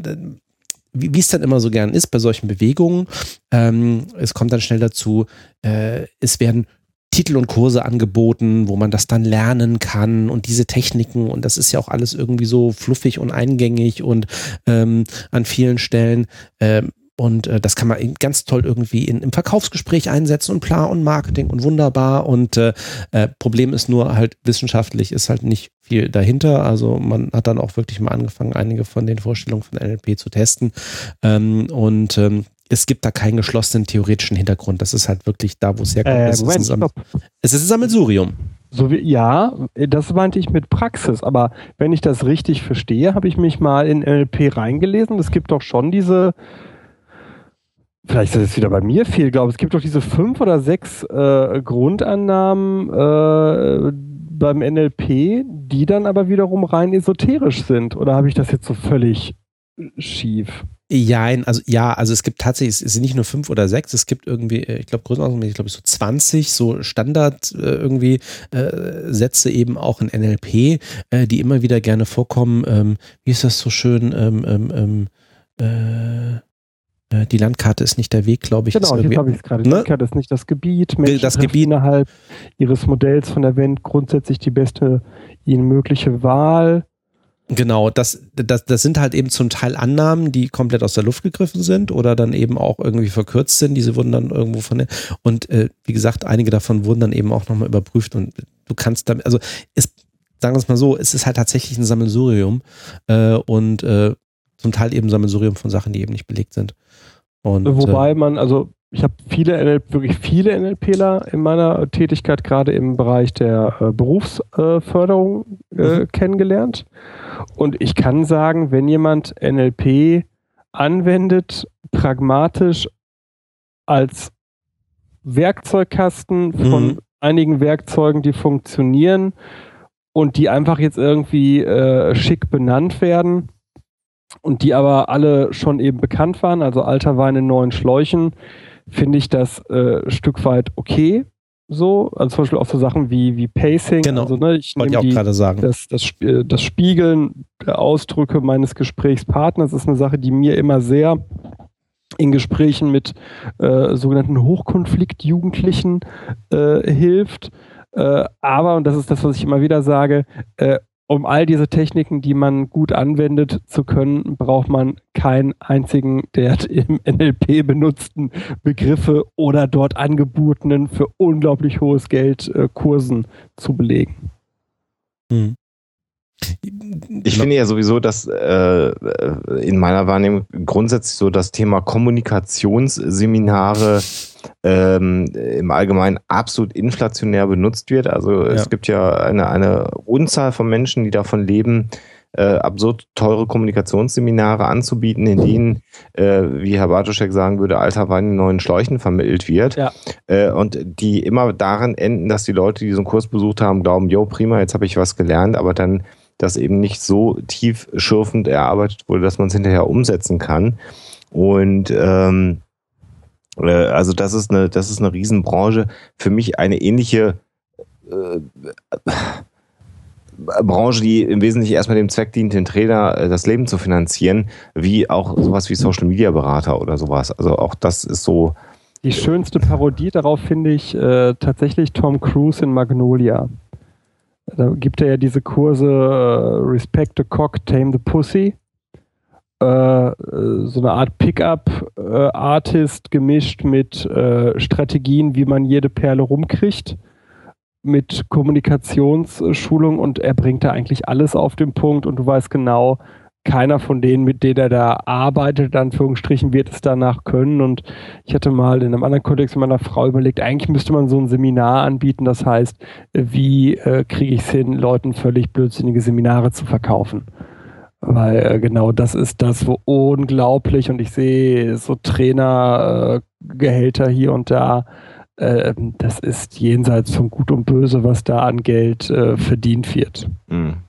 wie es dann immer so gern ist bei solchen Bewegungen, ähm, es kommt dann schnell dazu, äh, es werden Titel und Kurse angeboten, wo man das dann lernen kann und diese Techniken und das ist ja auch alles irgendwie so fluffig und eingängig und ähm, an vielen Stellen ähm, und äh, das kann man ganz toll irgendwie in, im Verkaufsgespräch einsetzen und Plan und Marketing und wunderbar. Und äh, äh, Problem ist nur halt wissenschaftlich ist halt nicht viel dahinter. Also man hat dann auch wirklich mal angefangen, einige von den Vorstellungen von NLP zu testen. Ähm, und ähm, es gibt da keinen geschlossenen theoretischen Hintergrund. Das ist halt wirklich da, wo es herkommt. Äh, es, ist ein Sam es ist ein Sammelsurium.
So wie, ja, das meinte ich mit Praxis, aber wenn ich das richtig verstehe, habe ich mich mal in NLP reingelesen. Es gibt doch schon diese vielleicht ist es wieder bei mir viel, glaube es gibt doch diese fünf oder sechs äh, Grundannahmen äh, beim NLP, die dann aber wiederum rein esoterisch sind. Oder habe ich das jetzt so völlig schief?
Ja, also ja, also es gibt tatsächlich, es sind nicht nur fünf oder sechs, es gibt irgendwie, äh, ich glaube, größtenteils, ich glaube, so 20 so Standard äh, irgendwie äh, Sätze eben auch in NLP, äh, die immer wieder gerne vorkommen. Ähm, wie ist das so schön? Ähm, ähm, ähm äh, äh, die Landkarte ist nicht der Weg, glaube ich.
Genau, jetzt habe ich es gerade. Die ne? Landkarte ist nicht das Gebiet.
Menschen das Gebiet
innerhalb ihres Modells von der Welt grundsätzlich die beste ihnen mögliche Wahl.
Genau, das, das, das sind halt eben zum Teil Annahmen, die komplett aus der Luft gegriffen sind oder dann eben auch irgendwie verkürzt sind. Diese wurden dann irgendwo von der, und äh, wie gesagt, einige davon wurden dann eben auch nochmal überprüft und du kannst damit, also es, sagen wir es mal so, es ist halt tatsächlich ein Sammelsurium äh, und äh, zum Teil eben Sammelsurium von Sachen, die eben nicht belegt sind. Und,
Wobei äh, man, also ich habe viele NLP, wirklich viele NLPler in meiner Tätigkeit gerade im Bereich der äh, Berufsförderung äh, mhm. kennengelernt. Und ich kann sagen, wenn jemand NLP anwendet, pragmatisch als Werkzeugkasten von mhm. einigen Werkzeugen, die funktionieren und die einfach jetzt irgendwie äh, schick benannt werden, und die aber alle schon eben bekannt waren, also alter Wein in neuen Schläuchen, finde ich das äh, Stück weit okay. So, also zum Beispiel auch so Sachen wie, wie Pacing.
Genau.
Also,
ne, ich wollte ich auch gerade sagen.
Das, das, das Spiegeln der Ausdrücke meines Gesprächspartners ist eine Sache, die mir immer sehr in Gesprächen mit äh, sogenannten Hochkonfliktjugendlichen äh, hilft. Äh, aber, und das ist das, was ich immer wieder sage, äh, um all diese Techniken, die man gut anwendet zu können, braucht man keinen einzigen der *laughs* im NLP benutzten Begriffe oder dort angebotenen für unglaublich hohes Geld äh, Kursen zu belegen.
Hm. Ich finde ja sowieso, dass äh, in meiner Wahrnehmung grundsätzlich so das Thema Kommunikationsseminare ähm, im Allgemeinen absolut inflationär benutzt wird. Also ja. es gibt ja eine, eine Unzahl von Menschen, die davon leben, äh, absurd teure Kommunikationsseminare anzubieten, in denen, äh, wie Herr Bartoschek sagen würde, alter Wein in neuen Schläuchen vermittelt wird. Ja. Äh, und die immer daran enden, dass die Leute, die diesen Kurs besucht haben, glauben, jo, prima, jetzt habe ich was gelernt, aber dann das eben nicht so tief schürfend erarbeitet wurde, dass man es hinterher umsetzen kann. Und ähm, äh, also das ist eine, das ist eine Riesenbranche. Für mich eine ähnliche äh, Branche, die im Wesentlichen erstmal dem Zweck dient, den Trainer äh, das Leben zu finanzieren, wie auch sowas wie Social Media Berater oder sowas. Also auch das ist so.
Die schönste Parodie darauf finde ich äh, tatsächlich Tom Cruise in Magnolia. Da gibt er ja diese Kurse äh, Respect the Cock, Tame the Pussy. Äh, so eine Art Pickup-Artist gemischt mit äh, Strategien, wie man jede Perle rumkriegt, mit Kommunikationsschulung und er bringt da eigentlich alles auf den Punkt und du weißt genau, keiner von denen, mit denen er da arbeitet, in Anführungsstrichen, wird es danach können. Und ich hatte mal in einem anderen Kontext mit meiner Frau überlegt, eigentlich müsste man so ein Seminar anbieten, das heißt, wie äh, kriege ich es hin, Leuten völlig blödsinnige Seminare zu verkaufen. Weil äh, genau das ist das, wo unglaublich und ich sehe so Trainergehälter äh, hier und da. Äh, das ist jenseits von Gut und Böse, was da an Geld äh, verdient wird. Mhm.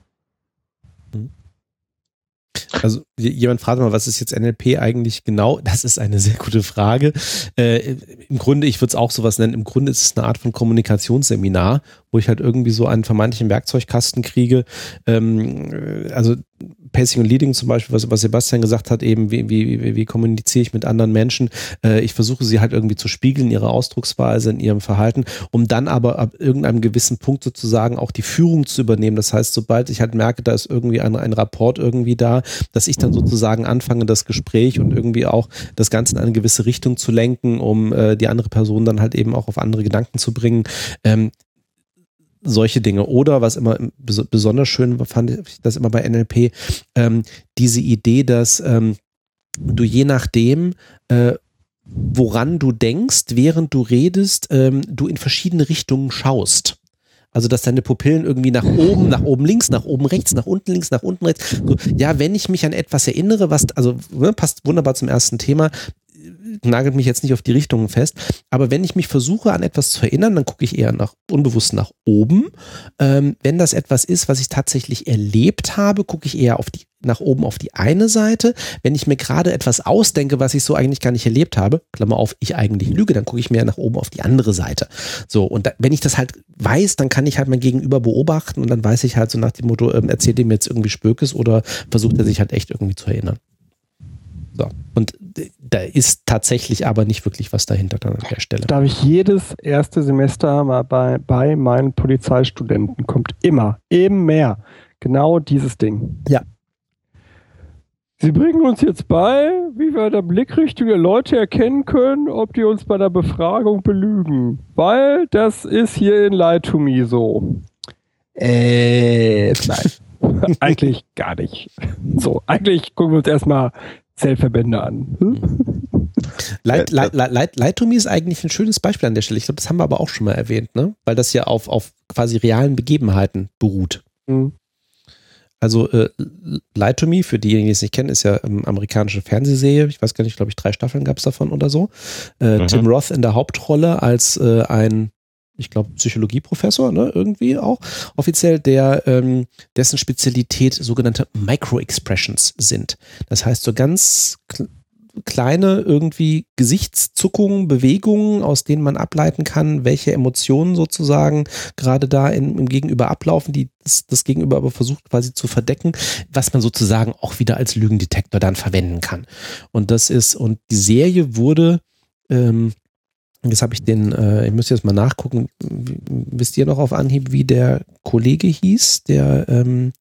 Also jemand fragt mal, was ist jetzt NLP eigentlich genau? Das ist eine sehr gute Frage. Äh, Im Grunde, ich würde es auch sowas nennen, im Grunde ist es eine Art von Kommunikationsseminar, wo ich halt irgendwie so einen vermeintlichen Werkzeugkasten kriege. Ähm, also Pacing und Leading zum Beispiel, was, was Sebastian gesagt hat, eben wie, wie, wie kommuniziere ich mit anderen Menschen. Äh, ich versuche sie halt irgendwie zu spiegeln, ihre Ausdrucksweise, in ihrem Verhalten, um dann aber ab irgendeinem gewissen Punkt sozusagen auch die Führung zu übernehmen. Das heißt, sobald ich halt merke, da ist irgendwie ein, ein Rapport irgendwie da, dass ich dann sozusagen anfange, das Gespräch und irgendwie auch das Ganze in eine gewisse Richtung zu lenken, um äh, die andere Person dann halt eben auch auf andere Gedanken zu bringen. Ähm, solche Dinge. Oder was immer besonders schön fand ich das immer bei NLP, ähm, diese Idee, dass ähm, du je nachdem, äh, woran du denkst, während du redest, ähm, du in verschiedene Richtungen schaust. Also, dass deine Pupillen irgendwie nach oben, nach oben links, nach oben rechts, nach unten links, nach unten rechts. Ja, wenn ich mich an etwas erinnere, was, also ne, passt wunderbar zum ersten Thema, nagelt mich jetzt nicht auf die Richtungen fest, aber wenn ich mich versuche an etwas zu erinnern, dann gucke ich eher nach unbewusst nach oben. Ähm, wenn das etwas ist, was ich tatsächlich erlebt habe, gucke ich eher auf die nach oben auf die eine Seite. Wenn ich mir gerade etwas ausdenke, was ich so eigentlich gar nicht erlebt habe, Klammer auf, ich eigentlich lüge, dann gucke ich mir nach oben auf die andere Seite. So, und da, wenn ich das halt weiß, dann kann ich halt mein Gegenüber beobachten und dann weiß ich halt so nach dem Motto, ähm, erzählt ihm jetzt irgendwie Spökes oder versucht er sich halt echt irgendwie zu erinnern. So. Und da ist tatsächlich aber nicht wirklich was dahinter dann an der Stelle.
Darf ich jedes erste Semester mal bei, bei meinen Polizeistudenten kommt immer, eben mehr, genau dieses Ding.
Ja.
Sie bringen uns jetzt bei, wie wir der Blickrichtung der Leute erkennen können, ob die uns bei der Befragung belügen. Weil das ist hier in Lie to Me so. Äh, nein. *laughs* eigentlich gar nicht. So, eigentlich gucken wir uns erstmal Zellverbände an. *laughs*
Light, Light, Light, Light to Me ist eigentlich ein schönes Beispiel an der Stelle. Ich glaube, das haben wir aber auch schon mal erwähnt, ne? Weil das ja auf, auf quasi realen Begebenheiten beruht. Mhm. Also äh, Light to Me, für diejenigen, die es nicht kennen, ist ja ähm, amerikanische Fernsehserie. Ich weiß gar nicht, glaube ich, drei Staffeln gab es davon oder so. Äh, mhm. Tim Roth in der Hauptrolle als äh, ein ich glaube, Psychologieprofessor, ne, irgendwie auch, offiziell, der, ähm, dessen Spezialität sogenannte Micro-Expressions sind. Das heißt, so ganz kleine irgendwie Gesichtszuckungen, Bewegungen, aus denen man ableiten kann, welche Emotionen sozusagen gerade da in, im Gegenüber ablaufen, die das, das Gegenüber aber versucht quasi zu verdecken, was man sozusagen auch wieder als Lügendetektor dann verwenden kann. Und das ist, und die Serie wurde ähm, Jetzt habe ich den, äh, ich müsste jetzt mal nachgucken, wisst ihr noch auf Anhieb, wie der Kollege hieß, der ähm,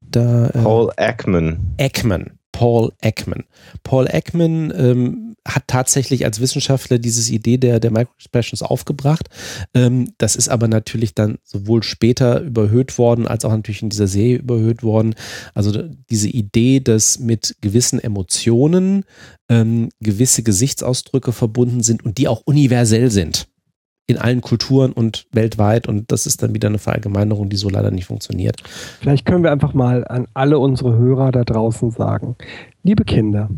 da.
Äh, Paul Ekman.
Ekman. Paul Ekman. Paul Ekman ähm, hat tatsächlich als Wissenschaftler diese Idee der, der Microexpressions aufgebracht. Ähm, das ist aber natürlich dann sowohl später überhöht worden, als auch natürlich in dieser Serie überhöht worden. Also diese Idee, dass mit gewissen Emotionen ähm, gewisse Gesichtsausdrücke verbunden sind und die auch universell sind in allen Kulturen und weltweit. Und das ist dann wieder eine Verallgemeinerung, die so leider nicht funktioniert.
Vielleicht können wir einfach mal an alle unsere Hörer da draußen sagen, liebe Kinder,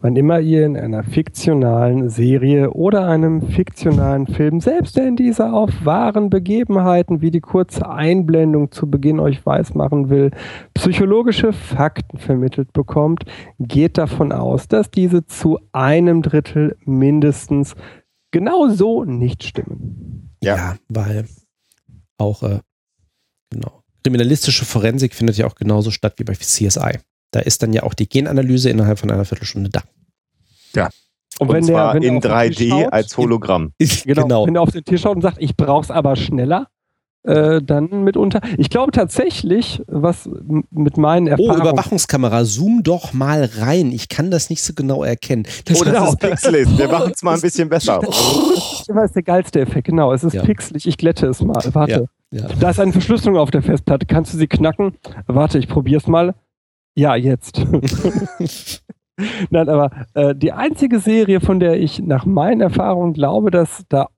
wann immer ihr in einer fiktionalen Serie oder einem fiktionalen Film, selbst wenn dieser auf wahren Begebenheiten wie die kurze Einblendung zu Beginn euch weismachen will, psychologische Fakten vermittelt bekommt, geht davon aus, dass diese zu einem Drittel mindestens genau so nicht stimmen.
Ja, ja weil auch, äh, genau. Kriminalistische Forensik findet ja auch genauso statt wie bei CSI. Da ist dann ja auch die Genanalyse innerhalb von einer Viertelstunde da.
Ja. Und, und zwar der, in 3D schaut, als Hologramm.
genau, genau. Wenn er auf den Tisch schaut und sagt, ich brauche es aber schneller, äh, dann mitunter. Ich glaube tatsächlich, was mit meinen oh, Erfahrungen.
Oh, Überwachungskamera, zoom doch mal rein. Ich kann das nicht so genau erkennen.
Das oh, das genau. ist pixelig. Wir *laughs* machen es mal ein bisschen besser.
Das ist der geilste Effekt, genau. Es ist ja. pixelig. Ich glätte es mal. Warte. Ja. Ja. Da ist eine Verschlüsselung auf der Festplatte. Kannst du sie knacken? Warte, ich probiere es mal. Ja, jetzt. *laughs* Nein, aber äh, die einzige Serie, von der ich nach meinen Erfahrungen glaube, dass da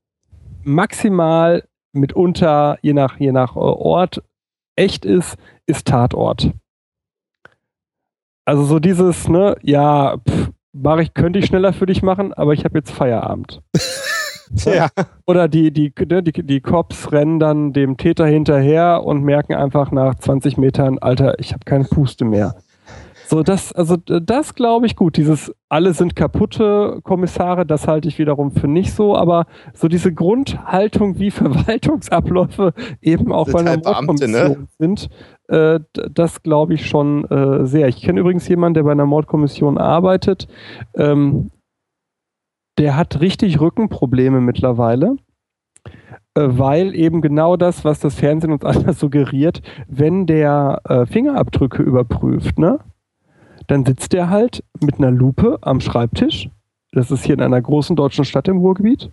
maximal mitunter, je nach, je nach äh, Ort, echt ist, ist Tatort. Also so dieses, ne, ja, pff, mach ich, könnte ich schneller für dich machen, aber ich habe jetzt Feierabend. *laughs*
Ja.
Oder die, die, ne, die, die Cops rennen dann dem Täter hinterher und merken einfach nach 20 Metern, Alter, ich habe keine Puste mehr. So, das, also das glaube ich gut. Dieses alle sind kaputte Kommissare, das halte ich wiederum für nicht so, aber so diese Grundhaltung, wie *laughs* Verwaltungsabläufe eben auch bei einer
halt Beamte, ne?
Mordkommission sind, äh, das glaube ich schon äh, sehr. Ich kenne übrigens jemanden, der bei einer Mordkommission arbeitet. Ähm, der hat richtig Rückenprobleme mittlerweile, äh, weil eben genau das, was das Fernsehen uns *laughs* alles suggeriert, wenn der äh, Fingerabdrücke überprüft, ne, dann sitzt der halt mit einer Lupe am Schreibtisch. Das ist hier in einer großen deutschen Stadt im Ruhrgebiet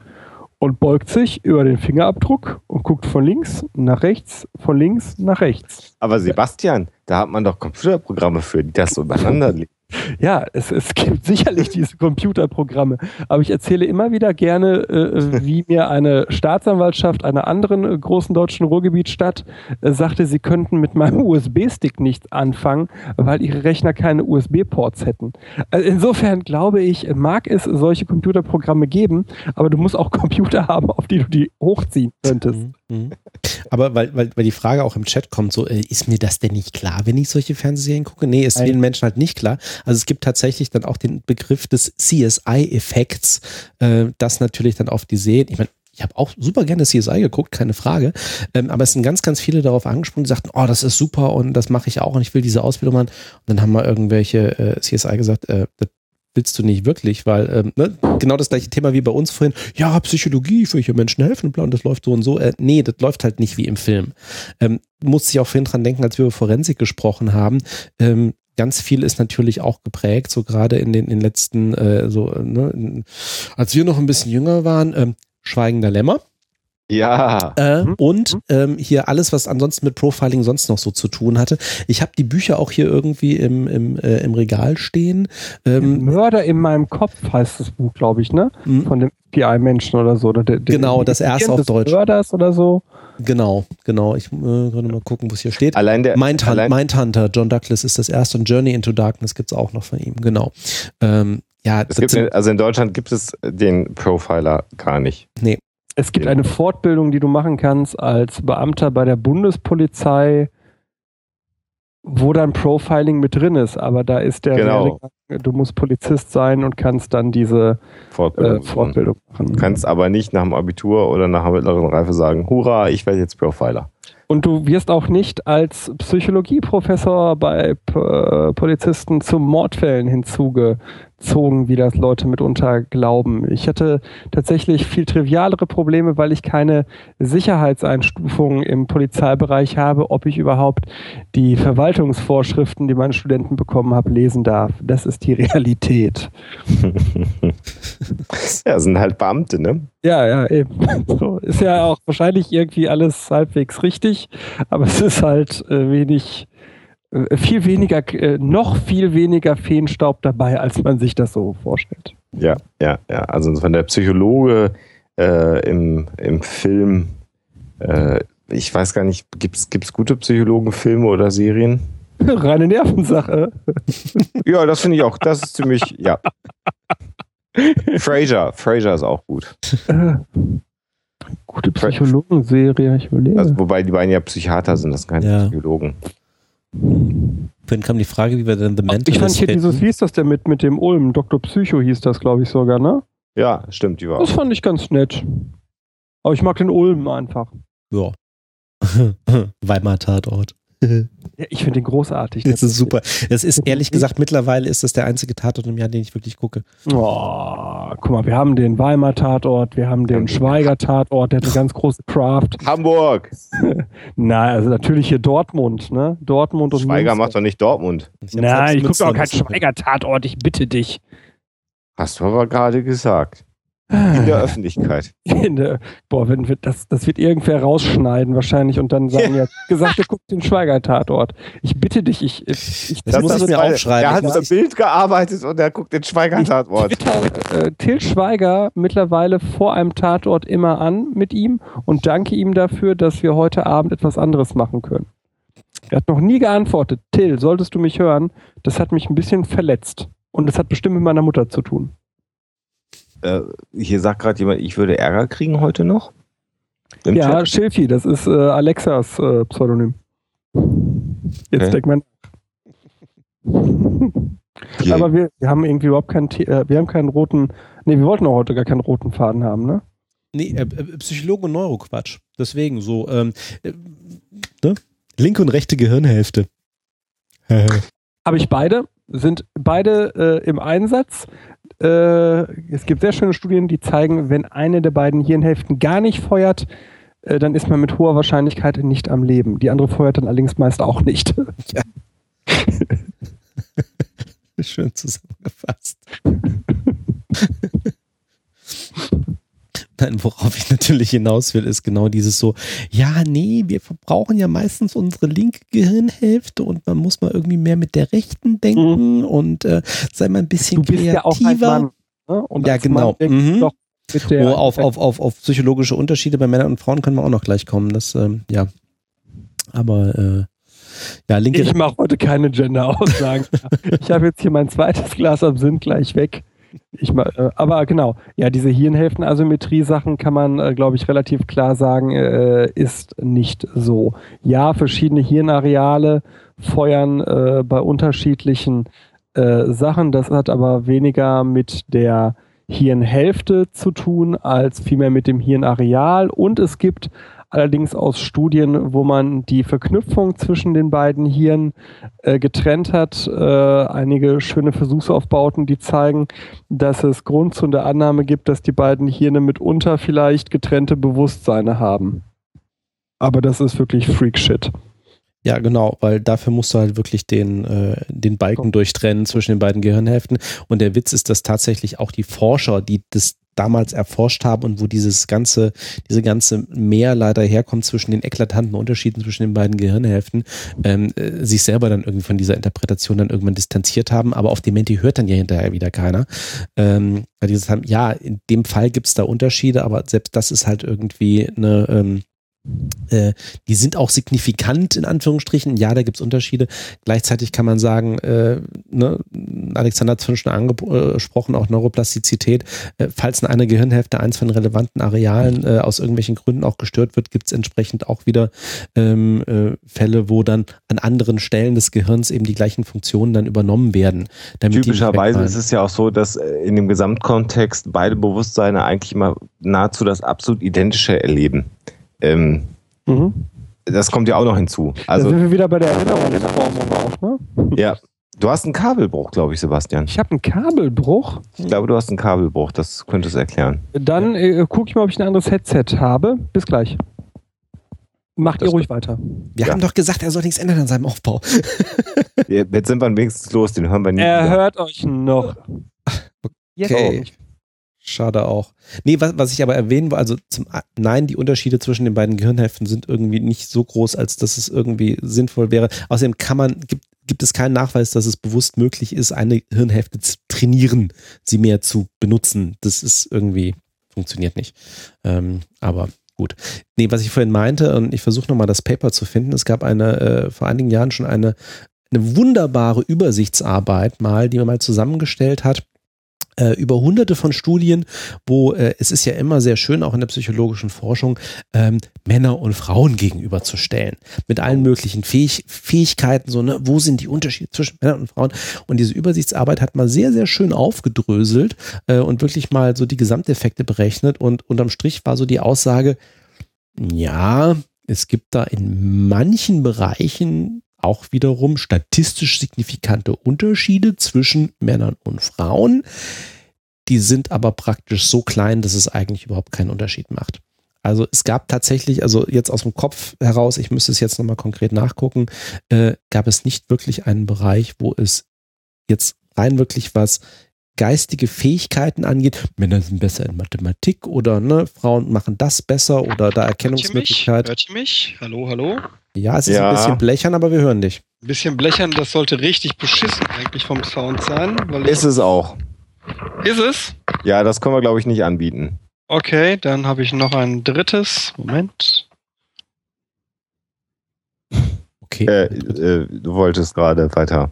und beugt sich über den Fingerabdruck und guckt von links nach rechts, von links nach rechts.
Aber Sebastian, da hat man doch Computerprogramme für, die das so *laughs* übereinander legen.
Ja, es, es gibt sicherlich diese Computerprogramme, aber ich erzähle immer wieder gerne, äh, wie mir eine Staatsanwaltschaft einer anderen äh, großen deutschen Ruhrgebietsstadt äh, sagte, sie könnten mit meinem *laughs* USB-Stick nichts anfangen, weil ihre Rechner keine USB-Ports hätten. Also insofern glaube ich, mag es solche Computerprogramme geben, aber du musst auch *laughs* Computer haben, auf die du die hochziehen könntest.
Mhm. Mhm. Aber weil, weil, weil die Frage auch im Chat kommt, so, äh, ist mir das denn nicht klar, wenn ich solche Fernsehserien gucke? Nee, ist
Nein.
vielen Menschen halt nicht klar. Also es gibt tatsächlich dann auch den Begriff des CSI-Effekts, äh, das natürlich dann auf die Serien, ich meine, ich habe auch super gerne CSI geguckt, keine Frage. Ähm, aber es sind ganz, ganz viele darauf angesprungen, die sagten, oh, das ist super und das mache ich auch und ich will diese Ausbildung machen. Und dann haben mal irgendwelche äh, CSI gesagt, äh, das willst du nicht wirklich, weil ähm, ne, genau das gleiche Thema wie bei uns vorhin, ja, Psychologie, will hier Menschen helfen und bla, und das läuft so und so. Äh, nee, das läuft halt nicht wie im Film. Ähm, musste ich auch vorhin dran denken, als wir über Forensik gesprochen haben. Ähm, ganz viel ist natürlich auch geprägt, so gerade in den, in den letzten, äh, so, äh, ne, als wir noch ein bisschen jünger waren, ähm, Schweigender Lämmer.
Ja.
Äh,
Mhm.
Und ähm, hier alles, was ansonsten mit Profiling sonst noch so zu tun hatte. Ich habe die Bücher auch hier irgendwie im, im, äh, im Regal stehen. Ähm,
Mörder in meinem Kopf heißt das Buch, glaube ich, ne?
Mhm.
Von dem PI-Menschen oder so. Oder der, der,
Genau, das erste auf Deutsch.
Mörders oder so.
Genau, genau. Ich äh, mal gucken, wo es hier steht.
Allein der.
Mindhunter,
allein,
Mindhunter, John Douglas ist das erste und Journey into Darkness gibt's auch noch von ihm, genau. Ähm, ja,
es gibt, also in Deutschland gibt es den Profiler gar nicht.
Es gibt eine Fortbildung, die du machen kannst als Beamter bei der Bundespolizei, wo dann Profiling mit drin ist. Aber da ist der
Genau.
Du musst Polizist sein und kannst dann diese
Fortbildung.
äh, Fortbildung machen.
Du kannst aber nicht nach dem Abitur oder nach der mittleren Reife sagen, hurra, ich werde jetzt Profiler.
Und du wirst auch nicht als Psychologieprofessor bei P äh, Polizisten zu Mordfällen hinzugezogen, wie das Leute mitunter glauben. Ich hatte tatsächlich viel trivialere Probleme, weil ich keine Sicherheitseinstufungen im Polizeibereich habe, ob ich überhaupt die Verwaltungsvorschriften, die meine Studenten bekommen haben, lesen darf. Das ist die Realität. *laughs*
Ja, sind halt Beamte, ne?
Ja, ja, eben. So, ist ja auch wahrscheinlich irgendwie alles halbwegs richtig, aber es ist halt äh, wenig, viel weniger, äh, noch viel weniger Feenstaub dabei, als man sich das so vorstellt.
Ja, ja, ja. Also wenn der Psychologe äh, im, im Film, äh, ich weiß gar nicht, gibt es gute Psychologenfilme oder Serien? *laughs*
Reine Nervensache. *laughs*
Ja, das finde ich auch. Das ist ziemlich, ja. Frasier, Frasier ist auch gut.
Äh, gute Psychologenserie, ich überlege.
Also, wobei die beiden ja Psychiater sind, das sind keine
Ja.
Psychologen.
Vorhin kam die Frage, wie wir denn The Mentalist
ich fand hier
finden.
dieses, wie hieß das denn mit, mit dem Ulm? Dr. Psycho hieß das, glaube ich, sogar, ne?
Ja, stimmt, die war.
Das fand ich ganz nett. Aber ich mag den Ulm einfach.
Ja. *laughs* Weimar Tatort.
Ja, ich finde den großartig.
Das ist super. Das ist ehrlich gesagt, mittlerweile ist das der einzige Tatort im Jahr, den ich wirklich gucke.
Oh, guck mal, wir haben den Weimar Tatort, wir haben den Schweiger Tatort, der hat eine ganz große Craft. *laughs*
Hamburg! *laughs*
Na, also natürlich hier Dortmund, ne? Dortmund und
Schweiger
Münster.
macht doch nicht Dortmund.
Nein, ich gucke auch keinen. Schweiger Tatort, ich bitte dich.
Hast du aber gerade gesagt. In der Öffentlichkeit. *laughs*
In der, boah, wenn wir, das, das wird irgendwer rausschneiden wahrscheinlich und dann *laughs* sagen, ja, gesagt, du guckst den Schweiger-Tatort. Ich bitte dich, ich, ich, ich
Das muss ich mir aufschreiben.
Er hat
Ich muss-
Bild gearbeitet und er guckt den Schweiger-Tatort.
twitter äh, Till Schweiger mittlerweile vor einem Tatort immer an mit ihm und danke ihm dafür, dass wir heute Abend etwas anderes machen können. Er hat noch nie geantwortet. Till, solltest du mich hören? Das hat mich ein bisschen verletzt. Und das hat bestimmt mit meiner Mutter zu tun.
Äh, hier sagt gerade jemand, ich würde Ärger kriegen heute noch. Im
ja,
Chat.
Schilfi, das ist äh, Alexas äh, Pseudonym. Jetzt
Okay.
denkt man.
Hier.
Aber wir, wir haben irgendwie überhaupt keinen, äh, wir haben keinen roten, nee, wir wollten auch heute gar keinen roten Faden haben, ne?
Nee, äh, äh, Psychologe und Neuroquatsch. Deswegen so, ähm, äh, ne? linke und rechte Gehirnhälfte. *laughs*
Habe ich beide, sind beide äh, im Einsatz. Äh, es gibt sehr schöne Studien, die zeigen, wenn eine der beiden Hirnhälften gar nicht feuert, äh, dann ist man mit hoher Wahrscheinlichkeit nicht am Leben. Die andere feuert dann allerdings meist auch nicht. *laughs* *laughs*
Schön zusammengefasst. *laughs* Nein, worauf ich natürlich hinaus will, ist genau dieses so, ja, nee, wir verbrauchen ja meistens unsere linke Gehirnhälfte und man muss mal irgendwie mehr mit der rechten denken und äh, sei mal ein bisschen
du bist ja auch ein
kreativer.
Mann. Ne? Und
Ja, genau. Mhm.
doch der,
oh, auf, auf, auf, auf psychologische Unterschiede bei Männern und Frauen können wir auch noch gleich kommen. Das, ähm, ja. Aber äh, ja, linke
ich mache heute keine Gender-Aussagen. ich habe jetzt hier mein zweites Glas Absinth gleich weg. Ich äh, aber genau, ja, diese Hirnhälften-Asymmetrie-Sachen kann man, äh, glaube ich, relativ klar sagen, äh, ist nicht so. Ja, verschiedene Hirnareale feuern äh, bei unterschiedlichen äh, Sachen. Das hat aber weniger mit der Hirnhälfte zu tun, als vielmehr mit dem Hirnareal. Und es gibt allerdings aus Studien, wo man die Verknüpfung zwischen den beiden Hirnen äh, getrennt hat, äh, einige schöne Versuchsaufbauten, die zeigen, dass es Grund zu der Annahme gibt, dass die beiden Hirne mitunter vielleicht getrennte Bewusstseine haben. Aber das ist wirklich Freak-Shit.
Ja, genau, weil dafür musst du halt wirklich den, äh, den Balken durchtrennen zwischen den beiden Gehirnhälften. Und der Witz ist, dass tatsächlich auch die Forscher, die das damals erforscht haben und wo dieses ganze, diese ganze Mehr leider herkommt zwischen den eklatanten Unterschieden zwischen den beiden Gehirnhälften, ähm, äh, sich selber dann irgendwie von dieser Interpretation dann irgendwann distanziert haben. Aber auf Dementi hört dann ja hinterher wieder keiner. Ähm, weil die gesagt haben, ja, in dem Fall gibt es da Unterschiede, aber selbst das ist halt irgendwie eine, ähm, äh, die sind auch signifikant in Anführungsstrichen. Ja, da gibt es Unterschiede. Gleichzeitig kann man sagen, äh, ne, Alexander hat es schon angesprochen, auch Neuroplastizität. Äh, falls in einer Gehirnhälfte eins von relevanten Arealen äh, aus irgendwelchen Gründen auch gestört wird, gibt es entsprechend auch wieder ähm, äh, Fälle, wo dann an anderen Stellen des Gehirns eben die gleichen Funktionen dann übernommen werden.
Typischerweise ist es ja auch so, dass äh, in dem Gesamtkontext beide Bewusstseine eigentlich immer nahezu das absolut identische erleben. Ähm,
Mhm.
das kommt ja auch noch hinzu.
da
Also,
sind wir wieder bei der Erinnerungsformung auch, ne?
ja, du hast einen Kabelbruch, glaube ich, Sebastian.
Ich habe einen Kabelbruch.
Ich glaube, du hast einen Kabelbruch, das könnte es erklären.
Dann äh, gucke ich mal, ob ich ein anderes Headset habe. Bis gleich. Macht ihr
Das-
ruhig weiter.
Wir
Ja.
haben doch gesagt, er soll nichts ändern an seinem Aufbau.
Jetzt sind wir wenigstens los, den hören wir nie
Er
wieder.
hört euch noch. *laughs* Jetzt
Okay.
auch nicht.
Schade auch. Nee, was, was ich aber erwähnen will, also zum Nein, die Unterschiede zwischen den beiden Gehirnhälften sind irgendwie nicht so groß, als dass es irgendwie sinnvoll wäre. Außerdem kann man, gibt, gibt es keinen Nachweis, dass es bewusst möglich ist, eine Hirnhälfte zu trainieren, sie mehr zu benutzen. Das ist irgendwie, funktioniert nicht. Ähm, aber gut. Nee, was ich vorhin meinte, und ich versuche nochmal das Paper zu finden, es gab eine, äh, vor einigen Jahren schon eine, eine wunderbare Übersichtsarbeit mal, die man mal zusammengestellt hat über hunderte von Studien, wo äh, es ist ja immer sehr schön, auch in der psychologischen Forschung, ähm, Männer und Frauen gegenüberzustellen. Mit allen möglichen Fähig Fähigkeiten, so, ne, wo sind die Unterschiede zwischen Männern und Frauen? Und diese Übersichtsarbeit hat mal sehr, sehr schön aufgedröselt äh, und wirklich mal so die Gesamteffekte berechnet. Und unterm Strich war so die Aussage, ja, es gibt da in manchen Bereichen auch wiederum statistisch signifikante Unterschiede zwischen Männern und Frauen. Die sind aber praktisch so klein, dass es eigentlich überhaupt keinen Unterschied macht. Also es gab tatsächlich, also jetzt aus dem Kopf heraus, ich müsste es jetzt nochmal konkret nachgucken, äh, gab es nicht wirklich einen Bereich, wo es jetzt rein wirklich was geistige Fähigkeiten angeht. Männer sind besser in Mathematik oder ne, Frauen machen das besser oder da Erkennungsmöglichkeit.
Hört ihr mich? Hallo, hallo?
Ja, es ist
Ja.
ein bisschen blechern, aber wir hören dich.
Ein bisschen blechern, das sollte richtig beschissen eigentlich vom Sound sein.
Ist es auch.
ist es?
Ja, das können wir, glaube ich, nicht anbieten.
Okay, dann habe ich noch ein drittes. Moment.
Okay.
Äh, äh, du wolltest gerade weiter.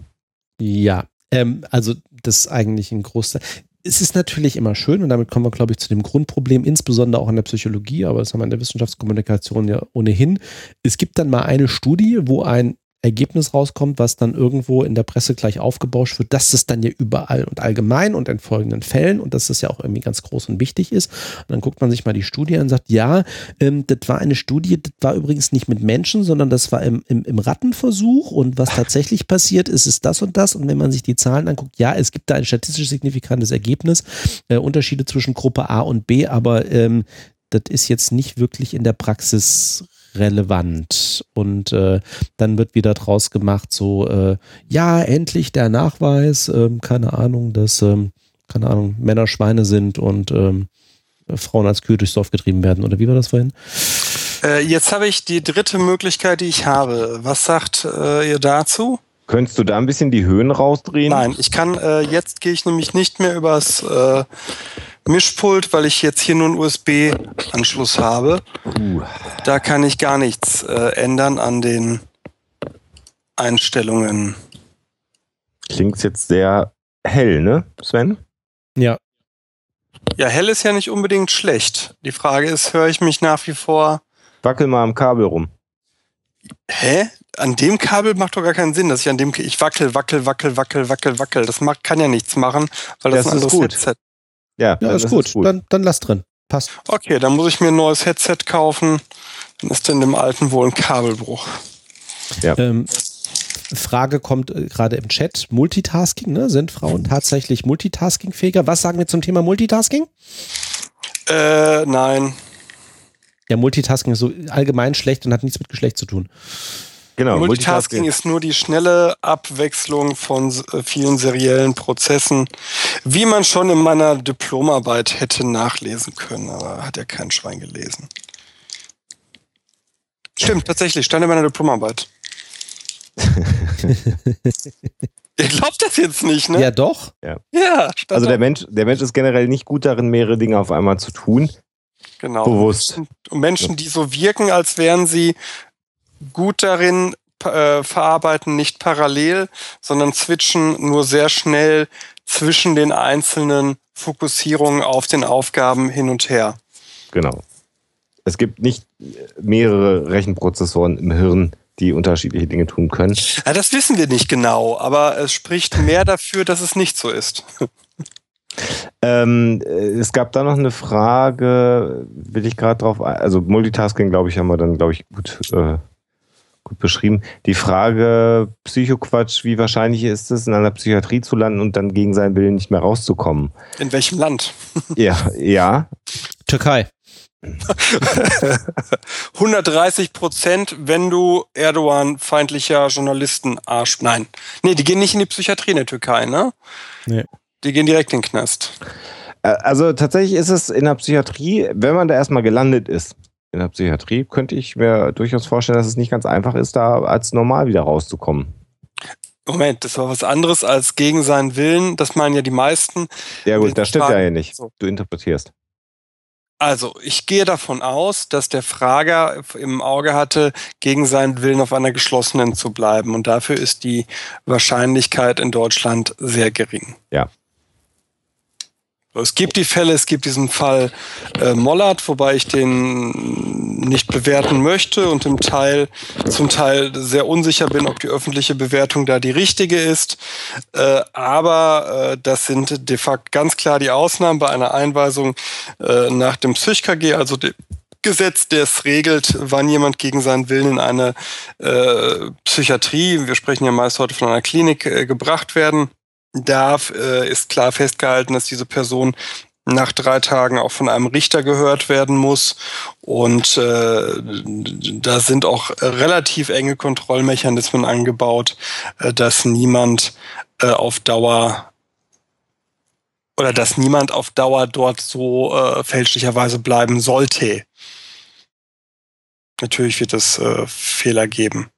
Ja, ähm, also das ist eigentlich ein Großteil. Es ist natürlich immer schön und damit kommen wir, glaube ich, zu dem Grundproblem, insbesondere auch in der Psychologie, aber das haben wir in der Wissenschaftskommunikation ja ohnehin. Es gibt dann mal eine Studie, wo ein Ergebnis rauskommt, was dann irgendwo in der Presse gleich aufgebauscht wird, dass es dann ja überall und allgemein und in folgenden Fällen und dass das ja auch irgendwie ganz groß und wichtig ist. Und dann guckt man sich mal die Studie an und sagt, ja, ähm, das war eine Studie, das war übrigens nicht mit Menschen, sondern das war im, im, im Rattenversuch und was tatsächlich passiert ist, ist das und das. Und wenn man sich die Zahlen anguckt, ja, es gibt da ein statistisch signifikantes Ergebnis, äh, Unterschiede zwischen Gruppe A und B, aber ähm, das ist jetzt nicht wirklich in der Praxis relevant. Und äh, dann wird wieder draus gemacht, so, äh, ja, endlich der Nachweis, ähm, keine Ahnung, dass, ähm, keine Ahnung, Männer Schweine sind und ähm, Frauen als Kühe durchs Dorf getrieben werden. Oder wie war das vorhin?
Äh, jetzt habe ich die dritte Möglichkeit, die ich habe. Was sagt äh, ihr dazu?
Könntest du da ein bisschen die Höhen rausdrehen?
Nein, ich kann, äh, jetzt gehe ich nämlich nicht mehr übers äh, Mischpult, weil ich jetzt hier nur einen USB-Anschluss habe.
Puh.
Da kann ich gar nichts äh, ändern an den Einstellungen.
Klingt jetzt sehr hell, ne, Sven?
Ja,
Ja, hell ist ja nicht unbedingt schlecht. Die Frage ist, höre ich mich nach wie vor.
Wackel mal am Kabel rum.
Hä? An dem Kabel macht doch gar keinen Sinn, dass ich an dem ich wackel, wackel, wackel, wackel, wackel, wackel. Das macht, kann ja nichts machen, weil das,
Das
ein
ist
anderes
gut.
Headset.
Ja,
ja
dann
ist, gut. Dann, dann lass drin. Passt.
Okay, dann muss ich mir ein neues Headset kaufen. Dann ist in dem alten wohl ein Kabelbruch.
Ähm, Frage kommt äh, gerade im Chat. Multitasking, ne? Sind Frauen tatsächlich multitaskingfähiger? Was sagen wir zum Thema Multitasking?
Äh, nein.
Ja, Multitasking ist so allgemein schlecht und hat nichts mit Geschlecht zu tun.
Genau,
Multitasking ist nur die schnelle Abwechslung von äh, vielen seriellen Prozessen, wie man schon in meiner Diplomarbeit hätte nachlesen können, aber hat ja kein Schwein gelesen. Stimmt, tatsächlich, stand in meiner Diplomarbeit. *laughs* Ihr glaubt das jetzt nicht, ne?
Ja, doch.
Ja, stand
Also der Mensch, der Mensch ist generell nicht gut darin, mehrere Dinge auf einmal zu tun.
genau.
bewusst.
Und Menschen, die so wirken, als wären sie gut darin, äh, verarbeiten nicht parallel, sondern switchen nur sehr schnell zwischen den einzelnen Fokussierungen auf den Aufgaben hin und her.
Genau. Es gibt nicht mehrere Rechenprozessoren im Hirn, die unterschiedliche Dinge tun können.
Ja, das wissen wir nicht genau, aber es spricht mehr dafür, dass es nicht so ist.
Ähm, äh, es gab da noch eine Frage, will ich gerade drauf, ein- also Multitasking, glaube ich, haben wir dann, glaube ich, gut, äh, gut beschrieben. Die Frage, Psychoquatsch, wie wahrscheinlich ist es, in einer Psychiatrie zu landen und dann gegen seinen Willen nicht mehr rauszukommen?
In welchem Land? *laughs*
Ja, ja,
Türkei. *laughs*
130 Prozent, wenn du Erdogan-feindlicher Journalisten Arsch. Nein. Nee, die gehen nicht in die Psychiatrie in der Türkei, ne?
Nee.
Die gehen direkt in den Knast.
Äh, Also tatsächlich ist es in der Psychiatrie, wenn man da erstmal gelandet ist, in der Psychiatrie, könnte ich mir durchaus vorstellen, dass es nicht ganz einfach ist, da als normal wieder rauszukommen.
Moment, das war was anderes als gegen seinen Willen. Das meinen ja die meisten.
Ja gut, das stimmt ja
Frage-
hier nicht. Du interpretierst.
Also, ich gehe davon aus, dass der Frager im Auge hatte, gegen seinen Willen auf einer geschlossenen zu bleiben. Und dafür ist die Wahrscheinlichkeit in Deutschland sehr gering.
Ja.
Es gibt die Fälle, es gibt diesen Fall äh, Mollert, wobei ich den nicht bewerten möchte und im Teil, zum Teil sehr unsicher bin, ob die öffentliche Bewertung da die richtige ist. Äh, aber äh, das sind de facto ganz klar die Ausnahmen bei einer Einweisung äh, nach dem PsychKG, also dem Gesetz, der es regelt, wann jemand gegen seinen Willen in eine äh, Psychiatrie, wir sprechen ja meist heute von einer Klinik, äh, gebracht werden darf, äh, ist klar festgehalten, dass diese Person nach drei Tagen auch von einem Richter gehört werden muss. Und äh, da sind auch relativ enge Kontrollmechanismen angebaut, äh, dass niemand äh, auf Dauer oder dass niemand auf Dauer dort so äh, fälschlicherweise bleiben sollte. Natürlich wird es äh, Fehler geben.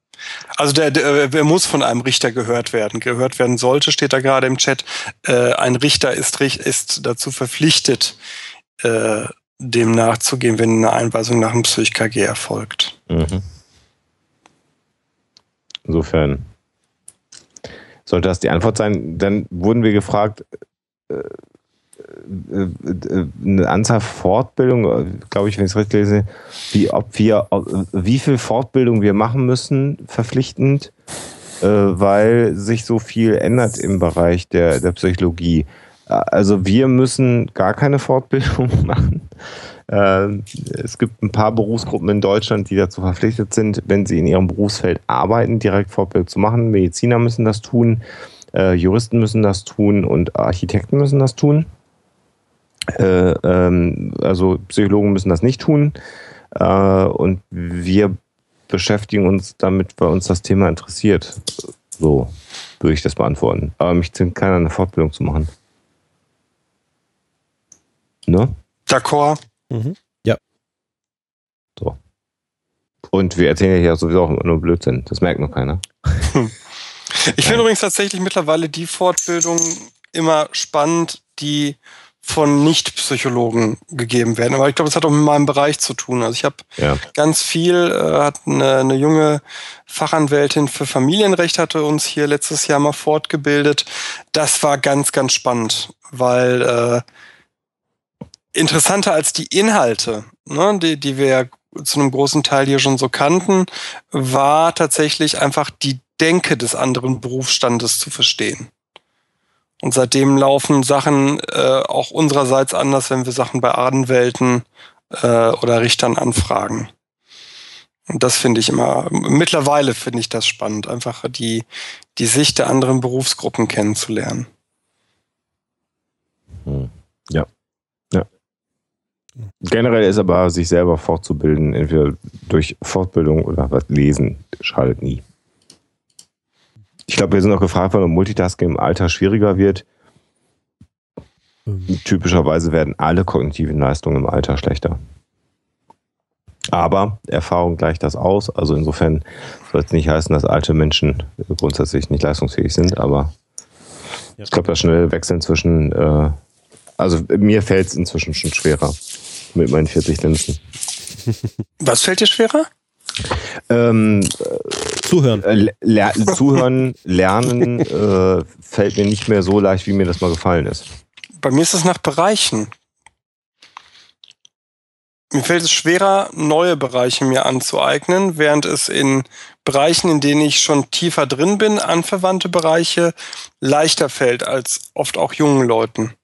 Also der, der, der muss von einem Richter gehört werden. Gehört werden sollte, steht da gerade im Chat. Äh, ein Richter ist, ist dazu verpflichtet, äh, dem nachzugehen, wenn eine Einweisung nach dem Psych-KG erfolgt. Mhm.
Insofern sollte das die Antwort sein. Dann wurden wir gefragt, äh, äh, äh, eine Anzahl Fortbildung, glaube ich, wenn ich es richtig lese, wie ob wir, wie viel Fortbildung wir machen müssen, verpflichtend, weil sich so viel ändert im Bereich der, der Psychologie. Also wir müssen gar keine Fortbildung *laughs* machen. Es gibt ein paar Berufsgruppen in Deutschland, die dazu verpflichtet sind, wenn sie in ihrem Berufsfeld arbeiten, direkt Fortbildung zu machen. Mediziner müssen das tun, Juristen müssen das tun und Architekten müssen das tun. Äh, ähm, also Psychologen müssen das nicht tun. Äh, und wir beschäftigen uns damit, weil uns das Thema interessiert. So würde ich das beantworten. Aber mich zwingt keiner eine Fortbildung zu machen. Ne?
D'accord.
Mhm. Ja.
So. Und wir erzählen ja hier sowieso auch immer nur Blödsinn. Das merkt noch keiner.
Ich finde übrigens tatsächlich mittlerweile die Fortbildung immer spannend, die von Nicht-Psychologen gegeben werden. Aber ich glaube, das hat auch mit meinem Bereich zu tun. Also ich habe ja. ganz viel, äh, hat eine, eine junge Fachanwältin für Familienrecht hatte uns hier letztes Jahr mal fortgebildet. Das war ganz, ganz spannend, weil äh, interessanter als die Inhalte, ne, die, die wir ja zu einem großen Teil hier schon so kannten, war tatsächlich einfach die Denke des anderen Berufsstandes zu verstehen. Und seitdem laufen Sachen äh, auch unsererseits anders, wenn wir Sachen bei Adenwelten äh, oder Richtern anfragen. Und das finde ich immer, mittlerweile finde ich das spannend, einfach die, die Sicht der anderen Berufsgruppen kennenzulernen.
Hm. Ja. Ja. Generell ist aber, sich selber fortzubilden, entweder durch Fortbildung oder was lesen, schadet nie. Ich glaube, wir sind auch gefragt worden, ob Multitasking im Alter schwieriger wird. Mhm. Typischerweise werden alle kognitiven Leistungen im Alter schlechter. Aber Erfahrung gleicht das aus. Also insofern soll es nicht heißen, dass alte Menschen grundsätzlich nicht leistungsfähig sind, aber ja. ich glaube, das schnelle Wechseln zwischen, äh, also mir fällt es inzwischen schon schwerer mit meinen 40 Linsen.
Was fällt dir schwerer?
Ähm,
zuhören.
Äh, ler zuhören, lernen äh, fällt mir nicht mehr so leicht, wie mir das mal gefallen ist.
Bei mir ist es nach Bereichen. Mir fällt es schwerer, neue Bereiche mir anzueignen, während es in Bereichen, in denen ich schon tiefer drin bin, anverwandte Bereiche leichter fällt als oft auch jungen Leuten.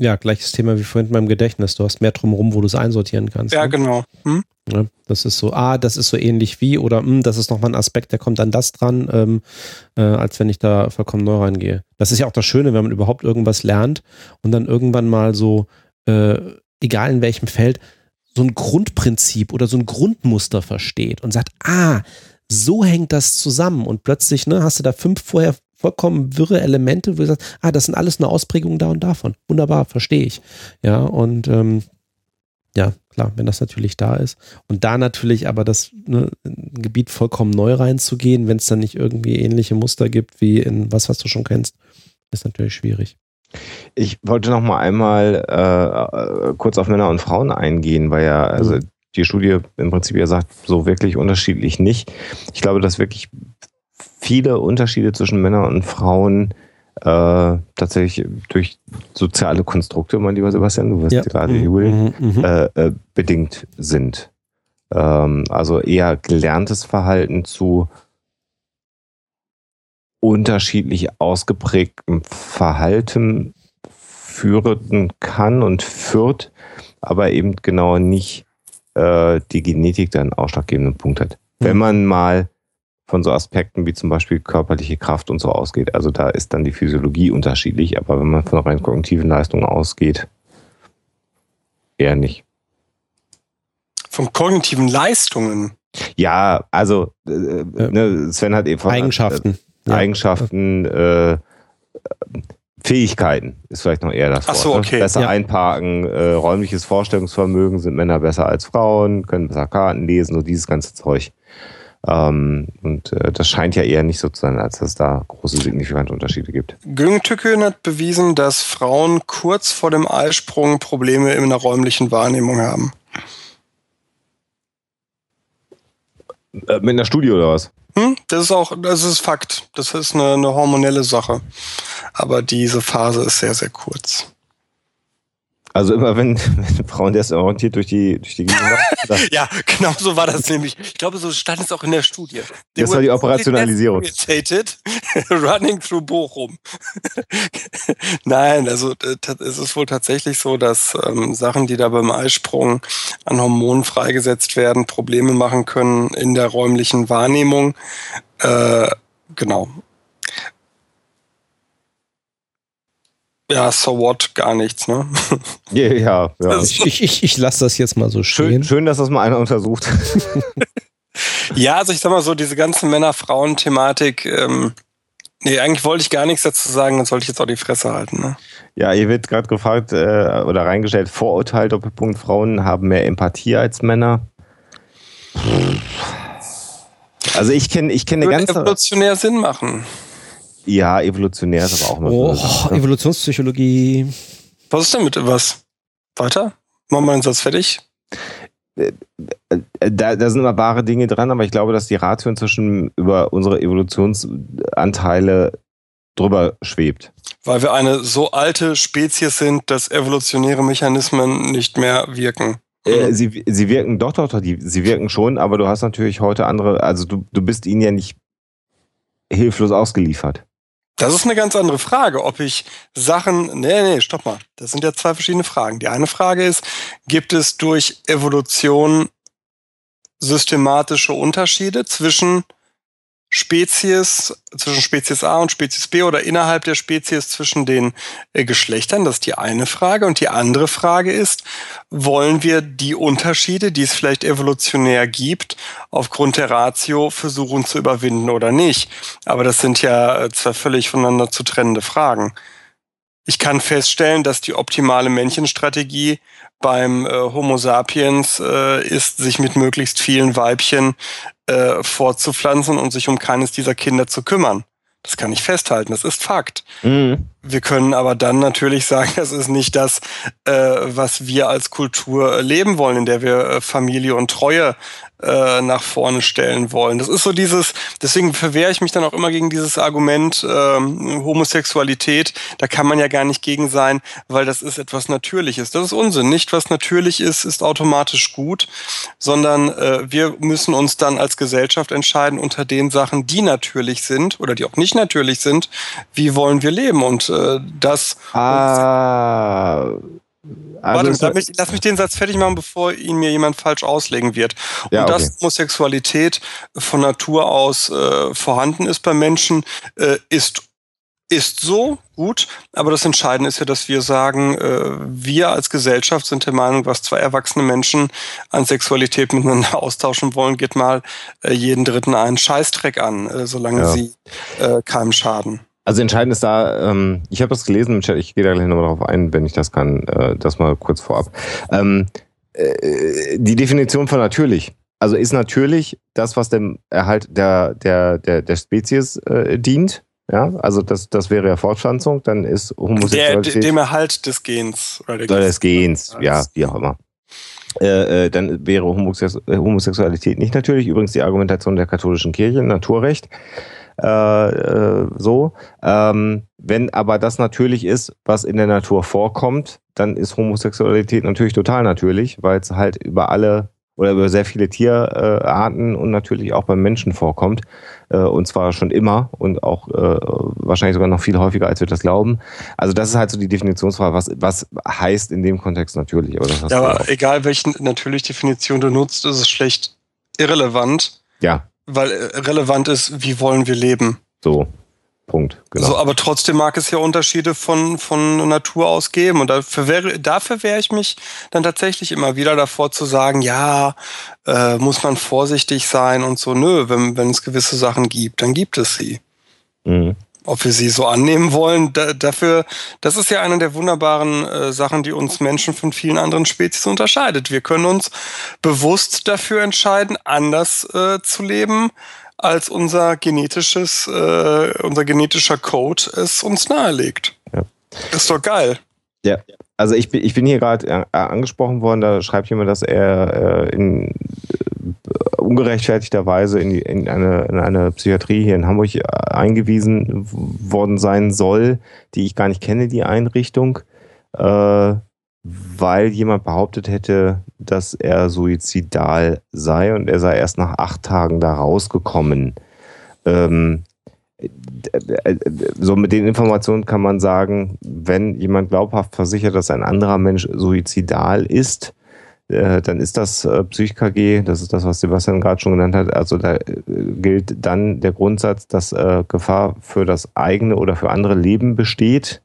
Ja, gleiches Thema wie vorhin beim Gedächtnis. Du hast mehr drumherum, wo du es einsortieren kannst.
Ja, ne? genau. Hm?
Ja, das ist so, ah, das ist so ähnlich wie oder hm, das ist nochmal ein Aspekt, der kommt an das dran, ähm, äh, als wenn ich da vollkommen neu reingehe. Das ist ja auch das Schöne, wenn man überhaupt irgendwas lernt und dann irgendwann mal so, äh, egal in welchem Feld, so ein Grundprinzip oder so ein Grundmuster versteht und sagt, ah, so hängt das zusammen und plötzlich ne, hast du da fünf vorher vollkommen wirre Elemente, wo du sagst, ah, das sind alles nur Ausprägungen da und davon. Wunderbar, verstehe ich. Ja, und ähm, ja, klar, wenn das natürlich da ist. Und da natürlich aber das ne, Gebiet vollkommen neu reinzugehen, wenn es dann nicht irgendwie ähnliche Muster gibt wie in was, was du schon kennst, ist natürlich schwierig.
Ich wollte noch mal einmal äh, kurz auf Männer und Frauen eingehen, weil ja, also mhm. die Studie im Prinzip ja sagt, so wirklich unterschiedlich nicht. Ich glaube, dass wirklich viele Unterschiede zwischen Männern und Frauen äh, tatsächlich durch soziale Konstrukte, mein lieber Sebastian, du wirst ja. gerade mhm. jubeln, mhm. mhm. äh, äh, bedingt sind. Ähm, also eher gelerntes Verhalten zu unterschiedlich ausgeprägtem Verhalten führen kann und führt, aber eben genau nicht äh, die Genetik dann ausschlaggebenden Punkt hat. Mhm. Wenn man mal von so Aspekten wie zum Beispiel körperliche Kraft und so ausgeht. Also da ist dann die Physiologie unterschiedlich, aber wenn man von rein kognitiven Leistungen ausgeht, eher nicht.
Von kognitiven Leistungen?
Ja, also äh, ne, Sven hat eben
Eigenschaften.
Äh, Eigenschaften, äh, Fähigkeiten ist vielleicht noch eher das
Ach so,
Wort.
okay.
Ne? Besser
Ja.
einparken, äh, räumliches Vorstellungsvermögen sind Männer besser als Frauen, können besser Karten lesen, so dieses ganze Zeug. Ähm, und äh, das scheint ja eher nicht so zu sein, als dass es da große signifikante Unterschiede gibt.
Güngtükön hat bewiesen, dass Frauen kurz vor dem Eisprung Probleme in der räumlichen Wahrnehmung haben.
Äh, mit einer Studie oder was?
Hm? Das ist auch, das ist Fakt. Das ist eine, eine hormonelle Sache. Aber diese Phase ist sehr, sehr kurz.
Also immer wenn, *laughs* wenn Frauen desorientiert durch die, durch die Gegend laufen, *laughs*
Ja, genau so war das nämlich. Ich glaube, so stand es auch in der Studie. They
Das war die Operationalisierung. *laughs*
running through Bochum. Nein, also äh, es ist wohl tatsächlich so, dass ähm, Sachen, die da beim Eisprung an Hormonen freigesetzt werden, Probleme machen können in der räumlichen Wahrnehmung. Äh, genau. Ja, so what, gar nichts, ne? *laughs*
ja, ja, ja.
Das-
Ich, ich, ich, lasse das jetzt mal so
Schön,
stehen.
schön, dass das mal einer untersucht. *laughs*
Ja, also ich sag mal so, diese ganze Männer-Frauen-Thematik, ähm, nee, eigentlich wollte ich gar nichts dazu sagen, dann sollte ich jetzt auch die Fresse halten, ne?
Ja, ihr wird gerade gefragt äh, oder reingestellt, Vorurteil, Doppelpunkt, Frauen haben mehr Empathie als Männer. Also ich kenne ich kenne eine
Würde
ganze...
evolutionär Sinn machen.
Ja, evolutionär ist aber auch immer
Oh,
so eine Sache.
Evolutionspsychologie.
Was ist denn mit was? Weiter? Machen wir den Satz fertig?
Äh, Da, da sind immer wahre Dinge dran, aber ich glaube, dass die Ratio inzwischen über unsere Evolutionsanteile drüber schwebt.
Weil wir eine so alte Spezies sind, dass evolutionäre Mechanismen nicht mehr wirken.
Äh, sie, sie wirken doch, doch, doch, die, sie wirken schon, aber du hast natürlich heute andere, also du, du bist ihnen ja nicht hilflos ausgeliefert.
Das ist eine ganz andere Frage, ob ich Sachen. Nee, nee, stopp mal. Das sind ja zwei verschiedene Fragen. Die eine Frage ist, gibt es durch Evolution systematische Unterschiede zwischen Spezies, zwischen Spezies A und Spezies B oder innerhalb der Spezies zwischen den äh, Geschlechtern? Das ist die eine Frage. Und die andere Frage ist, wollen wir die Unterschiede, die es vielleicht evolutionär gibt, aufgrund der Ratio versuchen zu überwinden oder nicht? Aber das sind ja äh, zwei völlig voneinander zu trennende Fragen. Ich kann feststellen, dass die optimale Männchenstrategie beim äh, Homo sapiens äh, ist, sich mit möglichst vielen Weibchen äh, fortzupflanzen und sich um keines dieser Kinder zu kümmern. Das kann ich festhalten, das ist Fakt. Wir können aber dann natürlich sagen, *laughs* das ist nicht das, äh, was wir als Kultur leben wollen, in der wir äh, Familie und Treue äh, nach vorne stellen wollen. Das ist so dieses, deswegen verwehre ich mich dann auch immer gegen dieses Argument ähm, Homosexualität. Da kann man ja gar nicht gegen sein, weil das ist etwas Natürliches. Das ist Unsinn. Nicht was natürlich ist, ist automatisch gut, sondern äh, wir müssen uns dann als Gesellschaft entscheiden unter den Sachen, die natürlich sind oder die auch nicht natürlich sind. Wie wollen wir leben? Und äh, das
Ah. Also,
lass mich, lass mich den Satz fertig machen, bevor ihn mir jemand falsch auslegen wird. Und
Ja, okay.
dass Homosexualität von Natur aus äh, vorhanden ist bei Menschen, äh, ist, ist so gut. Aber das Entscheidende ist ja, dass wir sagen, äh, wir als Gesellschaft sind der Meinung, was zwei erwachsene Menschen an Sexualität miteinander *laughs* austauschen wollen, geht mal äh, jeden Dritten einen Scheißdreck an, äh, solange
Ja.
sie äh, keinem schaden.
Also entscheidend ist da, ähm, ich habe das gelesen im Chat, ich gehe da gleich nochmal drauf ein, wenn ich das kann, äh, das mal kurz vorab. Ähm, äh, die Definition von natürlich. Also ist natürlich das, was dem Erhalt der, der, der, der Spezies äh, dient. Ja, also das, das wäre ja Fortpflanzung, dann ist
Der,
Homosexualität
dem Erhalt des Gens. Oder der
oder des Gens, ja, wie auch immer. Äh, äh, dann wäre Homosex äh, Homosexualität nicht natürlich. Übrigens die Argumentation der katholischen Kirche, Naturrecht. Äh, äh, so. Ähm, wenn aber das natürlich ist, was in der Natur vorkommt, dann ist Homosexualität natürlich total natürlich, weil es halt über alle oder über sehr viele Tierarten äh, und natürlich auch beim Menschen vorkommt. Äh, und zwar schon immer und auch äh, wahrscheinlich sogar noch viel häufiger, als wir das glauben. Also das ist halt so die Definitionsfrage, was, was heißt in dem Kontext natürlich?
Ja, aber
auch.
egal welche natürlich Definition du nutzt, ist es schlecht irrelevant,
ja,
weil äh, relevant ist, wie wollen wir leben.
so. Punkt. Genau.
So, aber trotzdem mag es ja Unterschiede von, von Natur aus geben. Und dafür wäre, dafür wehre ich mich dann tatsächlich immer wieder davor zu sagen, ja, äh, muss man vorsichtig sein und so. Nö, wenn, wenn es gewisse Sachen gibt, dann gibt es sie.
mhm.
Ob wir sie so annehmen wollen, da, dafür, das ist ja eine der wunderbaren äh, Sachen, die uns Menschen von vielen anderen Spezies unterscheidet. Wir können uns bewusst dafür entscheiden, anders äh, zu leben, als unser genetisches, äh, unser genetischer Code es uns nahelegt. Ja. ist doch geil.
Ja, also ich bin, ich bin hier gerade äh, angesprochen worden, da schreibt jemand, dass er äh, in ungerechtfertigterweise in, die, in, eine, in eine Psychiatrie hier in Hamburg äh, eingewiesen worden sein soll, die ich gar nicht kenne, die Einrichtung, äh, weil jemand behauptet hätte, dass er suizidal sei und er sei erst nach acht Tagen da rausgekommen. Ähm, so mit den Informationen kann man sagen, wenn jemand glaubhaft versichert, dass ein anderer Mensch suizidal ist, äh, dann ist das äh, PsychKG, das ist das, was Sebastian gerade schon genannt hat. Also da äh, gilt dann der Grundsatz, dass Gefahr für das eigene oder für andere Leben besteht.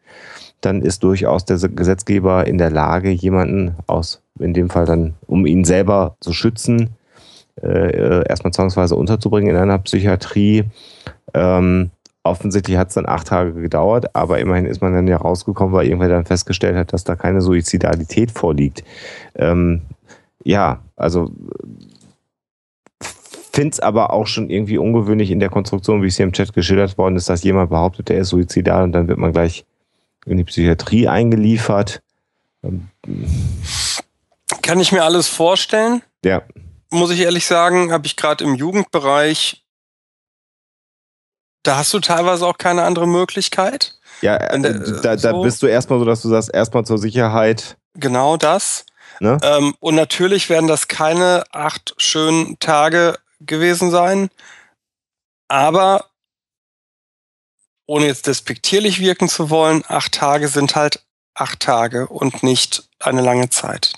Dann ist durchaus der Gesetzgeber in der Lage, jemanden aus, in dem Fall dann, um ihn selber zu schützen, erstmal zwangsweise unterzubringen in einer Psychiatrie ähm, offensichtlich hat es dann acht Tage gedauert, aber immerhin ist man dann ja rausgekommen, weil irgendwer dann festgestellt hat, dass da keine Suizidalität vorliegt. Ähm, ja, also finde es aber auch schon irgendwie ungewöhnlich in der Konstruktion, wie es hier im Chat geschildert worden ist, dass jemand behauptet, er ist suizidal und dann wird man gleich in die Psychiatrie eingeliefert. Ähm,
Kann ich mir alles vorstellen?
Ja.
Muss ich ehrlich sagen, habe ich gerade im Jugendbereich da hast du teilweise auch keine andere Möglichkeit.
Ja, äh, da, da so. bist du erstmal so, dass du sagst, erstmal zur Sicherheit.
Genau das. Ne? Ähm, und natürlich werden das keine acht schönen Tage gewesen sein. Aber ohne jetzt despektierlich wirken zu wollen, acht Tage sind halt acht Tage und nicht eine lange Zeit.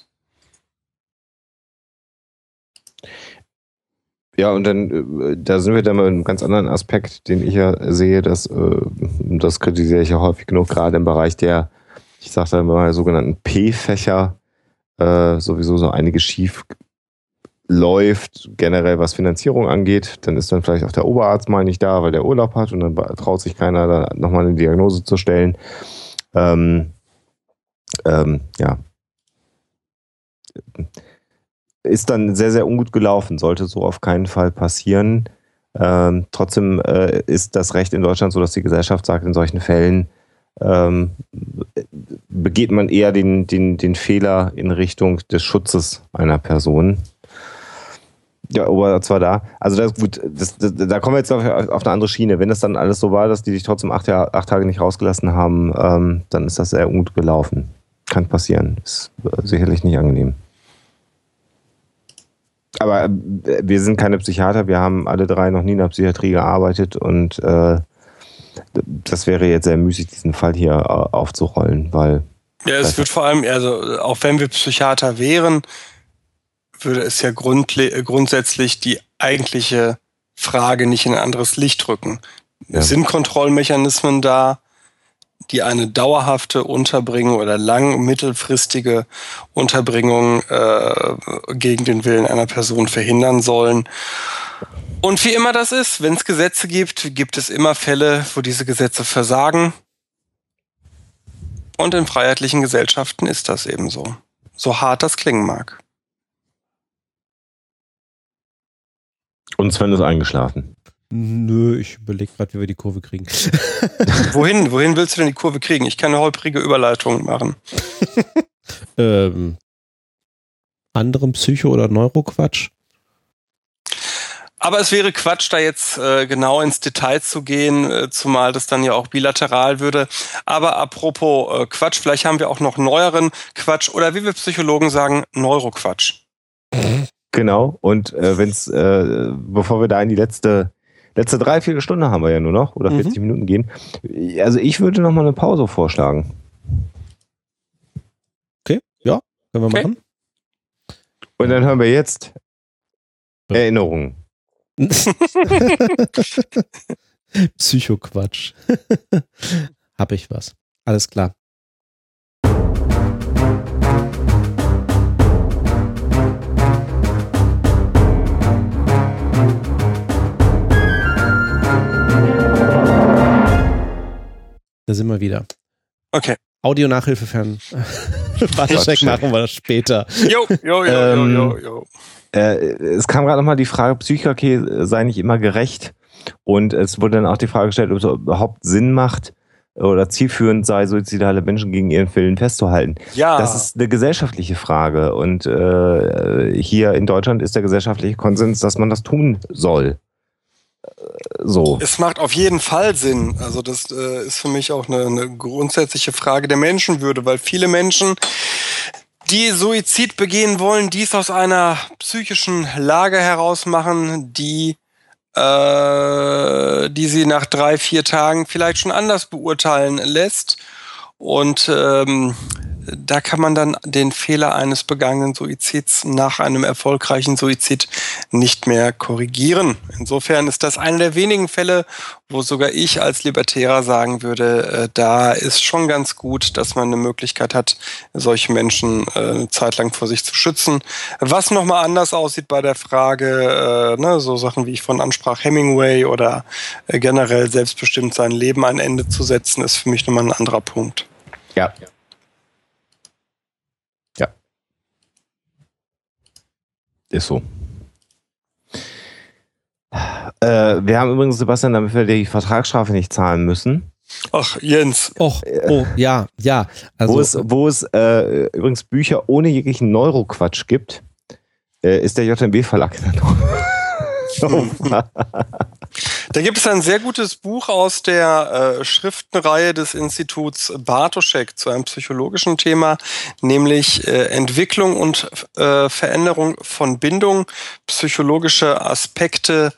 Ja, und dann, äh, da sind wir dann mal einem ganz anderen Aspekt, den ich ja sehe, dass, äh, das kritisiere ich ja häufig genug, gerade im Bereich der, ich sage da mal, sogenannten P-Fächer, äh, sowieso so einiges schief läuft, generell was Finanzierung angeht. Dann ist dann vielleicht auch der Oberarzt mal nicht da, weil der Urlaub hat und dann traut sich keiner, da nochmal eine Diagnose zu stellen. Ähm, ähm, ja ist dann sehr, sehr ungut gelaufen, sollte so auf keinen Fall passieren. Ähm, trotzdem äh, ist das Recht in Deutschland so, dass die Gesellschaft sagt, in solchen Fällen ähm, begeht man eher den, den, den Fehler in Richtung des Schutzes einer Person. Der Oberarzt war da. Also das gut, das, das, da kommen wir jetzt auf, auf, eine andere Schiene. Wenn es dann alles so war, dass die sich trotzdem acht, Jahr, acht Tage nicht rausgelassen haben, ähm, dann ist das sehr ungut gelaufen. Kann passieren. Ist äh, sicherlich nicht angenehm aber äh, wir sind keine Psychiater, wir haben alle drei noch nie in der Psychiatrie gearbeitet und äh, das wäre jetzt sehr müßig, diesen Fall hier äh, aufzurollen, weil.
Ja, es wird vor allem, also auch wenn wir Psychiater wären, würde es ja grundsätzlich die eigentliche Frage nicht in ein anderes Licht rücken. Ja. Sind Kontrollmechanismen da? die eine dauerhafte Unterbringung oder lang mittelfristige Unterbringung äh, gegen den Willen einer Person verhindern sollen. Und wie immer das ist, wenn es Gesetze gibt, gibt es immer Fälle, wo diese Gesetze versagen. Und in freiheitlichen Gesellschaften ist das ebenso. So hart das klingen mag.
Und Sven ist eingeschlafen.
Nö, ich überlege gerade, wie wir die Kurve kriegen. *laughs*
wohin, wohin willst du denn die Kurve kriegen? Ich kann eine holprige Überleitung machen. *laughs*
ähm, anderem Psycho- oder Neuroquatsch?
Aber es wäre Quatsch, da jetzt äh, genau ins Detail zu gehen, äh, zumal das dann ja auch bilateral würde. Aber apropos äh, Quatsch, vielleicht haben wir auch noch neueren Quatsch oder wie wir Psychologen sagen, Neuroquatsch.
Genau. Und äh, wenn es, äh, bevor wir da in die letzte Letzte drei, vier Stunden haben wir ja nur noch oder 40 mhm. Minuten gehen. Also ich würde noch mal eine Pause vorschlagen.
Okay, ja, können wir okay. machen.
Und dann hören wir jetzt. Erinnerungen. *laughs*
Psychoquatsch. *laughs* Hab ich was. Alles klar. Da sind wir wieder.
Okay.
Audio-Nachhilfe fern. *laughs* Wartecheck machen wir das später.
Jo, jo, jo,
Ähm,
jo, jo, jo.
Äh, es kam gerade nochmal die Frage, Psychiatrie sei nicht immer gerecht. Und es wurde dann auch die Frage gestellt, ob es überhaupt Sinn macht oder zielführend sei, suizidale Menschen gegen ihren Willen festzuhalten.
Ja,
Das ist eine gesellschaftliche Frage. Und äh, hier in Deutschland ist der gesellschaftliche Konsens, dass man das tun soll. Äh, So.
es macht auf jeden Fall Sinn. Also das äh, ist für mich auch eine, eine grundsätzliche Frage der Menschenwürde, weil viele Menschen, die Suizid begehen wollen, dies aus einer psychischen Lage heraus machen, die äh, die sie nach drei, vier Tagen vielleicht schon anders beurteilen lässt. Und ähm, da kann man dann den Fehler eines begangenen Suizids nach einem erfolgreichen Suizid nicht mehr korrigieren. Insofern ist das einer der wenigen Fälle, wo sogar ich als Libertärer sagen würde, äh, da ist schon ganz gut, dass man eine Möglichkeit hat, solche Menschen äh, eine Zeit lang vor sich zu schützen. Was nochmal anders aussieht bei der Frage, äh, ne, so Sachen wie ich von ansprach, Hemingway oder äh, generell selbstbestimmt sein Leben ein Ende zu setzen, ist für mich nochmal ein anderer Punkt.
Ja. Ja. Ist so. Äh, wir haben übrigens, Sebastian, damit wir die Vertragsstrafe nicht zahlen müssen,
Ach, Jens,
Och, oh, ja, ja. Also,
wo es, wo es äh, übrigens Bücher ohne jeglichen Neuroquatsch gibt, äh, ist der JMB-Verlag *laughs*
Da gibt es ein sehr gutes Buch aus der äh, Schriftenreihe des Instituts Bartoschek zu einem psychologischen Thema, nämlich äh, Entwicklung und äh, Veränderung von Bindung, psychologische Aspekte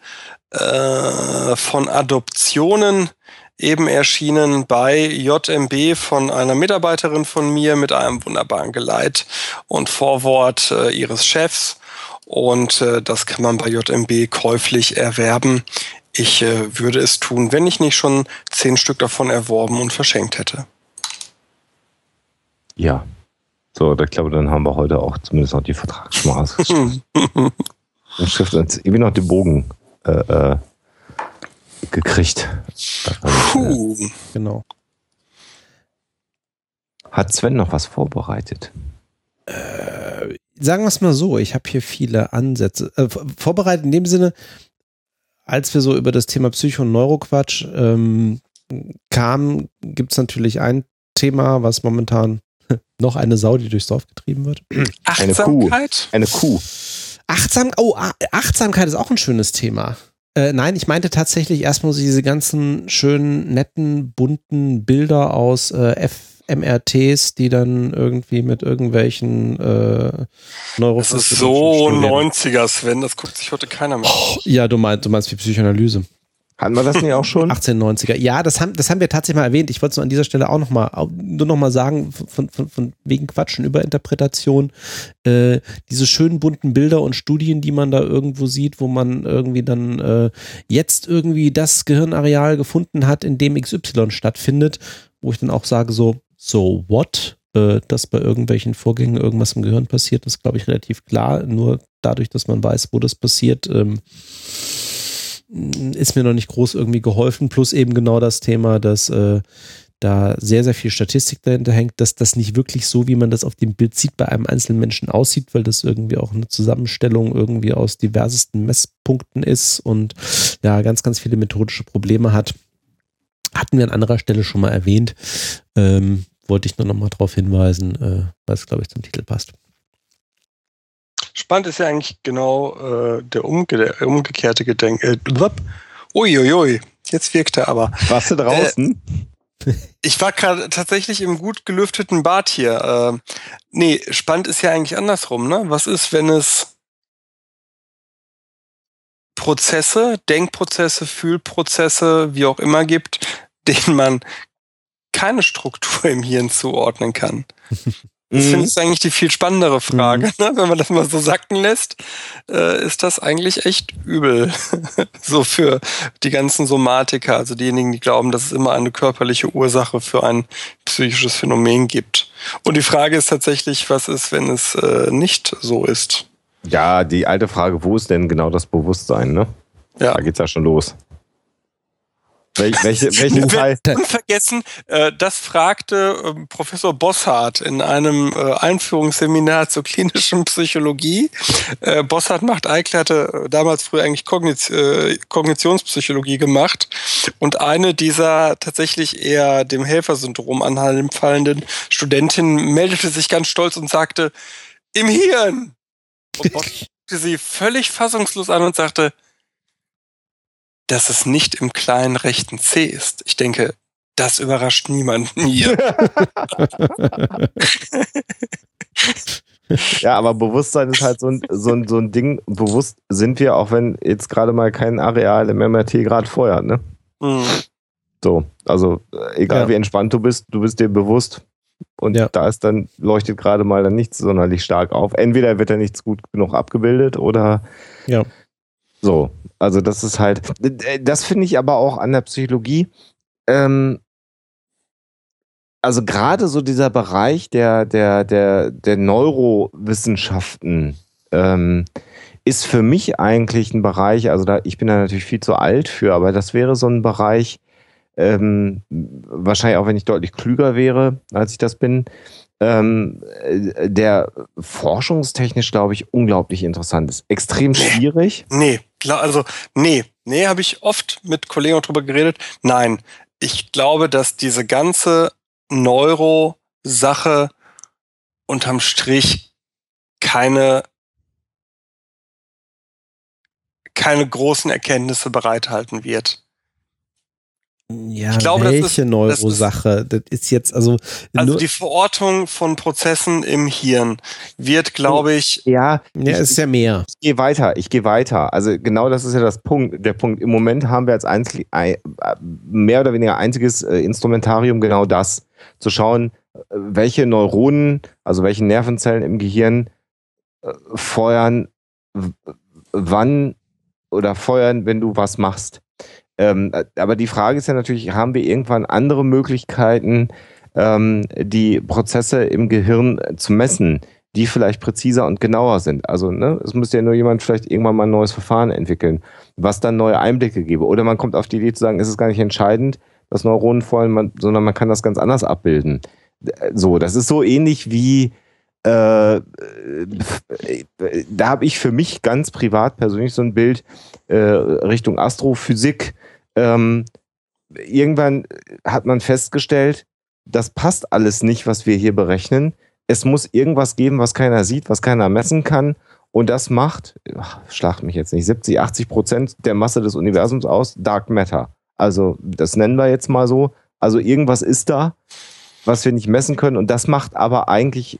äh, von Adoptionen, eben erschienen bei JMB von einer Mitarbeiterin von mir mit einem wunderbaren Geleit und Vorwort äh, ihres Chefs. Und äh, das kann man bei JMB käuflich erwerben. Ich äh, würde es tun, wenn ich nicht schon zehn Stück davon erworben und verschenkt hätte.
Ja. So, ich glaube, dann haben wir heute auch zumindest noch die Vertragsschmaß. Und *laughs* Schrift uns irgendwie noch den Bogen äh, äh, gekriegt.
Puh.
genau.
Hat Sven noch was vorbereitet?
Sagen wir es mal so, ich habe hier viele Ansätze. Äh, vorbereitet in dem Sinne, als wir so über das Thema Psycho- und Neuroquatsch ähm, kamen, gibt es natürlich ein Thema, was momentan *laughs* noch eine Sau, die durchs Dorf getrieben wird.
Eine Kuh.
Achtsamkeit?
Eine Kuh.
Achtsam, oh, Achtsamkeit ist auch ein schönes Thema. Äh, nein, ich meinte tatsächlich erstmal diese ganzen schönen, netten, bunten Bilder aus äh, FMRTs, die dann irgendwie mit irgendwelchen äh,
Das ist so
Studien-
90er, Sven. Das guckt sich heute keiner mehr. an.
Ja, du meinst, du meinst wie Psychoanalyse.
Hatten wir das nicht auch schon?
1890er. Ja, das haben, das haben wir tatsächlich mal erwähnt. Ich wollte es nur an dieser Stelle auch noch mal, au- nur noch mal sagen, von, von, von wegen Quatschen, Überinterpretation, äh, diese schönen bunten Bilder und Studien, die man da irgendwo sieht, wo man irgendwie dann äh, jetzt irgendwie das Gehirnareal gefunden hat, in dem XY stattfindet, wo ich dann auch sage so, so what? Äh, dass bei irgendwelchen Vorgängen irgendwas im Gehirn passiert, ist, glaube ich, relativ klar. Nur dadurch, dass man weiß, wo das passiert, ähm, ist mir noch nicht groß irgendwie geholfen. Plus eben genau das Thema, dass äh, da sehr, sehr viel Statistik dahinter hängt, dass das nicht wirklich so, wie man das auf dem Bild sieht, bei einem einzelnen Menschen aussieht, weil das irgendwie auch eine Zusammenstellung irgendwie aus diversesten Messpunkten ist und ja, ganz, ganz viele methodische Probleme hat. Hatten wir an anderer Stelle schon mal erwähnt. Ähm, wollte ich nur noch mal darauf hinweisen, äh, weil es, glaube ich, zum Titel passt.
Spannend ist ja eigentlich genau äh, der, umge der umgekehrte Gedenk. Äh. Uiuiui, jetzt wirkt er aber.
Warst du draußen?
Ich war gerade tatsächlich im gut gelüfteten Bad hier. Äh, nee, spannend ist ja eigentlich andersrum. Ne? Was ist, wenn es Prozesse, Denkprozesse, Fühlprozesse, wie auch immer gibt, denen man keine Struktur im Hirn zuordnen kann? Das
Mhm.
finde ich eigentlich die viel spannendere Frage. Ne? Wenn man das mal so sacken lässt, äh, ist das eigentlich echt übel. *laughs* so für die ganzen Somatiker, also diejenigen, die glauben, dass es immer eine körperliche Ursache für ein psychisches Phänomen gibt. Und die Frage ist tatsächlich, was ist, wenn es äh, nicht so ist?
Ja, die alte Frage, wo ist denn genau das Bewusstsein, ne?
Ja.
Da geht's ja schon los. Wel welche, welchen Teil?
Unvergessen, äh, das fragte äh, Professor Bossart in einem äh, Einführungsseminar zur klinischen Psychologie. Äh, Bossart macht Eichler hatte damals früher eigentlich Kogniz äh, Kognitionspsychologie gemacht und eine dieser tatsächlich eher dem Helfersyndrom anfallenden Studentinnen meldete sich ganz stolz und sagte, im Hirn! Und Bossart sie völlig fassungslos an und sagte, dass es nicht im kleinen rechten C ist. Ich denke, das überrascht niemanden hier. *laughs*
ja, aber Bewusstsein ist halt so ein, so, ein, so ein Ding. Bewusst sind wir, auch wenn jetzt gerade mal kein Areal im MRT gerade feuert, ne? Mhm. So, also äh, egal ja. wie entspannt du bist, du bist dir bewusst. Und ja. da ist dann, leuchtet gerade mal dann nichts sonderlich stark auf. Entweder wird er nichts gut genug abgebildet oder
ja.
so. Also das ist halt, das finde ich aber auch an der Psychologie. Ähm, also gerade so dieser Bereich der, der, der, der Neurowissenschaften ähm, ist für mich eigentlich ein Bereich, also da, ich bin da natürlich viel zu alt für, aber das wäre so ein Bereich, ähm, wahrscheinlich auch wenn ich deutlich klüger wäre, als ich das bin, ähm, äh, der forschungstechnisch, glaube ich, unglaublich interessant ist. Extrem schwierig.
Nee, klar, also nee, nee, habe ich oft mit Kollegen drüber geredet. Nein, ich glaube, dass diese ganze Neuro-Sache unterm Strich keine keine großen Erkenntnisse bereithalten wird.
Ja, ich glaube, welche das ist, Neurosache? Das ist, das ist jetzt also.
Also die Verortung von Prozessen im Hirn wird, glaube ich.
Ja,
ja, ist ja mehr.
Ich, ich gehe weiter, ich gehe weiter. Also genau das ist ja das Punkt. Der Punkt. Im Moment haben wir als einzig, mehr oder weniger einziges äh, Instrumentarium genau das. Zu schauen, äh, welche Neuronen, also welche Nervenzellen im Gehirn äh, feuern, wann oder feuern, wenn du was machst. Ähm, aber die Frage ist ja natürlich, haben wir irgendwann andere Möglichkeiten, ähm, die Prozesse im Gehirn zu messen, die vielleicht präziser und genauer sind? Also ne, es müsste ja nur jemand vielleicht irgendwann mal ein neues Verfahren entwickeln, was dann neue Einblicke gebe. Oder man kommt auf die Idee zu sagen, es ist gar nicht entscheidend, dass Neuronen fallen, sondern man kann das ganz anders abbilden. So, das ist so ähnlich wie äh, da habe ich für mich ganz privat persönlich so ein Bild äh, Richtung Astrophysik, ähm, irgendwann hat man festgestellt, das passt alles nicht, was wir hier berechnen. Es muss irgendwas geben, was keiner sieht, was keiner messen kann. Und das macht, ach, schlag mich jetzt nicht, 70, 80 Prozent der Masse des Universums aus Dark Matter. Also, das nennen wir jetzt mal so. Also, irgendwas ist da, was wir nicht messen können. Und das macht aber eigentlich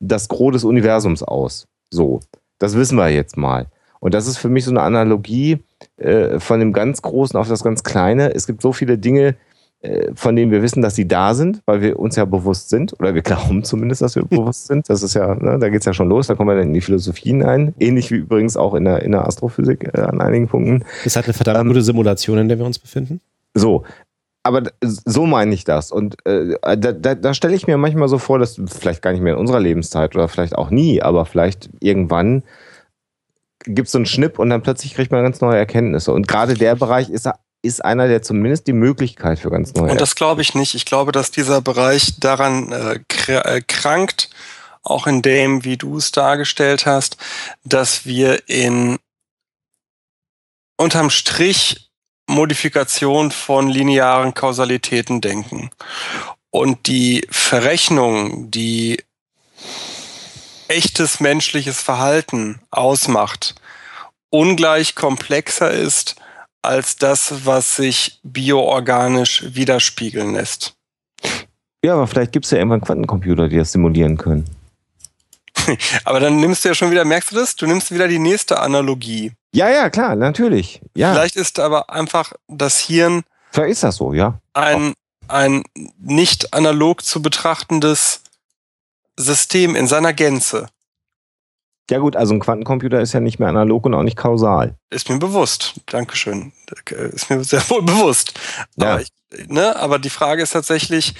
das Gros des Universums aus. So, das wissen wir jetzt mal. Und das ist für mich so eine Analogie äh, von dem ganz Großen auf das ganz Kleine. Es gibt so viele Dinge, äh, von denen wir wissen, dass sie da sind, weil wir uns ja bewusst sind, oder wir *laughs* glauben zumindest, dass wir *laughs* bewusst sind. Das ist ja, ne, da geht es ja schon los, da kommen wir dann in die Philosophie hinein. Ähnlich wie übrigens auch in der, in der Astrophysik äh, an einigen Punkten.
Es hat eine verdammt ähm, gute Simulation, in der wir uns befinden.
So, aber so meine ich das. Und äh, da, da, da stelle ich mir manchmal so vor, dass vielleicht gar nicht mehr in unserer Lebenszeit oder vielleicht auch nie, aber vielleicht irgendwann gibt es so einen Schnipp und dann plötzlich kriegt man ganz neue Erkenntnisse. Und gerade der Bereich ist, ist einer, der zumindest die Möglichkeit für ganz neue.
Und das glaube ich nicht. Ich glaube, dass dieser Bereich daran äh, äh, krankt, auch in dem, wie du es dargestellt hast, dass wir in unterm Strich Modifikation von linearen Kausalitäten denken. Und die Verrechnung, die echtes menschliches Verhalten ausmacht, ungleich komplexer ist als das, was sich bioorganisch widerspiegeln lässt.
Ja, aber vielleicht gibt es ja irgendwann Quantencomputer, die das simulieren können. *laughs*
aber dann nimmst du ja schon wieder, merkst du das? Du nimmst wieder die nächste Analogie.
Ja, ja, klar, natürlich. Ja.
Vielleicht ist aber einfach das Hirn.
Vielleicht ist das so, ja.
Ein, ein nicht analog zu betrachtendes System in seiner Gänze.
Ja gut, also ein Quantencomputer ist ja nicht mehr analog und auch nicht kausal.
Ist mir bewusst. Dankeschön. Ist mir sehr wohl bewusst. Ja. Aber, ich, ne, aber die Frage ist tatsächlich,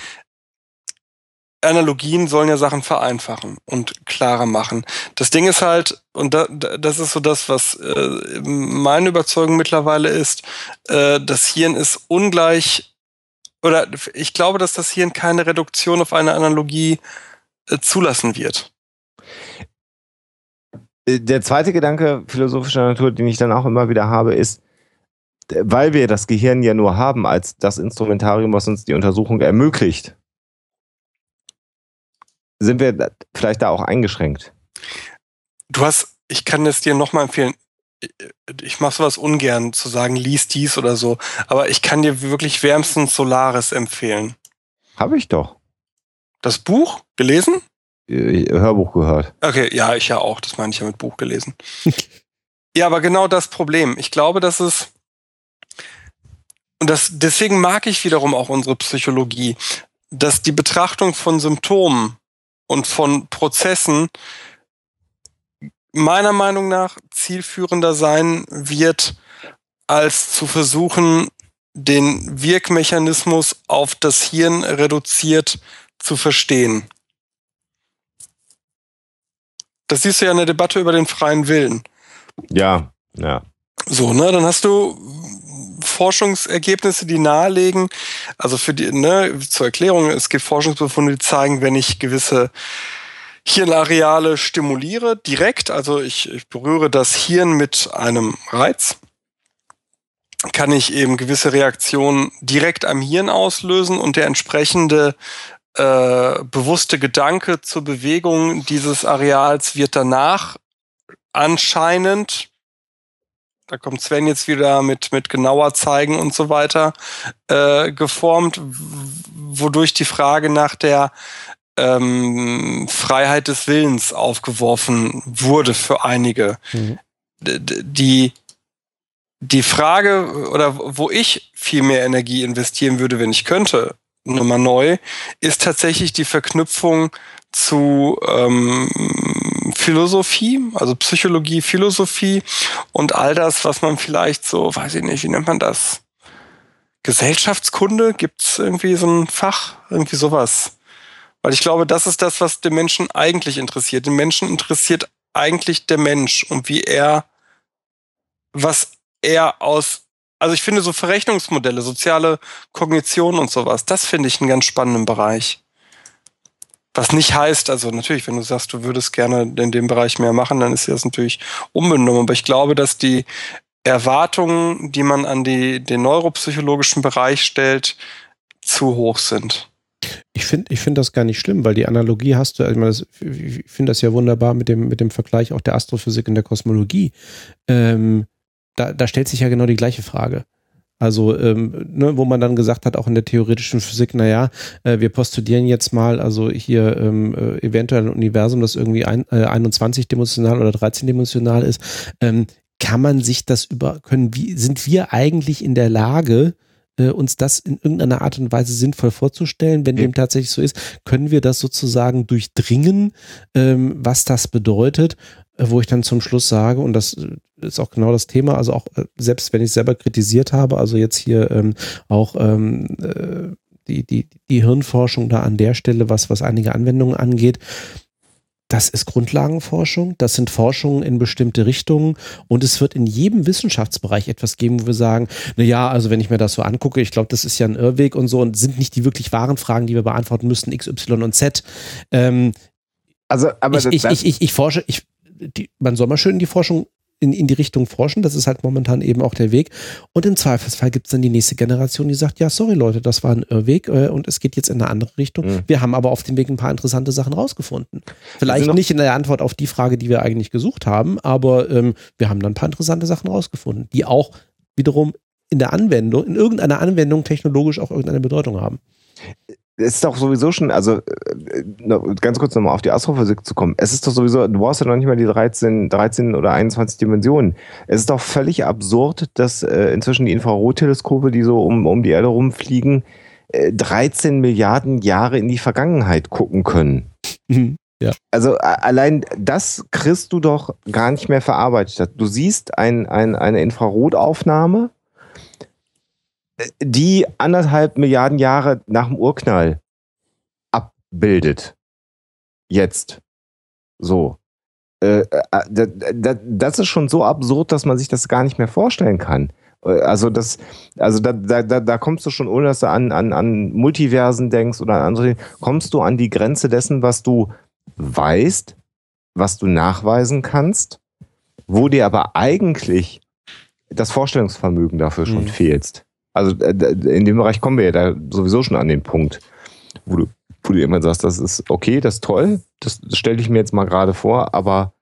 Analogien sollen ja Sachen vereinfachen und klarer machen. Das Ding ist halt, und da, das ist so das, was äh, meine Überzeugung mittlerweile ist, äh, das Hirn ist ungleich, oder ich glaube, dass das Hirn keine Reduktion auf eine Analogie äh, zulassen wird.
Äh, der zweite Gedanke philosophischer Natur, den ich dann auch immer wieder habe, ist, weil wir das Gehirn ja nur haben als das Instrumentarium, was uns die Untersuchung ermöglicht, sind wir vielleicht da auch eingeschränkt.
Du hast, ich kann es dir nochmal empfehlen, ich mache sowas ungern zu sagen, lies dies oder so, aber ich kann dir wirklich wärmstens Solaris empfehlen.
Habe ich doch.
Das Buch gelesen?
Äh, Hörbuch gehört.
Okay, ja, ich ja auch, das meine ich ja mit Buch gelesen. *laughs* ja, aber genau das Problem. Ich glaube, dass es und das deswegen mag ich wiederum auch unsere Psychologie, dass die Betrachtung von Symptomen und von Prozessen meiner Meinung nach zielführender sein wird, als zu versuchen, den Wirkmechanismus auf das Hirn reduziert zu verstehen. Das siehst du ja in der Debatte über den freien Willen.
Ja, ja.
So, ne, dann hast du Forschungsergebnisse, die nahelegen, also für die, ne, zur Erklärung, es gibt Forschungsbefunde, die zeigen, wenn ich gewisse Hirnareale stimuliere, direkt, also ich, ich berühre das Hirn mit einem Reiz, kann ich eben gewisse Reaktionen direkt am Hirn auslösen und der entsprechende äh, bewusste Gedanke zur Bewegung dieses Areals wird danach anscheinend da kommt Sven jetzt wieder mit, mit genauer zeigen und so weiter, äh, geformt, wodurch die Frage nach der ähm, Freiheit des Willens aufgeworfen wurde für einige. Mhm. Die, die Frage, oder wo ich viel mehr Energie investieren würde, wenn ich könnte, Nummer neu, ist tatsächlich die Verknüpfung zu ähm, Philosophie, also Psychologie, Philosophie und all das, was man vielleicht so, weiß ich nicht, wie nennt man das? Gesellschaftskunde? Gibt es irgendwie so ein Fach? Irgendwie sowas. Weil ich glaube, das ist das, was den Menschen eigentlich interessiert. Den Menschen interessiert eigentlich der Mensch und wie er, was er aus, also ich finde so Verrechnungsmodelle, soziale Kognition und sowas, das finde ich einen ganz spannenden Bereich. Was nicht heißt, also natürlich, wenn du sagst, du würdest gerne in dem Bereich mehr machen, dann ist das natürlich unbenommen. Aber ich glaube, dass die Erwartungen, die man an die, den neuropsychologischen Bereich stellt, zu hoch sind.
Ich finde ich finde das gar nicht schlimm, weil die Analogie hast du, ich, meine, ich finde das ja wunderbar mit dem, mit dem Vergleich auch der Astrophysik und der Kosmologie. Ähm, da, da stellt sich ja genau die gleiche Frage. Also, ähm, ne, wo man dann gesagt hat, auch in der theoretischen Physik, naja, äh, wir postulieren jetzt mal, also hier ähm, äh, eventuell ein Universum, das irgendwie ein, äh, 21-dimensional oder 13-dimensional ist, ähm, kann man sich das über, können, wie, sind wir eigentlich in der Lage, äh, uns das in irgendeiner Art und Weise sinnvoll vorzustellen. Wenn ja. dem tatsächlich so ist, können wir das sozusagen durchdringen, ähm, was das bedeutet, wo ich dann zum Schluss sage, und das äh, ist auch genau das Thema, also auch äh, selbst wenn ich selber kritisiert habe, also jetzt hier ähm, auch ähm, äh, die, die, die Hirnforschung da an der Stelle, was, was einige Anwendungen angeht, das ist Grundlagenforschung, das sind Forschungen in bestimmte Richtungen und es wird in jedem Wissenschaftsbereich etwas geben, wo wir sagen, na ja, also wenn ich mir das so angucke, ich glaube, das ist ja ein Irrweg und so und sind nicht die wirklich wahren Fragen, die wir beantworten müssen, X, Y und Z. Ähm, also, aber ich, ich, ich, ich, ich forsche, ich, die, man soll mal schön in die Forschung in, in die Richtung forschen. Das ist halt momentan eben auch der Weg. Und im Zweifelsfall gibt es dann die nächste Generation, die sagt, ja, sorry Leute, das war ein Irrweg äh, und es geht jetzt in eine andere Richtung. Mhm. Wir haben aber auf dem Weg ein paar interessante Sachen rausgefunden. Vielleicht nicht in der Antwort auf die Frage, die wir eigentlich gesucht haben, aber ähm, wir haben dann ein paar interessante Sachen rausgefunden, die auch wiederum in der Anwendung, in irgendeiner Anwendung technologisch auch irgendeine Bedeutung haben
es ist doch sowieso schon, also äh, ganz kurz nochmal auf die Astrophysik zu kommen. Es ist doch sowieso, du brauchst ja noch nicht mal die 13, 13 oder 21 Dimensionen. Es ist doch völlig absurd, dass äh, inzwischen die Infrarotteleskope, die so um, um die Erde rumfliegen, äh, 13 Milliarden Jahre in die Vergangenheit gucken können. Mhm. Ja. Also allein das kriegst du doch gar nicht mehr verarbeitet. Du siehst ein, ein, eine Infrarotaufnahme die anderthalb Milliarden Jahre nach dem Urknall bildet. Jetzt. So. Äh, äh, das ist schon so absurd, dass man sich das gar nicht mehr vorstellen kann. Äh, also das, also da, da, da kommst du schon, ohne dass du an, an, an Multiversen denkst oder an andere, kommst du an die Grenze dessen, was du weißt, was du nachweisen kannst, wo dir aber eigentlich das Vorstellungsvermögen dafür schon mhm. fehlt. Also in dem Bereich kommen wir ja da sowieso schon an den Punkt, wo du, wo du immer sagst, das ist okay, das ist toll, das stelle ich mir jetzt mal gerade vor, aber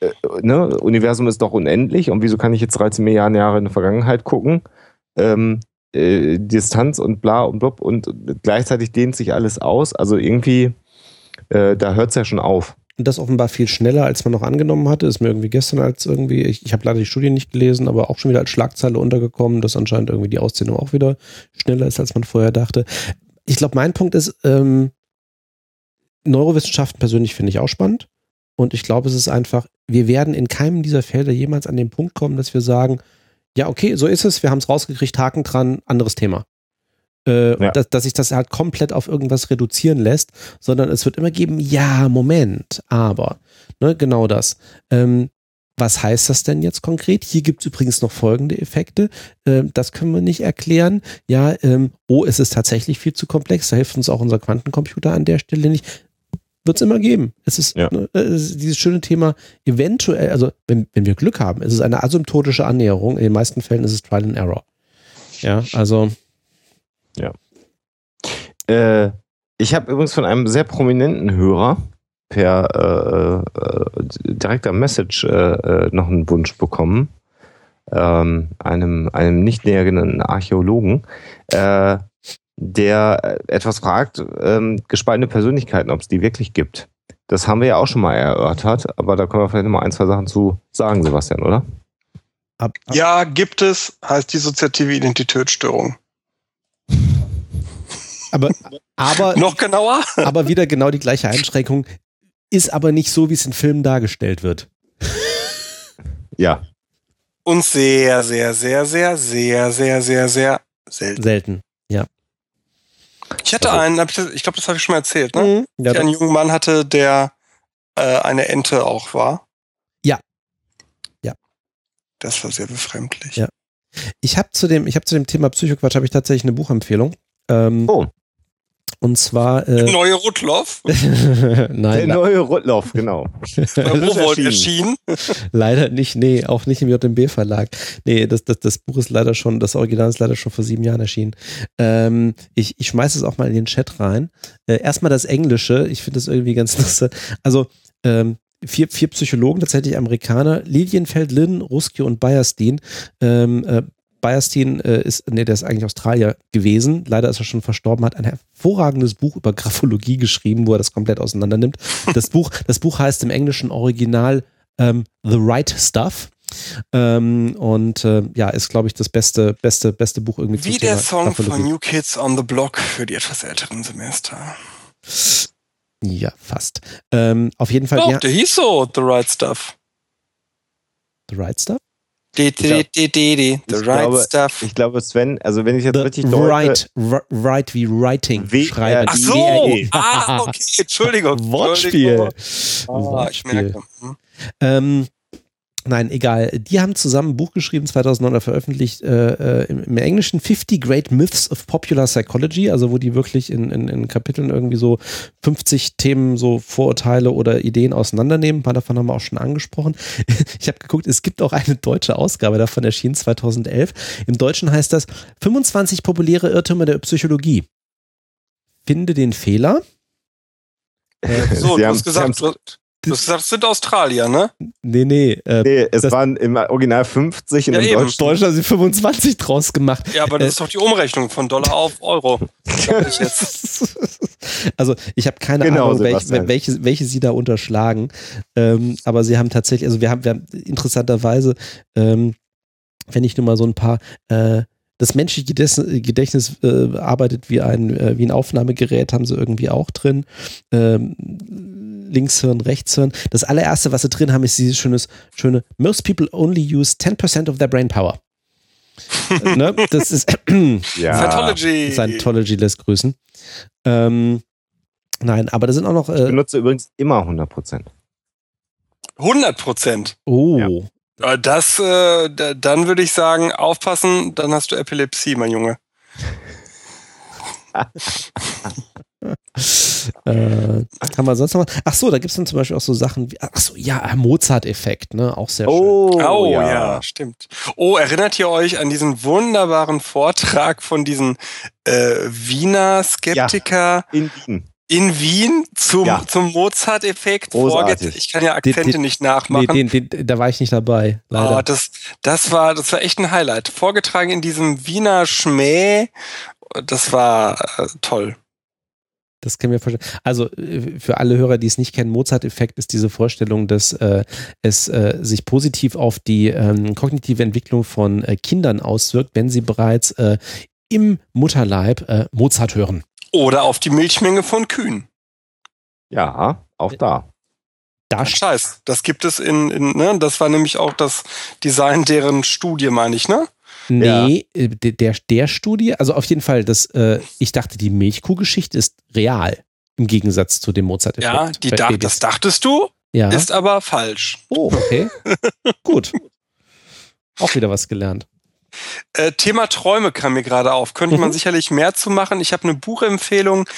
äh, ne, Universum ist doch unendlich und wieso kann ich jetzt 13 Milliarden Jahre in die Vergangenheit gucken? Ähm, äh, Distanz und bla und blub und gleichzeitig dehnt sich alles aus. Also irgendwie, äh, da hört es ja schon auf.
Und das offenbar viel schneller, als man noch angenommen hatte. Ist mir irgendwie gestern als irgendwie, ich, ich habe leider die Studie nicht gelesen, aber auch schon wieder als Schlagzeile untergekommen, dass anscheinend irgendwie die Ausdehnung auch wieder schneller ist, als man vorher dachte. Ich glaube, mein Punkt ist, ähm, Neurowissenschaften persönlich finde ich auch spannend. Und ich glaube, es ist einfach, wir werden in keinem dieser Felder jemals an den Punkt kommen, dass wir sagen, ja, okay, so ist es, wir haben es rausgekriegt, Haken dran, anderes Thema. Äh, ja. dass, dass sich das halt komplett auf irgendwas reduzieren lässt, sondern es wird immer geben, ja, Moment, aber, ne, genau das. Ähm, was heißt das denn jetzt konkret? Hier gibt es übrigens noch folgende Effekte. Ähm, das können wir nicht erklären. Ja, ähm, oh, es ist tatsächlich viel zu komplex. Da hilft uns auch unser Quantencomputer an der Stelle nicht. Wird es immer geben. Es ist, ja. ne, es ist dieses schöne Thema, eventuell, also wenn, wenn wir Glück haben, ist es eine asymptotische Annäherung. In den meisten Fällen ist es Trial and Error. Ja, also.
Ja. Äh, ich habe übrigens von einem sehr prominenten Hörer per äh, äh, direkter Message äh, äh, noch einen Wunsch bekommen. Ähm, einem, einem nicht näher genannten Archäologen. Äh, der etwas fragt, ähm, gespaltene Persönlichkeiten, ob es die wirklich gibt. Das haben wir ja auch schon mal erörtert, aber da können wir vielleicht noch mal ein, zwei Sachen zu sagen, Sebastian, oder?
Ab, ab. Ja, gibt es, heißt dissoziative Identitätsstörung.
Aber, aber *laughs*
noch genauer? *laughs*
aber wieder genau die gleiche Einschränkung, ist aber nicht so, wie es in Filmen dargestellt wird.
Ja.
Und sehr, sehr, sehr, sehr, sehr, sehr, sehr, sehr selten.
Selten, ja.
Ich hatte einen, ich glaube, das habe ich schon mal erzählt, ne? Mhm. Ja, ich einen jungen Mann hatte, der äh, eine Ente auch war.
Ja. Ja.
Das war sehr befremdlich.
Ja. Ich habe zu dem, ich habe zu dem Thema Psychoquatsch habe ich tatsächlich eine Buchempfehlung. Ähm, oh. Und zwar. Äh,
Der neue Rudloff? *laughs*
Nein.
Der neue Rudloff, genau. *laughs*
Wo erschienen? *laughs*
leider nicht, nee, auch nicht im JMB-Verlag. Nee, das, das, das Buch ist leider schon, das Original ist leider schon vor sieben Jahren erschienen. Ähm, ich ich schmeiße es auch mal in den Chat rein. Äh, erstmal das Englische, ich finde das irgendwie ganz lustig. Also, ähm, vier, vier Psychologen, tatsächlich Amerikaner, Lilienfeld, Lynn, Ruski und Bayerstein, ähm, äh, Bayerstein äh, ist, nee, der ist eigentlich Australier gewesen. Leider ist er schon verstorben, hat ein hervorragendes Buch über Graphologie geschrieben, wo er das komplett auseinander nimmt. Das Buch, das Buch heißt im englischen Original ähm, The Right Stuff. Ähm, und äh, ja, ist, glaube ich, das beste, beste, beste Buch irgendwie
Wie der Song von New Kids on the Block für die etwas älteren Semester.
Ja, fast. Ähm, auf jeden Fall.
Oh, ja, der hieß so The Right Stuff.
The Right Stuff?
Die, die, die, die, die, the right
glaube,
stuff.
Ich glaube, Sven, also wenn ich jetzt
the
richtig
deute. Right, right wie Writing w schreiben.
Ach so, ah, okay, Entschuldigung. *laughs*
Wortspiel.
Ah, ich merke. Hm.
Ähm, Nein, egal. Die haben zusammen ein Buch geschrieben, 2009 veröffentlicht, äh, äh, im, im, Englischen 50 Great Myths of Popular Psychology, also wo die wirklich in, in, in, Kapiteln irgendwie so 50 Themen, so Vorurteile oder Ideen auseinandernehmen. Ein paar davon haben wir auch schon angesprochen. *laughs* Ich habe geguckt, es gibt auch eine deutsche Ausgabe davon, erschienen 2011. Im Deutschen heißt das 25 populäre Irrtümer der Psychologie. Finde den Fehler. *laughs*
Äh, so, du hast gesagt, Du hast gesagt, es sind Australier, ne?
Nee, nee.
Äh, nee, es das, waren im Original 50 und ja, im Deutschen.
Deutschland haben sie 25 draus gemacht.
Ja, aber das äh, ist doch die Umrechnung von Dollar auf Euro. ich. *laughs*
Also ich habe keine genau, Ahnung, welch, welche, welche sie da unterschlagen. Ähm, aber sie haben tatsächlich, also wir haben, wir haben interessanterweise, ähm, wenn ich nur mal so ein paar äh, das menschliche Gedächtnis, Gedächtnis äh, arbeitet wie ein, äh, wie ein Aufnahmegerät, haben sie irgendwie auch drin. Ähm, Linkshirn, Rechtshirn. Das allererste, was sie drin haben, ist dieses schönes, schöne Most people only use 10% of their brain power. *laughs* ne? Das ist *clears throat*
ja. Scientology.
Scientology lässt grüßen. Ähm, Nein, aber da sind auch noch.
Ich
Äh,
benutze übrigens immer 100 Prozent.
100 Prozent.
oh,
Ja.
Äh, Das, äh, da, dann würde ich sagen, aufpassen, dann hast du Epilepsie, mein Junge. *laughs* *laughs*
äh, haben wir sonst noch was? Ach so, da gibt es dann zum Beispiel auch so Sachen wie, ach so, ja, Mozart-Effekt, ne? Auch sehr schön.
Oh, ja. stimmt. Oh, erinnert ihr euch an diesen wunderbaren Vortrag von diesen äh, Wiener Skeptiker
In Wien.
in Wien zum,
Ja.
zum Mozart-Effekt? Ich kann ja Akzente
Den- den-
nicht
Nee,
nachmachen.
den, den, da war ich nicht dabei, leider.
Oh, das, das war, das war echt ein Highlight. Vorgetragen in diesem Wiener Schmäh. Das war äh, toll.
Das können wir vorstellen. Also äh, für alle Hörer, die es nicht kennen, Mozart-Effekt ist diese Vorstellung, dass äh, es äh, sich positiv auf die ähm, kognitive Entwicklung von äh, Kindern auswirkt, wenn sie bereits äh, im Mutterleib äh, Mozart hören.
Oder auf die Milchmenge von Kühen.
Ja, auch da.
Da
Scheiß. Das gibt es in, in ne? Das war nämlich auch das Design deren Studie, meine ich, ne?
Nee, äh, der, der, Studie, also auf jeden Fall, das, äh, ich dachte, die Milchkuhgeschichte ist real. Im Gegensatz zu dem Mozart-Effekt.
Ja, die dach, das dachtest du,
ja.
ist aber falsch.
oh, okay. *laughs* Gut. Auch wieder was gelernt.
Äh, Thema Träume kam mir gerade auf. Könnte man
Mhm.
sicherlich mehr zu machen. Ich habe eine Buchempfehlung,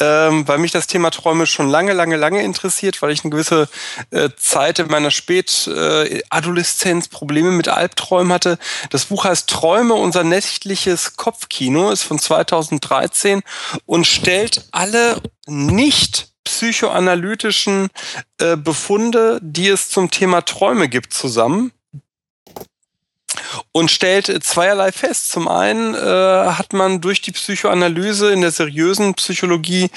ähm, weil mich das Thema Träume schon lange, lange, lange interessiert, weil ich eine gewisse äh, Zeit in meiner Spätadoleszenz Probleme mit Albträumen hatte. Das Buch heißt Träume, unser nächtliches Kopfkino, ist von 2013 und stellt alle nicht psychoanalytischen äh, Befunde, die es zum Thema Träume gibt, zusammen und stellt zweierlei fest. Zum einen äh, hat man durch die Psychoanalyse in der seriösen Psychologie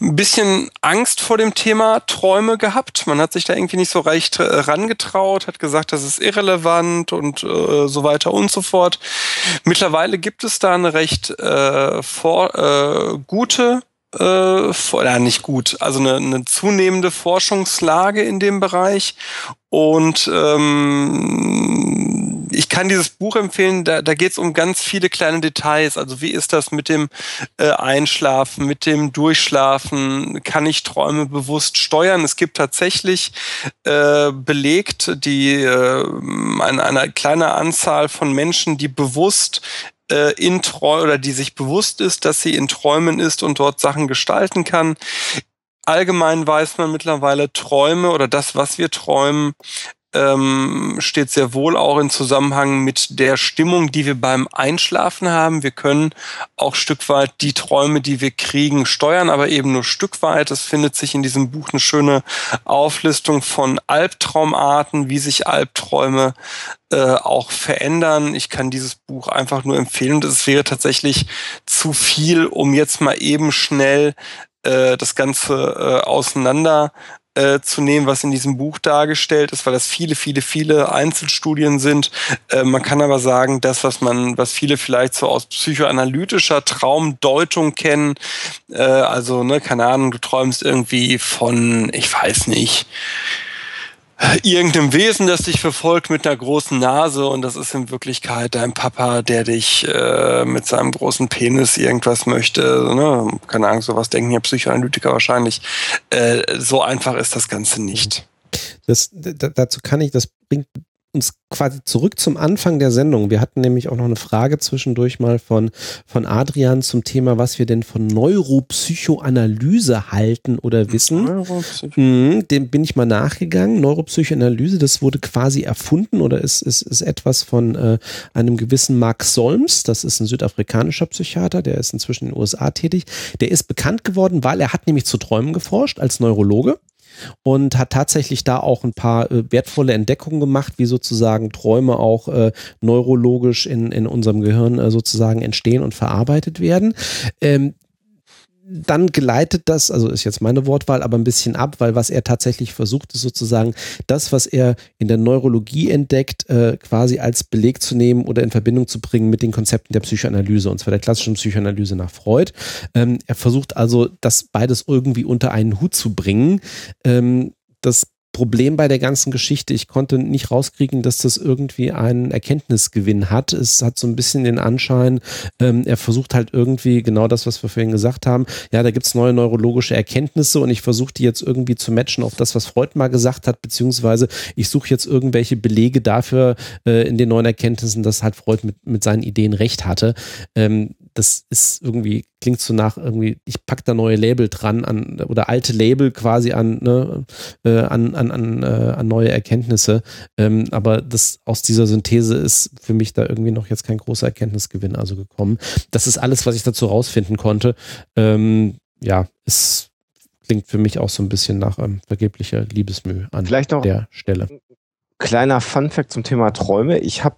ein bisschen Angst vor dem Thema Träume gehabt. Man hat sich da irgendwie nicht so recht äh, rangetraut, hat gesagt, das ist irrelevant und äh, so weiter und so fort. Mittlerweile gibt es da eine recht äh, vor, äh, gute äh, ja, nicht gut, also eine, eine zunehmende Forschungslage in dem Bereich. Und ähm, ich kann dieses Buch empfehlen, da, da geht es um ganz viele kleine Details. Also wie ist das mit dem äh, Einschlafen, mit dem Durchschlafen? Kann ich Träume bewusst steuern? Es gibt tatsächlich äh, belegt, die äh, eine, eine kleine Anzahl von Menschen, die bewusst äh, in Träumen oder die sich bewusst ist, dass sie in Träumen ist und dort Sachen gestalten kann. Allgemein weiß man mittlerweile, Träume oder das, was wir träumen, ähm, steht sehr wohl auch in Zusammenhang mit der Stimmung, die wir beim Einschlafen haben. Wir können auch Stück weit die Träume, die wir kriegen, steuern, aber eben nur Stück weit. Es findet sich in diesem Buch eine schöne Auflistung von Albtraumarten, wie sich Albträume äh, auch verändern. Ich kann dieses Buch einfach nur empfehlen. Es wäre tatsächlich zu viel, um jetzt mal eben schnell äh, das Ganze äh, auseinander äh, zu nehmen, was in diesem Buch dargestellt ist, weil das viele, viele, viele Einzelstudien sind. Äh, man kann aber sagen, das, was man, was viele vielleicht so aus psychoanalytischer Traumdeutung kennen, äh, also, ne, keine Ahnung, du träumst irgendwie von, ich weiß nicht, irgendeinem Wesen, das dich verfolgt mit einer großen Nase und das ist in Wirklichkeit dein Papa, der dich äh, mit seinem großen Penis irgendwas möchte. Ne? Keine Ahnung, sowas denken ja Psychoanalytiker wahrscheinlich. Äh, so einfach ist das Ganze nicht.
Das, da, dazu kann ich, das bringt uns quasi zurück zum Anfang der Sendung. Wir hatten nämlich auch noch eine Frage zwischendurch mal von, von Adrian zum Thema, was wir denn von Neuropsychoanalyse halten oder wissen. Mhm, dem bin ich mal nachgegangen. Neuropsychoanalyse, das wurde quasi erfunden oder ist, ist, ist etwas von äh, einem gewissen Mark Solms. Das ist ein südafrikanischer Psychiater, der ist inzwischen in den USA tätig. Der ist bekannt geworden, weil er hat nämlich zu Träumen geforscht als Neurologe und hat tatsächlich da auch ein paar äh, wertvolle Entdeckungen gemacht, wie sozusagen Träume auch äh, neurologisch in, in unserem Gehirn äh, sozusagen entstehen und verarbeitet werden. Ähm, dann geleitet das, also ist jetzt meine Wortwahl, aber ein bisschen ab, weil was er tatsächlich versucht, ist sozusagen das, was er in der Neurologie entdeckt, äh, quasi als Beleg zu nehmen oder in Verbindung zu bringen mit den Konzepten der Psychoanalyse, und zwar der klassischen Psychoanalyse nach Freud. Ähm, er versucht also, das beides irgendwie unter einen Hut zu bringen. Ähm, das Problem bei der ganzen Geschichte. Ich konnte nicht rauskriegen, dass das irgendwie einen Erkenntnisgewinn hat. Es hat so ein bisschen den Anschein, ähm, er versucht halt irgendwie genau das, was wir vorhin gesagt haben. Ja, da gibt's neue neurologische Erkenntnisse und ich versuche die jetzt irgendwie zu matchen auf das, was Freud mal gesagt hat, beziehungsweise ich suche jetzt irgendwelche Belege dafür äh, in den neuen Erkenntnissen, dass halt Freud mit, mit seinen Ideen recht hatte. Ähm, das ist irgendwie, klingt so nach irgendwie, ich pack da neue Label dran an oder alte Label quasi an, ne, äh, an, an, an, äh, an neue Erkenntnisse. Ähm, aber das aus dieser Synthese ist für mich da irgendwie noch jetzt kein großer Erkenntnisgewinn also gekommen. Das ist alles, was ich dazu rausfinden konnte. Ähm, ja, es klingt für mich auch so ein bisschen nach ähm, vergeblicher Liebesmüh an
Vielleicht noch
der Stelle.
kleiner Funfact zum Thema Träume. Ich habe,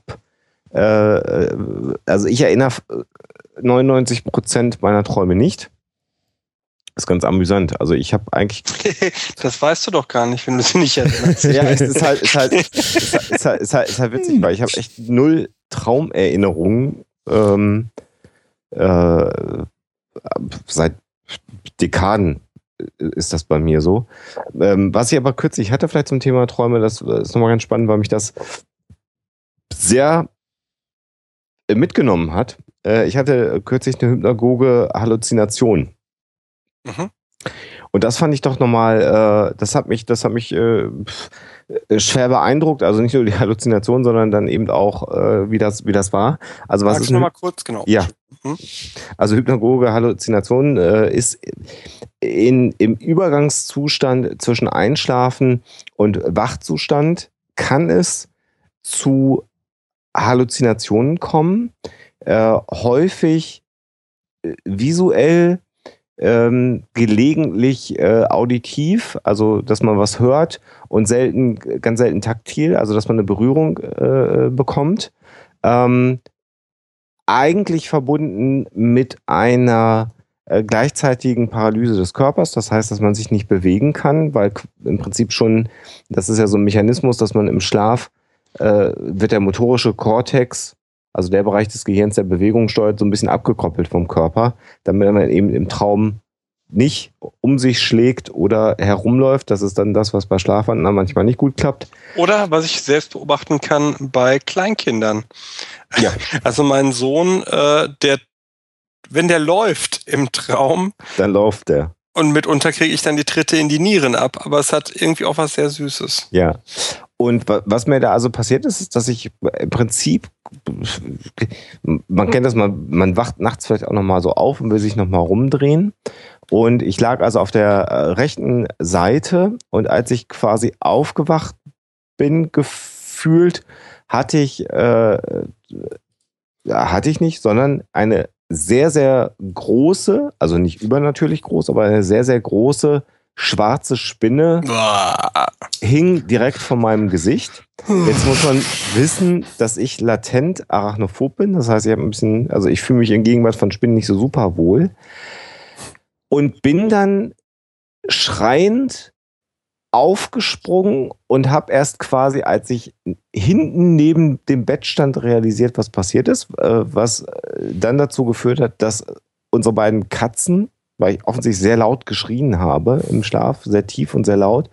äh, also ich erinnere 99 Prozent meiner Träume nicht. ist ganz amüsant. Also ich habe eigentlich, *laughs*
das weißt du doch gar nicht, wenn du sie nicht erinnerst.
ja, es ist halt, ist halt, ist halt, ist halt, ist halt, ist halt witzig, weil ich habe echt null Traumerinnerungen ähm, äh, seit Dekaden ist das bei mir so. Ähm, was ich aber kürzlich hatte, vielleicht zum Thema Träume, das ist nochmal ganz spannend, weil mich das sehr mitgenommen hat. Äh, ich hatte kürzlich eine hypnagoge Halluzination.
Mhm.
Und das fand ich doch nochmal, äh, das hat mich, das hat mich äh, äh, schwer beeindruckt. Also nicht nur die Halluzination, sondern dann eben auch, äh, wie das, wie das war. Also was
Sag's
ist
noch
eine-
mal kurz, genau.
ja.
Mhm.
Also hypnagoge Halluzination äh, ist in, im Übergangszustand zwischen Einschlafen und Wachzustand kann es zu Halluzinationen kommen, äh, häufig äh, visuell, ähm, gelegentlich äh, auditiv, also dass man was hört und selten, ganz selten taktil, also dass man eine Berührung äh, bekommt. Ähm, eigentlich verbunden mit einer äh, gleichzeitigen Paralyse des Körpers. Das heißt, dass man sich nicht bewegen kann, weil im Prinzip schon, das ist ja so ein Mechanismus, dass man im Schlaf äh, wird der motorische Kortex, also der Bereich des Gehirns, der Bewegung steuert, so ein bisschen abgekoppelt vom Körper, damit man eben im Traum nicht um sich schlägt oder herumläuft. Das ist dann das, was bei Schlafwandlern manchmal nicht gut klappt.
Oder was ich selbst beobachten kann bei Kleinkindern.
Ja. *laughs*
Also mein Sohn, äh, der, wenn der läuft im Traum,
Dann läuft der.
und mitunter kriege ich dann die Tritte in die Nieren ab, aber es hat irgendwie auch was sehr Süßes.
Ja. Und wa- was mir da also passiert ist, ist, dass ich im Prinzip, man kennt das, man, man wacht nachts vielleicht auch nochmal so auf und will sich nochmal rumdrehen. Und ich lag also auf der äh, rechten Seite und als ich quasi aufgewacht bin, gefühlt, hatte ich, äh, hatte ich nicht, sondern eine sehr, sehr große, also nicht übernatürlich groß, aber eine sehr, sehr große schwarze Spinne
Boah.
hing direkt vor meinem Gesicht. Jetzt muss man wissen, dass ich latent arachnophob bin. Das heißt, ich habe ein bisschen, also ich fühle mich in Gegenwart von Spinnen nicht so super wohl. Und bin dann schreiend aufgesprungen und habe erst quasi, als ich hinten neben dem Bett stand, realisiert, was passiert ist, äh, was äh, dann dazu geführt hat, dass unsere beiden Katzen, weil ich offensichtlich sehr laut geschrien habe im Schlaf, sehr tief und sehr laut,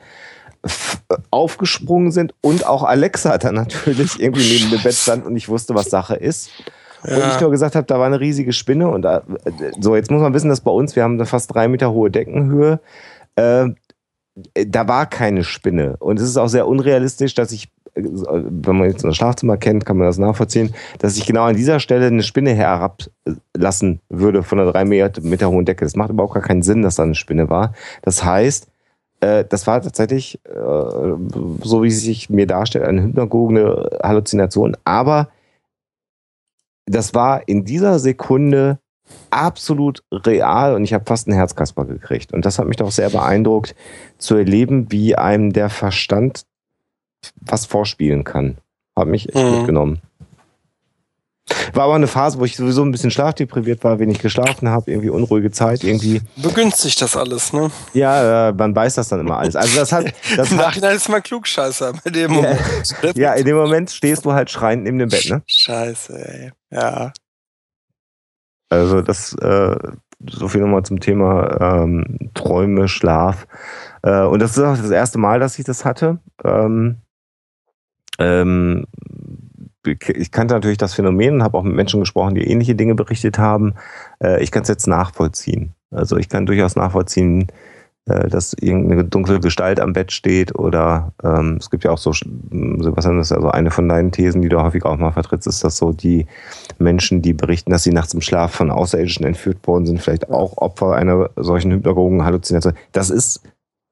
äh, aufgesprungen sind und auch Alexa *laughs* dann natürlich irgendwie neben dem Bett stand und ich wusste, was Sache ist. Und ich nur gesagt habe, da war eine riesige Spinne und da, so, jetzt muss man wissen, dass bei uns, wir haben eine fast drei Meter hohe Deckenhöhe, äh, da war keine Spinne. Und es ist auch sehr unrealistisch, dass ich, äh, wenn man jetzt das Schlafzimmer kennt, kann man das nachvollziehen, dass ich genau an dieser Stelle eine Spinne herablassen würde von einer drei Meter hohen Decke. Das macht überhaupt gar keinen Sinn, dass da eine Spinne war. Das heißt, äh, das war tatsächlich, äh, so wie es sich mir darstellt, eine hypnagogene Halluzination. Aber das war in dieser Sekunde absolut real und ich habe fast einen Herzkasper gekriegt. Und das hat mich doch sehr beeindruckt, zu erleben, wie einem der Verstand was vorspielen kann. Hat mich echt
Mhm.
mitgenommen. War aber eine Phase, wo ich sowieso ein bisschen schlafdepriviert war, wenig geschlafen habe, irgendwie unruhige Zeit, irgendwie.
Begünstigt das alles, ne?
Ja, man weiß das dann immer alles. Also das hat, *laughs* das
Im Nachhinein ist man klugscheißer bei dem
Ja.
Moment.
ja, in dem Moment stehst du halt schreiend neben dem Bett, ne?
Scheiße, ey. Ja.
Also das, äh, so viel nochmal zum Thema ähm, Träume, Schlaf. Äh, und das ist auch das erste Mal, dass ich das hatte. Ähm, ähm, ich kannte natürlich das Phänomen und habe auch mit Menschen gesprochen, die ähnliche Dinge berichtet haben. Äh, ich kann es jetzt nachvollziehen. Also ich kann durchaus nachvollziehen, äh, dass irgendeine dunkle Gestalt am Bett steht oder ähm, es gibt ja auch so, Sebastian, das ist also eine von deinen Thesen, die du häufig auch mal vertrittst, ist, dass so die Menschen, die berichten, dass sie nachts im Schlaf von Außerirdischen entführt worden sind, vielleicht auch Opfer einer solchen Hypnagogen-Halluzination. Das ist,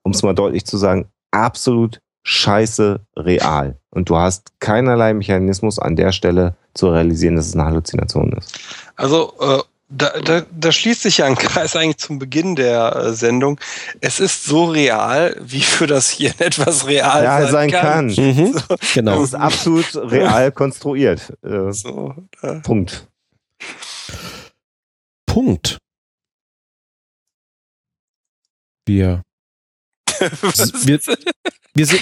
um es mal deutlich zu sagen, absolut scheiße real. Und du hast keinerlei Mechanismus an der Stelle zu realisieren, dass es eine Halluzination ist.
Also, äh, da, da, da schließt sich ja ein Kreis eigentlich zum Beginn der äh, Sendung. Es ist so real, wie für das hier *laughs* etwas real
ja,
sein,
sein kann.
kann.
Mhm.
So,
Genau.
Das ist absolut real *laughs* konstruiert. Äh,
so,
Punkt.
Punkt. Wir, *laughs* wir, wir sind,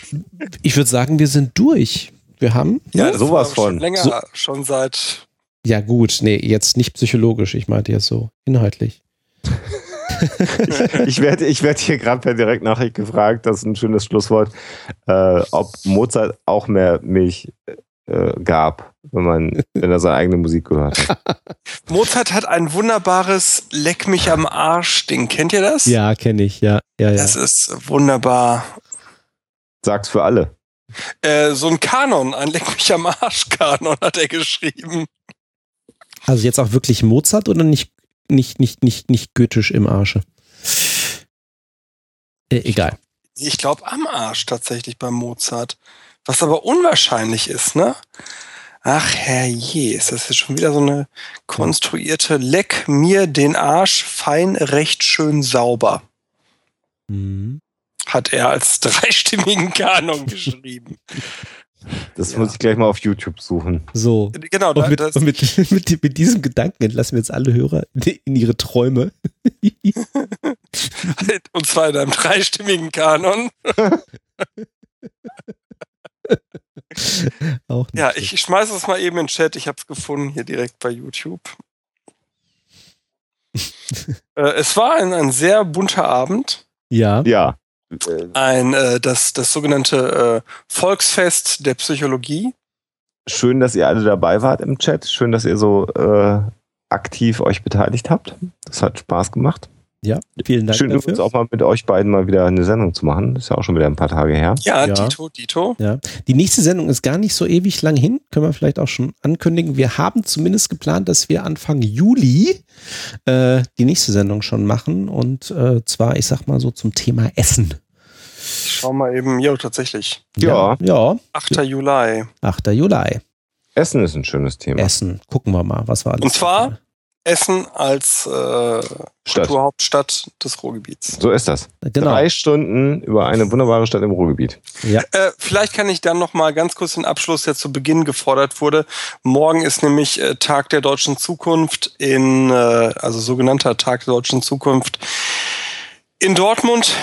ich würde sagen, wir sind durch. Wir haben,
ja, das
sowas von.
Schon länger,
So-
schon seit.
ja gut, nee, jetzt nicht psychologisch, ich meinte jetzt so inhaltlich. *laughs*
Ich werde ich werd hier gerade per Direktnachricht gefragt, das ist ein schönes Schlusswort, äh, ob Mozart auch mehr Milch äh, gab, wenn man, wenn er seine eigene Musik gehört hat. *laughs*
Mozart hat ein wunderbares Leck mich am Arsch-Ding. Kennt ihr das?
Ja, kenne ich, ja, ja, ja.
Das ist wunderbar.
Sag's für alle.
Äh, so ein Kanon, ein Leck mich am Arsch-Kanon hat er geschrieben.
Also jetzt auch wirklich Mozart oder nicht, nicht, nicht, nicht, nicht goethisch im Arsche? Äh, egal.
Ich glaube am Arsch tatsächlich bei Mozart. Was aber unwahrscheinlich ist, ne? Ach herrje, ist das jetzt schon wieder so eine konstruierte Leck mir den Arsch fein recht schön sauber,
Mhm.
Hat er als *laughs* dreistimmigen Kanon *laughs* geschrieben.
Das
Ja.
muss ich gleich mal auf YouTube suchen.
So.
Genau,
Und mit,
das,
und mit, *laughs* mit, mit diesem Gedanken entlassen wir jetzt alle Hörer in ihre Träume.
und zwar in einem dreistimmigen Kanon.
Auch nicht
Ja,
schlecht.
ich schmeiße es mal eben in den Chat. Ich habe es gefunden hier direkt bei YouTube. äh, es war ein, ein sehr bunter Abend.
Ja.
Ja. Äh,
Ein äh, das, das sogenannte äh, Volksfest der Psychologie.
Schön, dass ihr alle dabei wart im Chat. Schön, dass ihr so äh, aktiv euch beteiligt habt. Das hat Spaß gemacht.
Ja, vielen Dank
Schön übrigens
dafür.
auch mal mit euch beiden mal wieder eine Sendung zu machen. Das ist ja auch schon wieder ein paar Tage her.
Ja,
Ja.
Dito, Dito.
Ja. Die nächste Sendung ist gar nicht so ewig lang hin, können wir vielleicht auch schon ankündigen. Wir haben zumindest geplant, dass wir Anfang Juli äh, die nächste Sendung schon machen und äh, zwar, ich sag mal so zum Thema Essen.
Ich schau mal eben. Jo, tatsächlich.
Ja.
Ja,
8. Juli.
8. Juli.
Essen ist ein schönes Thema.
Essen. Gucken wir mal, was war alles.
Und zwar Essen als äh,
Stadt.
Kulturhauptstadt des Ruhrgebiets.
So ist das.
Genau.
Drei Stunden über eine wunderbare Stadt im Ruhrgebiet.
Ja.
Äh, vielleicht kann ich dann noch mal ganz kurz den Abschluss, der zu Beginn gefordert wurde. Morgen ist nämlich äh, Tag der deutschen Zukunft in, äh, also sogenannter Tag der deutschen Zukunft in Dortmund.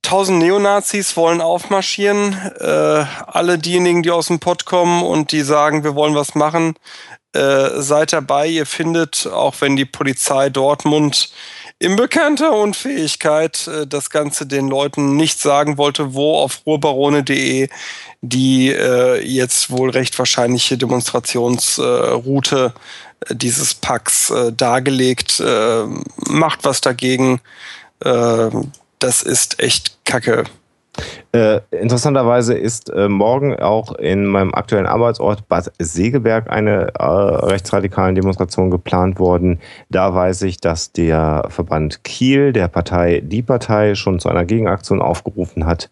Tausend Neonazis wollen aufmarschieren. Äh, alle diejenigen, die aus dem Pott kommen und die sagen, wir wollen was machen, äh, seid dabei. Ihr findet, auch wenn die Polizei Dortmund in bekannter Unfähigkeit äh, das Ganze den Leuten nicht sagen wollte, wo auf ruhrbarone.de die äh, jetzt wohl recht wahrscheinliche Demonstrationsroute äh, dieses Packs äh, dargelegt. Macht was dagegen. Das ist echt Kacke.
Äh, interessanterweise ist äh, morgen auch in meinem aktuellen Arbeitsort Bad Segeberg eine äh, rechtsradikalen Demonstration geplant worden. Da weiß ich, dass der Verband Kiel, der Partei Die Partei, schon zu einer Gegenaktion aufgerufen hat.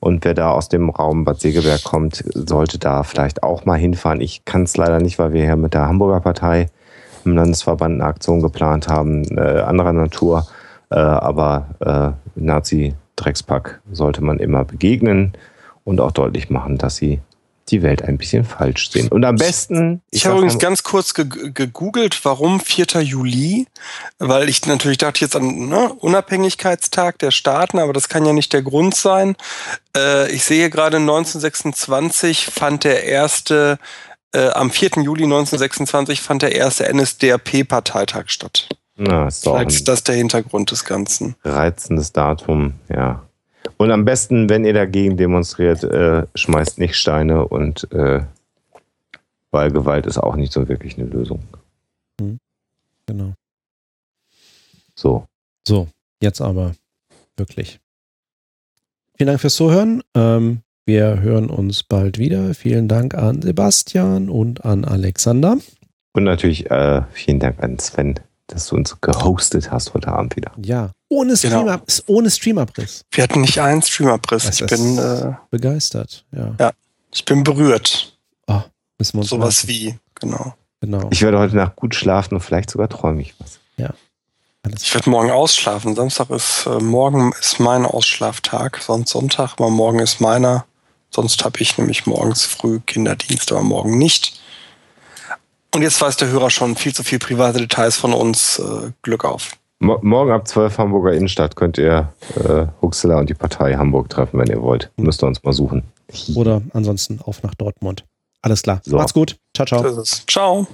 Und wer da aus dem Raum Bad Segeberg kommt, sollte da vielleicht auch mal hinfahren. Ich kann es leider nicht, weil wir hier mit der Hamburger Partei im Landesverband eine Aktion geplant haben, äh, anderer Natur. Äh, aber äh, Nazi-Dreckspack sollte man immer begegnen und auch deutlich machen, dass sie die Welt ein bisschen falsch sehen. Und am besten.
Ich,
sag
habe übrigens ganz kurz ge gegoogelt, warum 4. Juli, weil ich natürlich dachte jetzt an ne, Unabhängigkeitstag der Staaten, aber das kann ja nicht der Grund sein. Äh, ich sehe gerade 1926 fand der erste, äh, am 4. Juli 1926 fand der erste NSDAP-Parteitag statt.
Na, ist doch
Vielleicht ist das der Hintergrund des Ganzen.
reizendes Datum, ja. Und am besten, wenn ihr dagegen demonstriert, äh, schmeißt nicht Steine und äh, weil Gewalt ist auch nicht so wirklich eine Lösung.
Genau.
So.
So, jetzt aber wirklich. Vielen Dank fürs Zuhören. Ähm, wir hören uns bald wieder. Vielen Dank an Sebastian und an Alexander.
Und natürlich äh, vielen Dank an Sven, dass du uns gehostet hast heute Abend wieder.
Ja, ohne,
Genau.
Stream ohne Streamabriss.
Wir hatten nicht einen Streamabriss. Ich bin, äh,
Begeistert, ja.
ich bin berührt.
Müssen wir uns
Sowas
merken.
wie, genau.
Genau.
Ich werde heute Nacht gut schlafen und vielleicht sogar träume ich was.
Alles
Ich werde morgen ausschlafen. Samstag ist, äh, morgen ist mein Ausschlaftag, sonst Sonntag, aber morgen ist meiner. Sonst habe ich nämlich morgens früh Kinderdienst, aber morgen nicht. Und jetzt weiß der Hörer schon viel zu viel private Details von uns. Äh, Glück auf.
Mo morgen ab 12 Hamburger Innenstadt könnt ihr äh, Huxela und die Partei Hamburg treffen, wenn ihr wollt. Müsst ihr uns mal suchen.
Oder ansonsten auf nach Dortmund. Alles klar.
So.
Macht's gut. Ciao, ciao.
Es. Ciao.